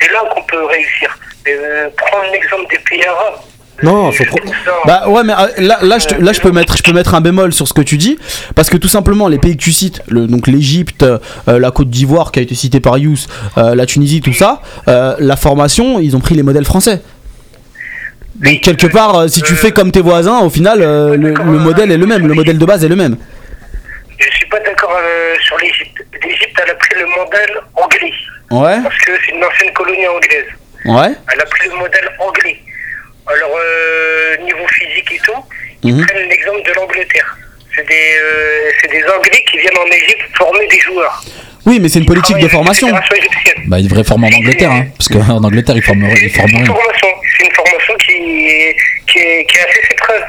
C'est là qu'on peut réussir. Euh, prendre l'exemple des pays arabes.
Non,
euh,
faut pro-
Bah ouais mais euh, là, là, je, te- là je peux mettre je peux mettre un bémol sur ce que tu dis parce que tout simplement les pays que tu cites le, donc l'Égypte euh, la Côte d'Ivoire qui a été citée par Yous euh, la Tunisie tout ça euh, la formation ils ont pris les modèles français Donc quelque part, euh, si tu fais comme tes voisins, au final, euh, le, le modèle est le même, le modèle de base est le même.
Je suis pas d'accord euh, sur l'Égypte. L'Égypte, elle a pris le modèle anglais.
Ouais,
Parce que c'est une ancienne colonie anglaise.
ouais.
Elle a pris le modèle anglais. Alors, euh, niveau physique et tout, ils
Mhm.
prennent l'exemple de l'Angleterre. C'est des, euh, c'est des Anglais qui viennent en Égypte former des joueurs.
Oui, mais c'est une politique de
la
formation.
Bah, il devrait former en Angleterre, hein, parce qu'en Angleterre, ils forment, ils
C'est une formation, c'est une formation qui, qui, est- qui a fait ses preuves.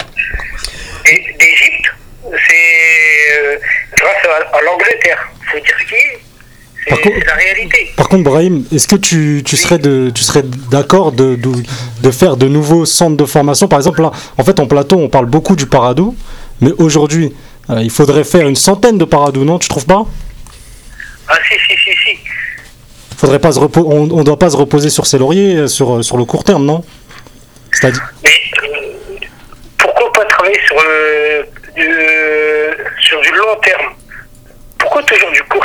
Et d'Égypte, c'est euh, grâce à, à l'Angleterre. faut dire ce qui est.
Par contre-
c'est la réalité.
Par contre, Brahim, est-ce que tu, tu serais, de, tu serais d'accord de, de, de faire de nouveaux centres de formation? Par exemple, là, en fait, en plateau, on parle beaucoup du Paradou, mais aujourd'hui, euh, il faudrait faire une centaine de Paradou, non? Tu trouves pas?
Ah si, si, si, si.
faudrait pas se repo- on ne doit pas se reposer sur ses lauriers euh, sur, sur le court terme, non? C'est-à-dire
Mais euh, pourquoi pas travailler sur, euh, du, sur du long terme? Pourquoi toujours du court terme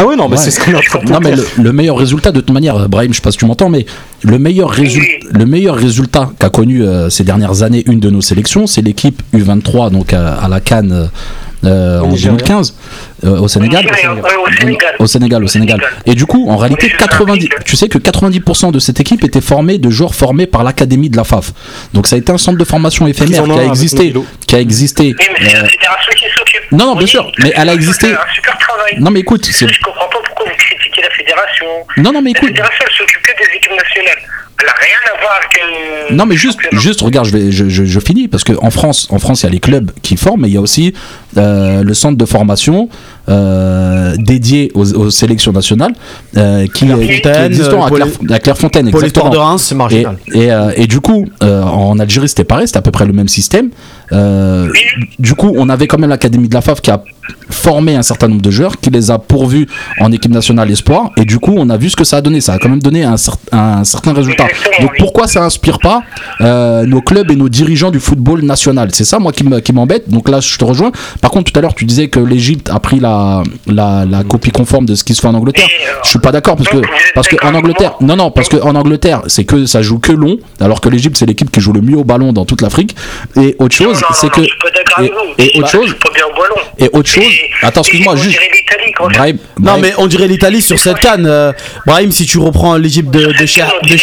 Ah oui, non, mais
Ouais.
c'est ce qu'on a.
Non mais le, le meilleur résultat de toute manière, Brahim, je sais pas si tu m'entends, mais le meilleur, résul-
Oui.
le meilleur résultat qu'a connu euh, ces dernières années une de nos sélections, c'est l'équipe U23 donc à, à la Cannes euh,
Au
en
Nigeria.
2015 euh, au Sénégal.
Au Sénégal.
Au Sénégal, au Sénégal. Et du coup, en réalité,
Jeux
90,
olympiques.
tu sais que 90% de cette équipe était formée de joueurs formés par l'académie de la FAF. Donc ça a été un centre de formation éphémère qui a existé, qui a existé.
Mais c'est
euh,
la fédération qui s'occupe.
non, non, bien sûr, mais elle a
la
existé-
fédération fait un super travail.
non mais écoute, c'est
Je comprends pas pourquoi vous critiquez la fédération.
non non mais
La
écoute,
fédération, elle s'occupe que des équipes nationales. Elle n'a rien à voir avec.
Non mais juste, juste regarde, je, vais, je, je, je finis parce qu'en France, en France, il y a les clubs qui forment, mais il y a aussi euh, le centre de formation euh, dédié aux, aux sélections nationales euh, qui, qui est
Clairefontaine,
existant à, Claire- à Clairefontaine.
Pour l'histoire de
exactement.
Reims.
C'est
Et,
marginal.
et, euh, et du coup, euh, en Algérie, c'était pareil, c'était à peu près le même système. Euh, du coup, on avait quand même l'Académie de la FAF qui a formé un certain nombre de joueurs, qui les a pourvus en équipe nationale espoir, et du coup, on a vu ce que ça a donné. Ça a quand même donné un, cer- un certain résultat. Donc pourquoi ça inspire pas euh, nos clubs et nos dirigeants du football national? C'est ça, moi, qui me- qui m'embête. Donc là, je te rejoins. Par contre, tout à l'heure, tu disais que l'Égypte a pris la, la, la copie conforme de ce qui se fait en Angleterre. Je suis pas d'accord parce que parce en Angleterre, non non, parce que en Angleterre, c'est que ça joue que long, alors que l'Égypte c'est l'équipe qui joue le mieux au ballon dans toute l'Afrique. Et autre chose, c'est que et, autre
Bah,
chose, et autre chose. Attends, excuse-moi, juste.
dirait l'Italie quand
Brahim,
Non
Brahim,
mais on dirait l'Italie sur cette canne. euh, Brahim, si tu reprends l'Égypte de, de,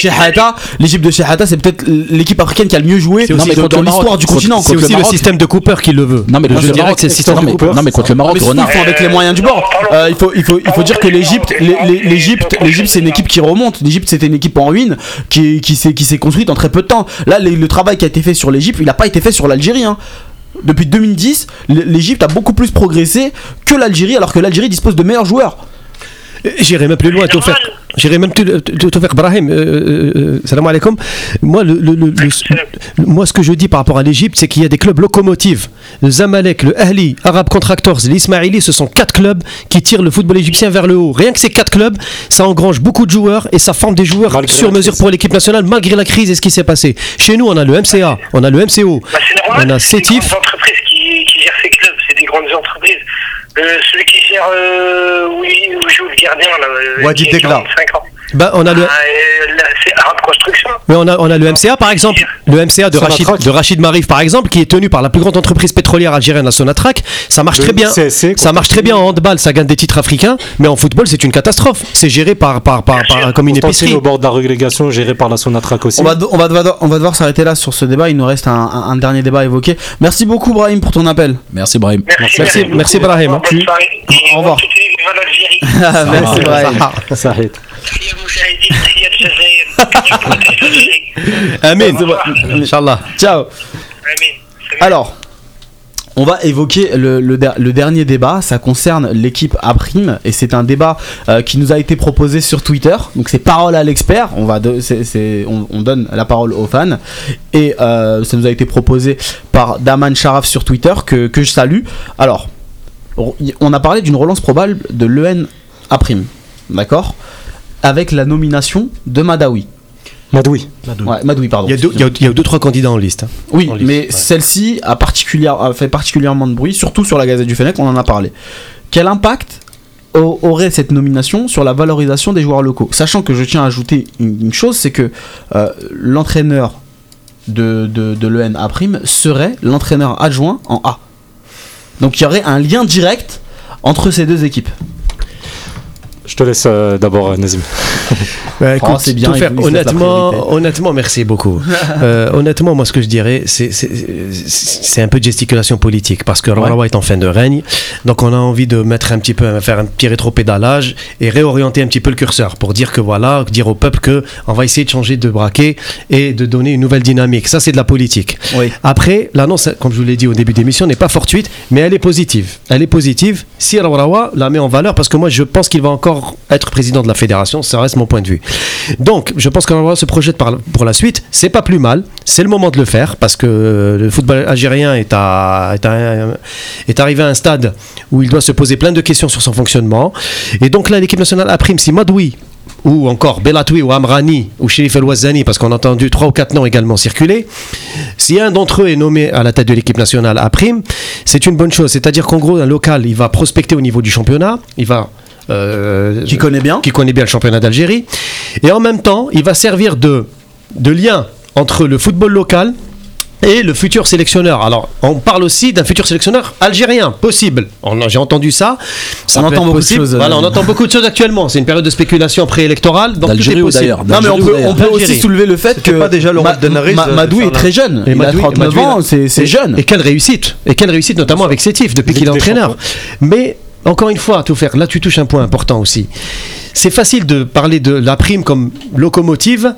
Hatta, l'Égypte de chez Hatta, c'est peut-être l'équipe africaine qui a le mieux joué dans l'histoire du continent.
C'est aussi
le Maroc.
système de Cooper qui le veut.
Non mais le
je dirais
Maroc,
que c'est le système de Cooper.
non mais contre le Maroc,
mais
renard.
ils font avec les moyens du bord. Euh, il faut, il faut, il faut dire que l'Égypte, l'É- l'É- l'Égypte, l'Égypte, c'est une équipe qui remonte. L'Égypte, c'était une équipe en ruine qui, qui s'est, qui s'est construite en très peu de temps. Là, le, le travail qui a été fait sur l'Égypte, il n'a pas été fait sur l'Algérie. hein. Depuis 2010, l- l'Égypte a beaucoup plus progressé que l'Algérie, alors que l'Algérie dispose de meilleurs joueurs.
J'irai même plus loin,
normal.
J'irai même tout faire, Brahim. Euh, euh, euh, salam alaikum. Moi, le, le- le- le- moi, ce que je dis par rapport à l'Égypte, c'est qu'il y a des clubs locomotives. Le Zamalek, le Ahli, Arab Contractors, l'Ismaili, ce sont quatre clubs qui tirent le football égyptien vers le haut. Rien que ces quatre clubs, ça engrange beaucoup de joueurs et ça forme des joueurs
Malgré
sur mesure pour l'équipe nationale, malgré la crise et ce qui s'est passé. Chez nous, on a le MCA, on a le MCO,
Bah, normal.
on a
c'est des
Sétif.
grandes entreprises qui, qui gèrent ces clubs. C'est des grandes entreprises. Euh, celui qui gère, euh, oui, où joue le gardien, là, euh,
Wadi Degla.
45 ans.
Ben, on a le.
Ah, là, c'est Arab Construction.
Mais on a, on a le MCA par exemple, le MCA de. Rachid, de Rachid Marif par exemple, qui est tenu par la plus grande entreprise pétrolière algérienne, la Sonatrach. Ça marche
Le
très bien.
CSC,
Ça marche très bien en handball, ça gagne des titres africains, mais en football c'est une catastrophe. C'est géré par, par, par, par- comme une épicerie.
au bord de la relégation, géré par la Sonatrach aussi.
On va, on va, devoir- on va devoir s'arrêter là sur ce débat. Il nous reste un, un- un dernier débat à évoquer. Merci beaucoup, Brahim, pour ton appel.
Merci Brahim.
Merci,
Merci, merci, Brahim, hein.
Au revoir. Merci, Brahim.
Ça arrête.
Merci
Amen.
Salut.
Alors, on va évoquer le, le der- le dernier débat. Ça concerne l'équipe A prime et c'est un débat euh, qui nous a été proposé sur Twitter. Donc c'est parole à l'expert. On va, de- c'est- c'est- on, on donne la parole aux fans et euh, ça nous a été proposé par Daman Sharaf sur Twitter que, que je salue. Alors, on a parlé d'une relance probable de l'EN A prime, d'accord, avec la nomination de Madawi.
Madoui.
Ouais, Madoui, pardon.
Il y, a deux, il y a- il y a deux, trois candidats en liste. hein.
Oui,
En liste,
mais
ouais.
celle-ci a, particulière- a fait particulièrement de bruit, surtout sur la Gazette du Fennec, on en a parlé. Quel impact au- aurait cette nomination sur la valorisation des joueurs locaux? Sachant que je tiens à ajouter une, une chose, c'est que euh, l'entraîneur de, de, de l'EN A prime serait l'entraîneur adjoint en A. Donc il y aurait un lien direct entre ces deux équipes.
Je te laisse euh, d'abord, euh, Nazim.
Bah, écoute,
Oh, c'est bien,
faire- honnêtement, honnêtement, merci beaucoup. Euh, honnêtement, moi, ce que je dirais, c'est c'est- c'est un peu de gesticulation politique parce que Rawa est en fin de règne, donc on a envie de mettre un petit peu, faire un petit rétropédalage et réorienter un petit peu le curseur pour dire que voilà, dire au peuple que on va essayer de changer de braquet et de donner une nouvelle dynamique. Ça, c'est de la politique.
Oui.
Après, l'annonce, comme je vous l'ai dit au début d'émission, n'est pas fortuite, mais elle est positive. Elle est positive si Rawa la met en valeur, parce que moi, je pense qu'il va encore être président de la fédération. Ça reste mon point de vue. Donc, je pense qu'Al Rawa se projette par- pour la suite. C'est pas plus mal. C'est le moment de le faire, parce que euh, le football algérien est, à, est, arrivé à un stade où il doit se poser plein de questions sur son fonctionnement. Et donc là, l'équipe nationale a prime si Madoui ou encore Belatoui ou Amrani ou Sherif El Ouazzani, parce qu'on a entendu trois ou quatre noms également circuler. Si un d'entre eux est nommé à la tête de l'équipe nationale à prime, c'est une bonne chose. C'est-à-dire qu'en gros, un local, il va prospecter au niveau du championnat, il va. Euh,
Qui connaît bien
qui connaît bien le championnat d'Algérie. Et en même temps, il va servir de, de lien entre le football local et le futur sélectionneur. Alors, on parle aussi d'un futur sélectionneur algérien, possible. A- J'ai entendu ça. Ça
On entend beaucoup de
possible.
choses,
Voilà, on
euh,
entend beaucoup de choses actuellement. C'est une période de spéculation préélectorale. donc tout est possible.
Non mais on peut, on
d'ailleurs
peut aussi soulever le fait que
pas déjà le
Ma-
rôle d'Enriz
Ma-
de
Madou
faire
est très jeune,
Et
il a
Madoui-
39
Madoui,
ans,
là.
c'est jeune.
Et quelle réussite Et quelle réussite, notamment avec Sétif, depuis qu'il est entraîneur. Mais encore une fois, tout faire. Là, tu touches un point important aussi. C'est facile de parler de la prime comme locomotive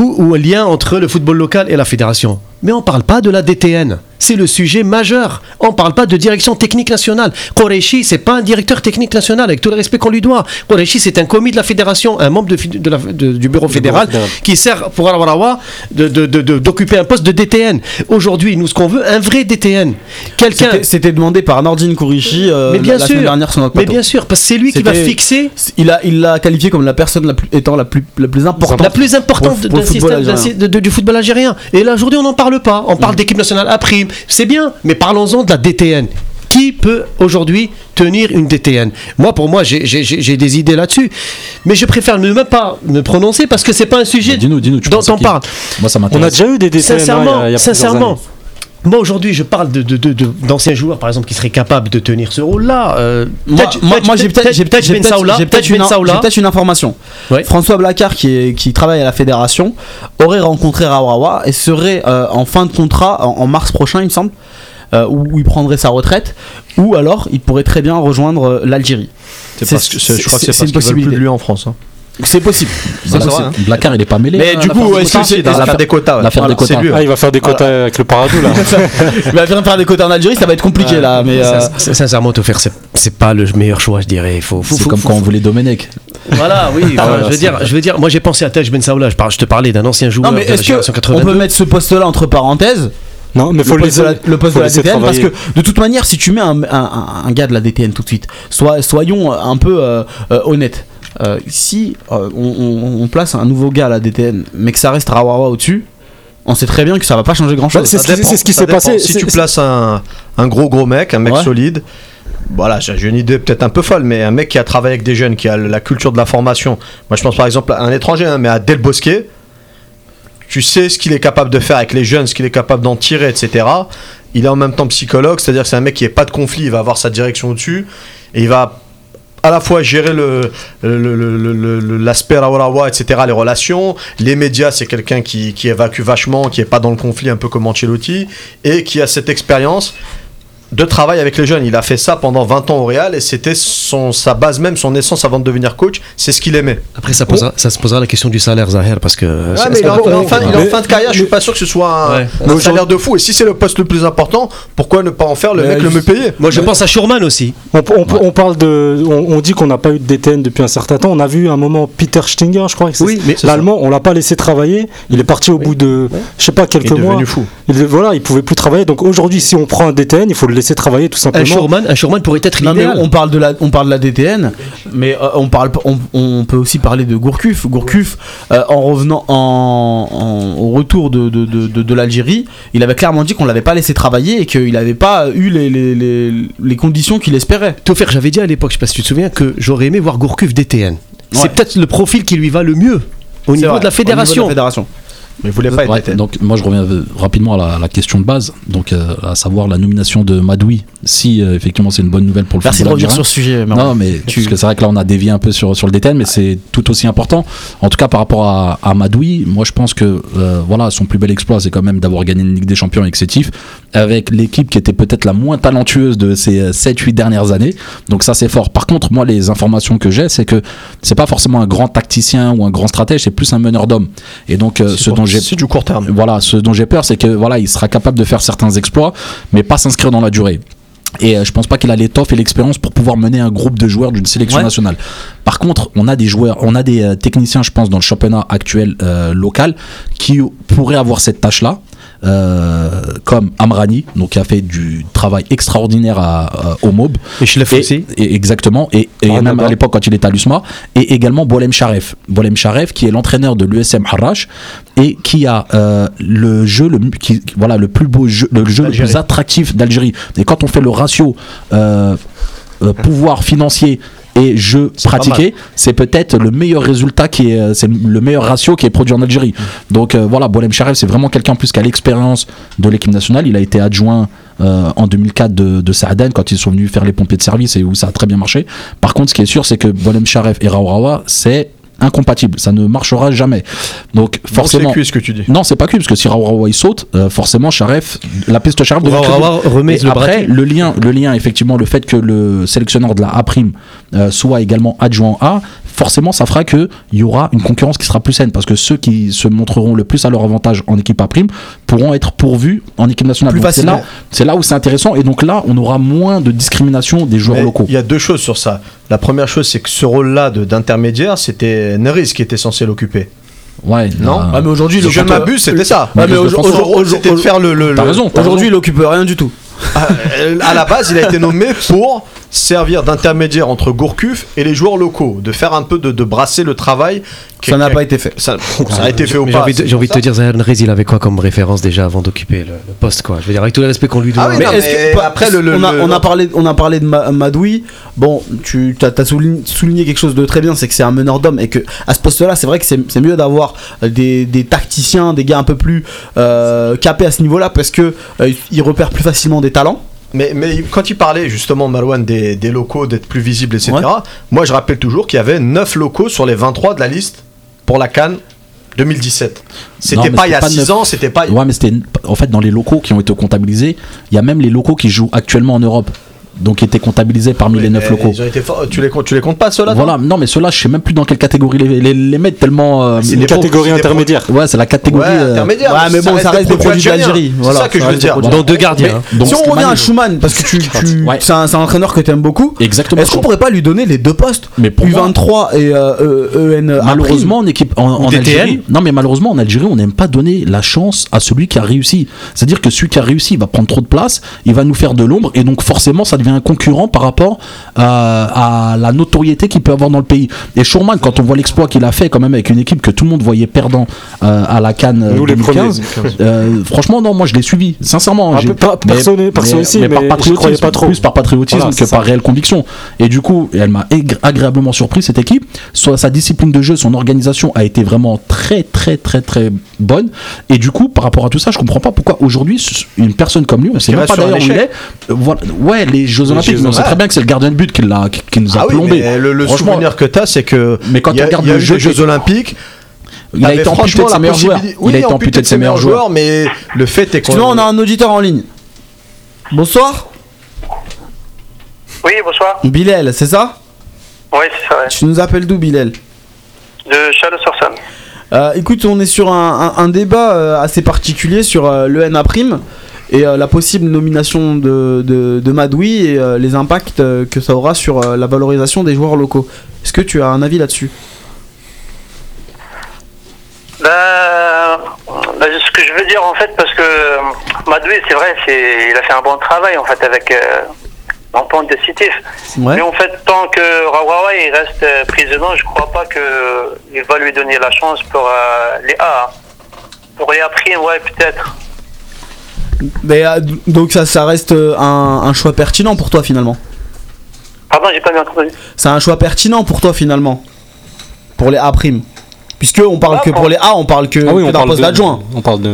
ou un lien entre le football local et la fédération. Mais on ne parle pas de la DTN. C'est le sujet majeur. On ne parle pas de direction technique nationale. Koreishi, c'est pas un directeur technique national, avec tout le respect qu'on lui doit. Koreishi, c'est un commis de la fédération, un membre de, fi- de la- de- du bureau fédéral
fédéral.
qui sert pour de- d'occuper un poste de DTN. Aujourd'hui, nous, ce qu'on veut, un vrai DTN. Quelqu'un.
C'était- demandé par Nordine Kourichi euh,
Mais bien
la,
sûr.
semaine dernière sur notre
Mais bien sûr, parce que c'est lui qui va fixer
Il a il l'a qualifié comme la personne la plus, étant la plus la plus importante.
la plus importante
pour- pour
du football algérien. Et là, aujourd'hui, on n'en parle pas. On parle d'équipe nationale à prime. C'est bien, mais parlons-en de la DTN. Qui peut aujourd'hui tenir une DTN Moi, pour moi, j'ai- des idées là-dessus. Mais je préfère ne même pas me prononcer parce que c'est pas un sujet
Bah, Dis-nous, dis-nous, tu
dont on parle.
Moi, ça
On a déjà eu des DTN hein,
Sincèrement,
il y a- il y a plusieurs
sincèrement. Moi aujourd'hui je parle de, de- de- de- d'anciens joueurs par exemple qui seraient capables de tenir ce rôle-là. Euh,
Moi, j'ai peut-être j'ai peut-être j'ai peut-être
Saoula,
j'ai peut-être
Tej
une,
Saoula.
j'ai peut-être une information.
Ouais.
François Blacard qui, est- qui travaille à la fédération aurait rencontré Rawawa et serait euh, en fin de contrat en, en mars prochain il me semble euh, où il prendrait sa retraite ou alors il pourrait très bien rejoindre euh, l'Algérie.
C'est
C'est-
parce que c'est- je crois que
c'est-
c'est
c'est une
parce qu'ils veulent plus
possibilité.
de lui en France. hein.
C'est possible. C'est
Ça,
possible.
hein.
Blacard, il est pas mêlé.
Mais du coup, est-ce que c'est-
l'affaire des quotas.
L'affaire des
hein.
Ah, il va faire des quotas avec le Paradou là.
Il va faire des quotas en Algérie, ça va être compliqué là. Mais euh,
Sin- sin- Sincèrement, te faire, c'est, pas le meilleur choix, je dirais. Il faut,
C'est comme quand on voulait Domenech.
Voilà, oui.
voilà,
je veux dire, je veux dire, moi j'ai pensé à Tej Ben Saoula. Je, te parlais d'un ancien joueur
non, mais est-ce
génération
que
82.
on peut mettre ce poste-là entre parenthèses?
Non, mais faut
le
le
poste de la,
laisser.
le poste
faut
de la
laisser
DTN parce que de toute manière si tu mets un, un- un- un gars de la DTN tout de suite soyons un peu euh, euh, honnêtes Euh, si euh, on, on- on place un nouveau gars à la DTN mais que ça reste Rawawa au-dessus on sait très bien que ça va pas changer grand chose
Bah, c'est ce qui- ce s'est passé.
Si tu places un, un gros gros mec, un mec
Ouais.
solide, voilà, j'ai une idée peut-être un peu folle, mais un mec qui a travaillé avec des jeunes, qui a la culture de la formation. Moi, je pense par exemple à un étranger, hein, mais à Del Bosquet. Tu sais ce qu'il est capable de faire avec les jeunes, ce qu'il est capable d'en tirer, etc. Il est en même temps psychologue, c'est-à-dire que c'est un mec qui n'a pas de conflit, il va avoir sa direction au-dessus, et il va à la fois gérer le l'aspect Rawarawa, etc., les relations. Les médias, c'est quelqu'un qui, qui évacue vachement, qui est pas dans le conflit, un peu comme Ancelotti, et qui a cette expérience de travail avec les jeunes. Il a fait ça pendant 20 ans au Real, et c'était son, sa base même, son essence avant de devenir coach, c'est ce qu'il aimait.
Après, ça, posera, ça se posera la question du salaire, Zahir, parce que.
Ouais,
c'est-
mais
c'est
il est en, il fin, il en de carrière, je suis pas sûr que ce soit un,
Ouais.
un salaire de fou. Et si c'est le poste le plus important, pourquoi ne pas en faire le
Mais
mec le mieux payé?
Moi, je pense à Schurman aussi.
On, on- on parle de, on, on dit qu'on n'a pas eu de DTN depuis un certain temps. On a vu un moment Peter Stinger, je crois. que c'est-
Oui, mais-
l'allemand, on l'a pas laissé travailler. Il est parti au bout de, je sais pas,
Il
quelques
est
mois.
devenu fou.
Il, voilà, il pouvait plus travailler. Donc aujourd'hui, si on prend un DTN, il faut le laisser travailler tout
Un
simplement.
Un Schurman pourrait être
Non mais
l'idéal.
on parle de la on parle de la DTN mais euh, on parle on, on peut aussi parler de Gourcuff Gourcuff euh, en revenant en, en- au retour de, de, de, de- de l'Algérie il avait clairement dit qu'on l'avait pas laissé travailler et qu'il n'avait pas eu les, les, les, les conditions qu'il espérait
Tout faire, j'avais dit à l'époque, je sais pas si tu te souviens, que j'aurais aimé voir Gourcuff DTN.
Ouais.
C'est peut-être le profil qui lui va le mieux au niveau
vrai, au de la fédération.
Mais voulait pas être
Ouais, donc moi je reviens rapidement à la, à la question de base, donc euh, à savoir la nomination de Madoui, si euh, effectivement c'est une bonne nouvelle pour le
Merci de revenir sur ce sujet.
Non,
Marwan.
mais
Tu-
parce que c'est vrai que là on a dévié un peu sur, sur le DTN, mais c'est tout aussi important. En tout cas par rapport à, à Madoui, moi je pense que euh, voilà son plus bel exploit c'est quand même d'avoir gagné une Ligue des Champions avec Sétif, avec l'équipe qui était peut-être la moins talentueuse de ces 7-8 dernières années. Donc ça c'est fort. Par contre moi les informations que j'ai c'est que c'est pas forcément un grand tacticien ou un grand stratège, c'est plus un meneur d'hommes. Et donc ce dont j'ai
C'est du court terme.
voilà, ce dont j'ai peur, c'est que voilà, il sera capable de faire certains exploits, mais pas s'inscrire dans la durée. Et euh, je pense pas qu'il a l'étoffe et l'expérience pour pouvoir mener un groupe de joueurs d'une sélection
Ouais.
nationale. Par contre, on a des joueurs, on a des euh, techniciens, je pense, dans le championnat actuel euh, local, qui pourraient avoir cette tâche-là. Euh, comme Amrani, donc qui a fait du travail extraordinaire à, à- au MOB.
Et
Et-
aussi.
et exactement, et, et
Ah,
même à l'époque quand il était à l'USMA, et également Bolem Sharef. Bolem Sharef qui est l'entraîneur de l'USM Harrach et qui a euh, le jeu, le, qui, voilà, le plus beau jeu, le jeu le plus attractif d'Algérie. Et quand on fait le ratio euh, euh, pouvoir financier et jeu
C'est pas
pratiqué, c'est peut-être le meilleur résultat qui est, euh, c'est le meilleur ratio qui est produit en Algérie. Donc euh, voilà, Bolem Sharef, c'est vraiment quelqu'un plus qui a l'expérience de l'équipe nationale. Il a été adjoint euh, en 2004 de, de Saaden quand ils sont venus faire les pompiers de service et où ça a très bien marché. Par contre, ce qui est sûr, c'est que Bolem Sharef et Raourawa, c'est incompatible. Ça ne marchera jamais. Donc forcément.
C'est cuit ce que tu dis.
Non, c'est pas que parce que si Raourawa il saute, euh, forcément Sharef, la piste Sharef devient crédible.
Raourawa remet
Et
le
après, le lien, le lien, effectivement, le fait que le sélectionneur de la A prime euh, soit également adjoint A, forcément, ça fera que il y aura une concurrence qui sera plus saine parce que ceux qui se montreront le plus à leur avantage en équipe A prime pourront être pourvus en équipe nationale. C'est là, c'est là où c'est intéressant et donc là, on aura moins de discrimination des joueurs
Mais
locaux.
Il y a deux choses sur ça. La première chose, c'est que ce rôle-là d'intermédiaire, c'était Neris qui était censé l'occuper.
Ouais,
Non.
Ah, mais aujourd'hui,
Si je m'abuse, c'était ça.
Ouais, mais aujourd'hui- aujourd'hui-
c'était de faire le. le-
T'as
le-
raison. t'as
Aujourd'hui, il occupe rien du tout.
Ah, euh, à la base, il a été nommé pour servir d'intermédiaire entre Gourcuff et les joueurs locaux, de faire un peu de, de brasser le travail. qui-
Ça n'a pas été fait.
Ça, ça a été fait au pas.
J'ai envie, de- te dire, Zahan Rez, il avait quoi comme référence déjà avant d'occuper le, le poste quoi? Je veux dire, avec tout le respect qu'on lui doit.
Ah oui,
Mais
non,
est-ce
mais
que pas-
après, le- le-
on, a,
le-
on a parlé on a parlé de Ma- Madoui bon tu as, souligné, souligné quelque chose de très bien c'est que c'est un meneur d'hommes et que à ce poste là c'est vrai que c'est mieux d'avoir des, des tacticiens des gars un peu plus euh, capés à ce niveau là parce que euh, ils repèrent plus facilement des talents
Mais, mais quand il parlait justement, Malouane, des, des locaux, d'être plus visibles, etc.,
Ouais.
moi je rappelle toujours qu'il y avait 9 locaux sur les 23 de la liste pour la Cannes 2017.
Non,
C'était pas il y a
c'était pas
6
neuf.
ans, c'était pas.
Ouais, mais c'était en fait dans les locaux qui ont été comptabilisés, il y a même les locaux qui jouent actuellement en Europe, donc qui étaient comptabilisés parmi les neuf
Eh,
locaux.
ils ont été forts. tu, les, comptes- tu les comptes pas ceux-là
Voilà, non mais ceux-là, je sais même plus dans quelle catégorie les, les, les mettre tellement. euh,
C'est
Une catégorie
c'est
intermédiaire.
ouais, c'est la catégorie.
Ouais,
euh,
intermédiaire.
ouais, mais bon, ça reste des produits
algériens.
d'Algérie.
C'est
Voilà,
ça que
ça
je veux dire.
produits
Dans deux gardiens. hein.
donc
si on revient à Schumann parce que tu, tu-
Ouais.
c'est un, c'est un entraîneur que tu aimes beaucoup
Exactement.
est-ce qu'on pourrait pas lui donner les deux postes
Mais pour moi-
U23 et euh, euh, EN A'?
Malheureusement, en équipe en, en. Algérie, non mais malheureusement en Algérie, on n'aime pas donner la chance à celui qui a réussi. C'est-à-dire que celui qui a réussi, il va prendre trop de place, il va nous faire de l'ombre et donc forcément, ça devient un concurrent par rapport euh, à la notoriété qu'il peut avoir dans le pays. Et Schurman, quand on voit l'exploit qu'il a fait quand même avec une équipe que tout le monde voyait perdant euh, à la Cannes
Nous, les
2015,
premiers.
euh, franchement non, moi je l'ai suivi, sincèrement.
Un peu pas- mais
par patriotisme,
pas trop.
plus par patriotisme
Voilà,
que
ça.
par réelle conviction. Et du coup, elle m'a agréablement surpris cette équipe. Soit sa discipline de jeu, son organisation a été vraiment très très très très bonne. Et du coup, par rapport à tout ça, je comprends pas pourquoi aujourd'hui une personne comme lui, on sait même pas d'ailleurs où il est. voilà. Ouais, les Jeux Olympiques,
Jeux
mais on sait très bien que c'est le gardien de but qui, l'a- qui, qui nous a
Ah oui,
plombé.
mais le, le souvenir que tu as, c'est que.
Mais quand
il y a,
on regarde
y a les Jeux
que-
Olympiques,
il a été amputé de ses meilleurs joueurs. Il a été amputé de ses meilleurs joueurs.
mais le fait est qu'on.
Sinon, on a un auditeur en ligne. Bonsoir,
Oui, bonsoir.
Bilal, c'est ça?
Oui, c'est ça, ouais.
Tu nous appelles d'où, Bilal?
De Chalon-sur-Saône.
Euh, écoute, on est sur un, un- un débat euh, assez particulier sur euh, le NA prime et euh, la possible nomination de, de, de Madoui et euh, les impacts euh, que ça aura sur la valorisation des joueurs locaux. Est-ce que tu as un avis là-dessus?
Ben, ben, ce que je veux dire en fait, parce que Madoui, c'est vrai, c'est, il a fait un bon travail en fait avec euh, l'entente de Citif.
Ouais.
Mais en fait, tant que Rawawa il reste prisonnier, je crois pas que il va lui donner la chance pour euh, les A. Pour les A prime, ouais, peut-être.
Mais, euh, donc ça, ça reste euh, un, un choix pertinent pour toi finalement.
Pardon, j'ai pas bien entendu.
C'est un choix pertinent pour toi finalement. Pour les A prime. Puisque on parle
Ah,
que pour les A, on parle que,
Ah oui,
que d'un
parle
poste d'adjoint.
On parle de.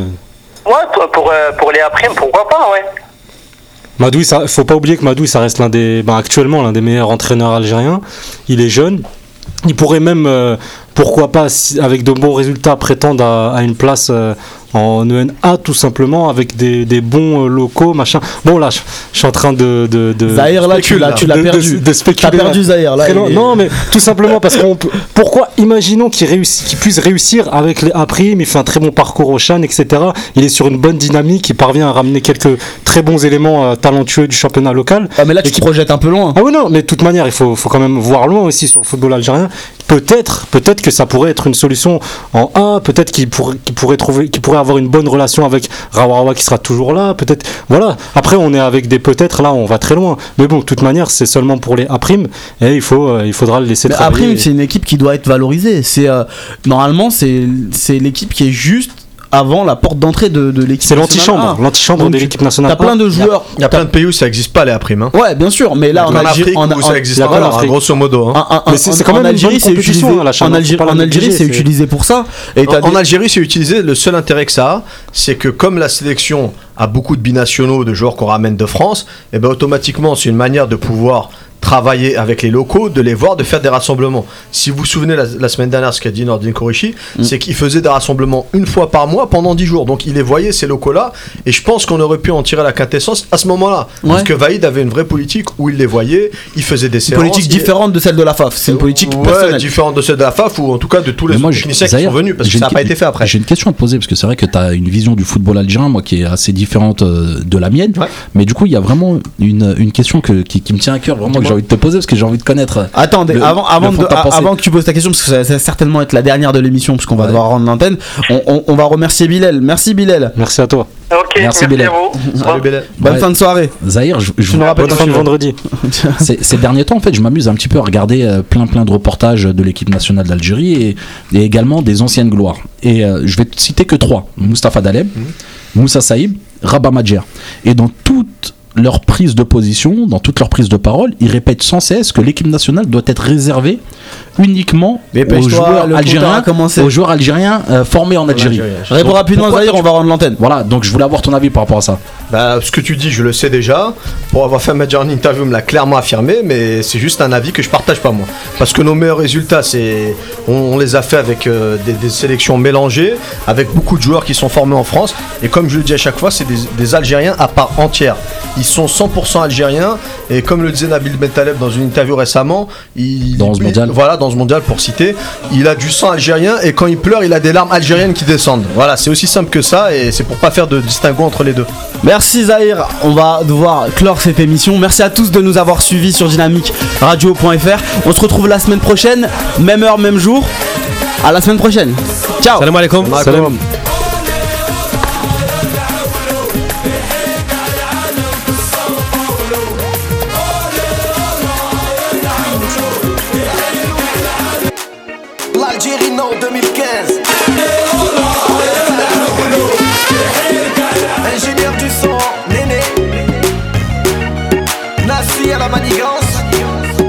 Ouais, pour, pour, euh, pour les A-primes, pourquoi pas, ouais.
Madoui, ça, faut pas oublier que Madoui, ça reste l'un des, ben, actuellement l'un des meilleurs entraîneurs algériens. Il est jeune. Il pourrait même, euh, pourquoi pas, si- avec de bons résultats, prétendre à, à une place euh, en ENA, tout simplement, avec des, des bons euh, locaux, machin. Bon, là, je je suis en train de. de, de
Zahir, là, tu l'as tu l'as perdu.
De, spéculer,
T'as perdu. Zahir, là. Est-
Non, mais tout simplement parce qu'on. Pourquoi imaginons qu'il puisse réussir avec les A-Prime, il fait un très bon parcours au Chan, etc. Il est sur une bonne dynamique, il parvient à ramener quelques très bons éléments euh, talentueux du championnat local.
Ah, mais là, tu te projettes un peu loin.
Ah oui, non, mais de toute manière, il faut, faut quand même voir loin aussi sur le football algérien. Peut-être, peut-être que ça pourrait être une solution en A, peut-être qu'il pourrait, trouver, qu'il pourrait avoir une bonne relation avec Rawarawa qui sera toujours là, peut-être. Voilà. Après, on est avec des peut-être, là, on va très loin. Mais bon, de toute manière, c'est seulement pour les A prime et il faut, euh, il faudra le laisser
Mais
travailler.
après, c'est une équipe qui doit être valorisée. C'est euh, normalement c'est c'est l'équipe qui est juste avant la porte d'entrée de, de l'équipe.
C'est
nationale
l'antichambre, l'antichambre de l'équipe nationale.
T'as plein
A.
de joueurs.
Il y a plein de pays où ça n'existe pas les primes. Hein.
Ouais, bien sûr, mais là en
en
Algérie,
Afrique
en,
où
en-
ça existe
pas l'Afrique.
grosso modo. hein.
Mais c'est- quand
en
même
Algérie, c'est utilisé.
hein,
En Algérie, c'est utilisé pour ça. Et
En, Algérie, c'est utilisé. Le seul intérêt que ça a, c'est que comme la sélection a beaucoup de binationaux, de joueurs qu'on ramène de France, et ben automatiquement, c'est une manière de pouvoir travailler avec les locaux, de les voir, de faire des rassemblements. Si vous vous souvenez la, la semaine dernière, ce qu'a dit Nordin Korishi,
Mm.
c'est qu'il faisait des rassemblements une fois par mois pendant 10 jours. Donc il les voyait, ces locaux-là, et je pense qu'on aurait pu en tirer la quintessence à ce moment-là. Parce que Vaïd avait une vraie politique où il les voyait, il faisait des
une
séances.
politique
il-
différente de celle de la FAF. C'est une politique
Ouais,
personnelle.
différente de celle de la FAF ou en tout cas de tous les
moi,
techniciens qui sont venus parce que ça n'a
une
pas été fait après.
J'ai une question à te poser parce que c'est vrai que tu as une vision du football algérien, moi qui est assez différente euh, de la mienne.
Ouais.
Mais du coup, il y a vraiment une, une question que, qui, qui me tient à cœur, vraiment que envie de te poser parce que j'ai envie de connaître.
Attendez,
Le-
avant, avant,
le
de-
de
avant que tu poses ta question, parce que ça, ça va certainement être la dernière de l'émission, puisqu'on va
Ouais.
devoir rendre l'antenne, on, on- on va remercier Bilal. Merci Bilal.
Merci à toi.
Ok,
Merci,
merci,
Bilal.
à vous.
Salut, Bélé.
Bonne
Ouais.
fin de soirée.
Zahir, je, je
Tu
Bonne
quand
fin de vendredi.
ces, ces derniers temps, en fait, je m'amuse un petit peu à regarder euh, plein plein de reportages de l'équipe nationale d'Algérie et, et également des anciennes gloires. Et euh, je vais te citer que trois Mustapha Daleb, Moussa Saïb, Rabat Madjer. Et dans toute leur prise de position, dans toute leur prise de parole, ils répètent sans cesse que l'équipe nationale doit être réservée uniquement aux joueurs algériens, aux joueurs algériens euh, formés en Algérie.
Réponds rapidement, Zahir, on va rendre l'antenne.
Voilà, donc je voulais avoir ton avis par rapport à ça.
Bah, ce que tu dis, je le sais déjà. Pour avoir fait un match en interview, on me l'a clairement affirmé, mais c'est juste un avis que je partage pas moi. Parce que nos meilleurs résultats, c'est, on, on les a fait avec euh, des, des sélections mélangées, avec beaucoup de joueurs qui sont formés en France. Et comme je le dis à chaque fois, c'est des, des Algériens à part entière. Ils sont 100% algériens. Et comme le disait Nabil Bentaleb dans une interview récemment, il,
Dans ce
il-
mondial.
Voilà, dans ce mondial pour citer, il a du sang algérien et quand il pleure, il a des larmes algériennes qui descendent. Voilà, c'est aussi simple que ça et c'est pour pas faire de distinguo entre les deux.
Merci Zahir, on va devoir clore cette émission. Merci à tous de nous avoir suivis sur dynamique radio.fr. On se retrouve la semaine prochaine, même heure, même jour. À la semaine prochaine. Ciao.
Salam alaikum.
Salam.
L'Algérie Nord 2015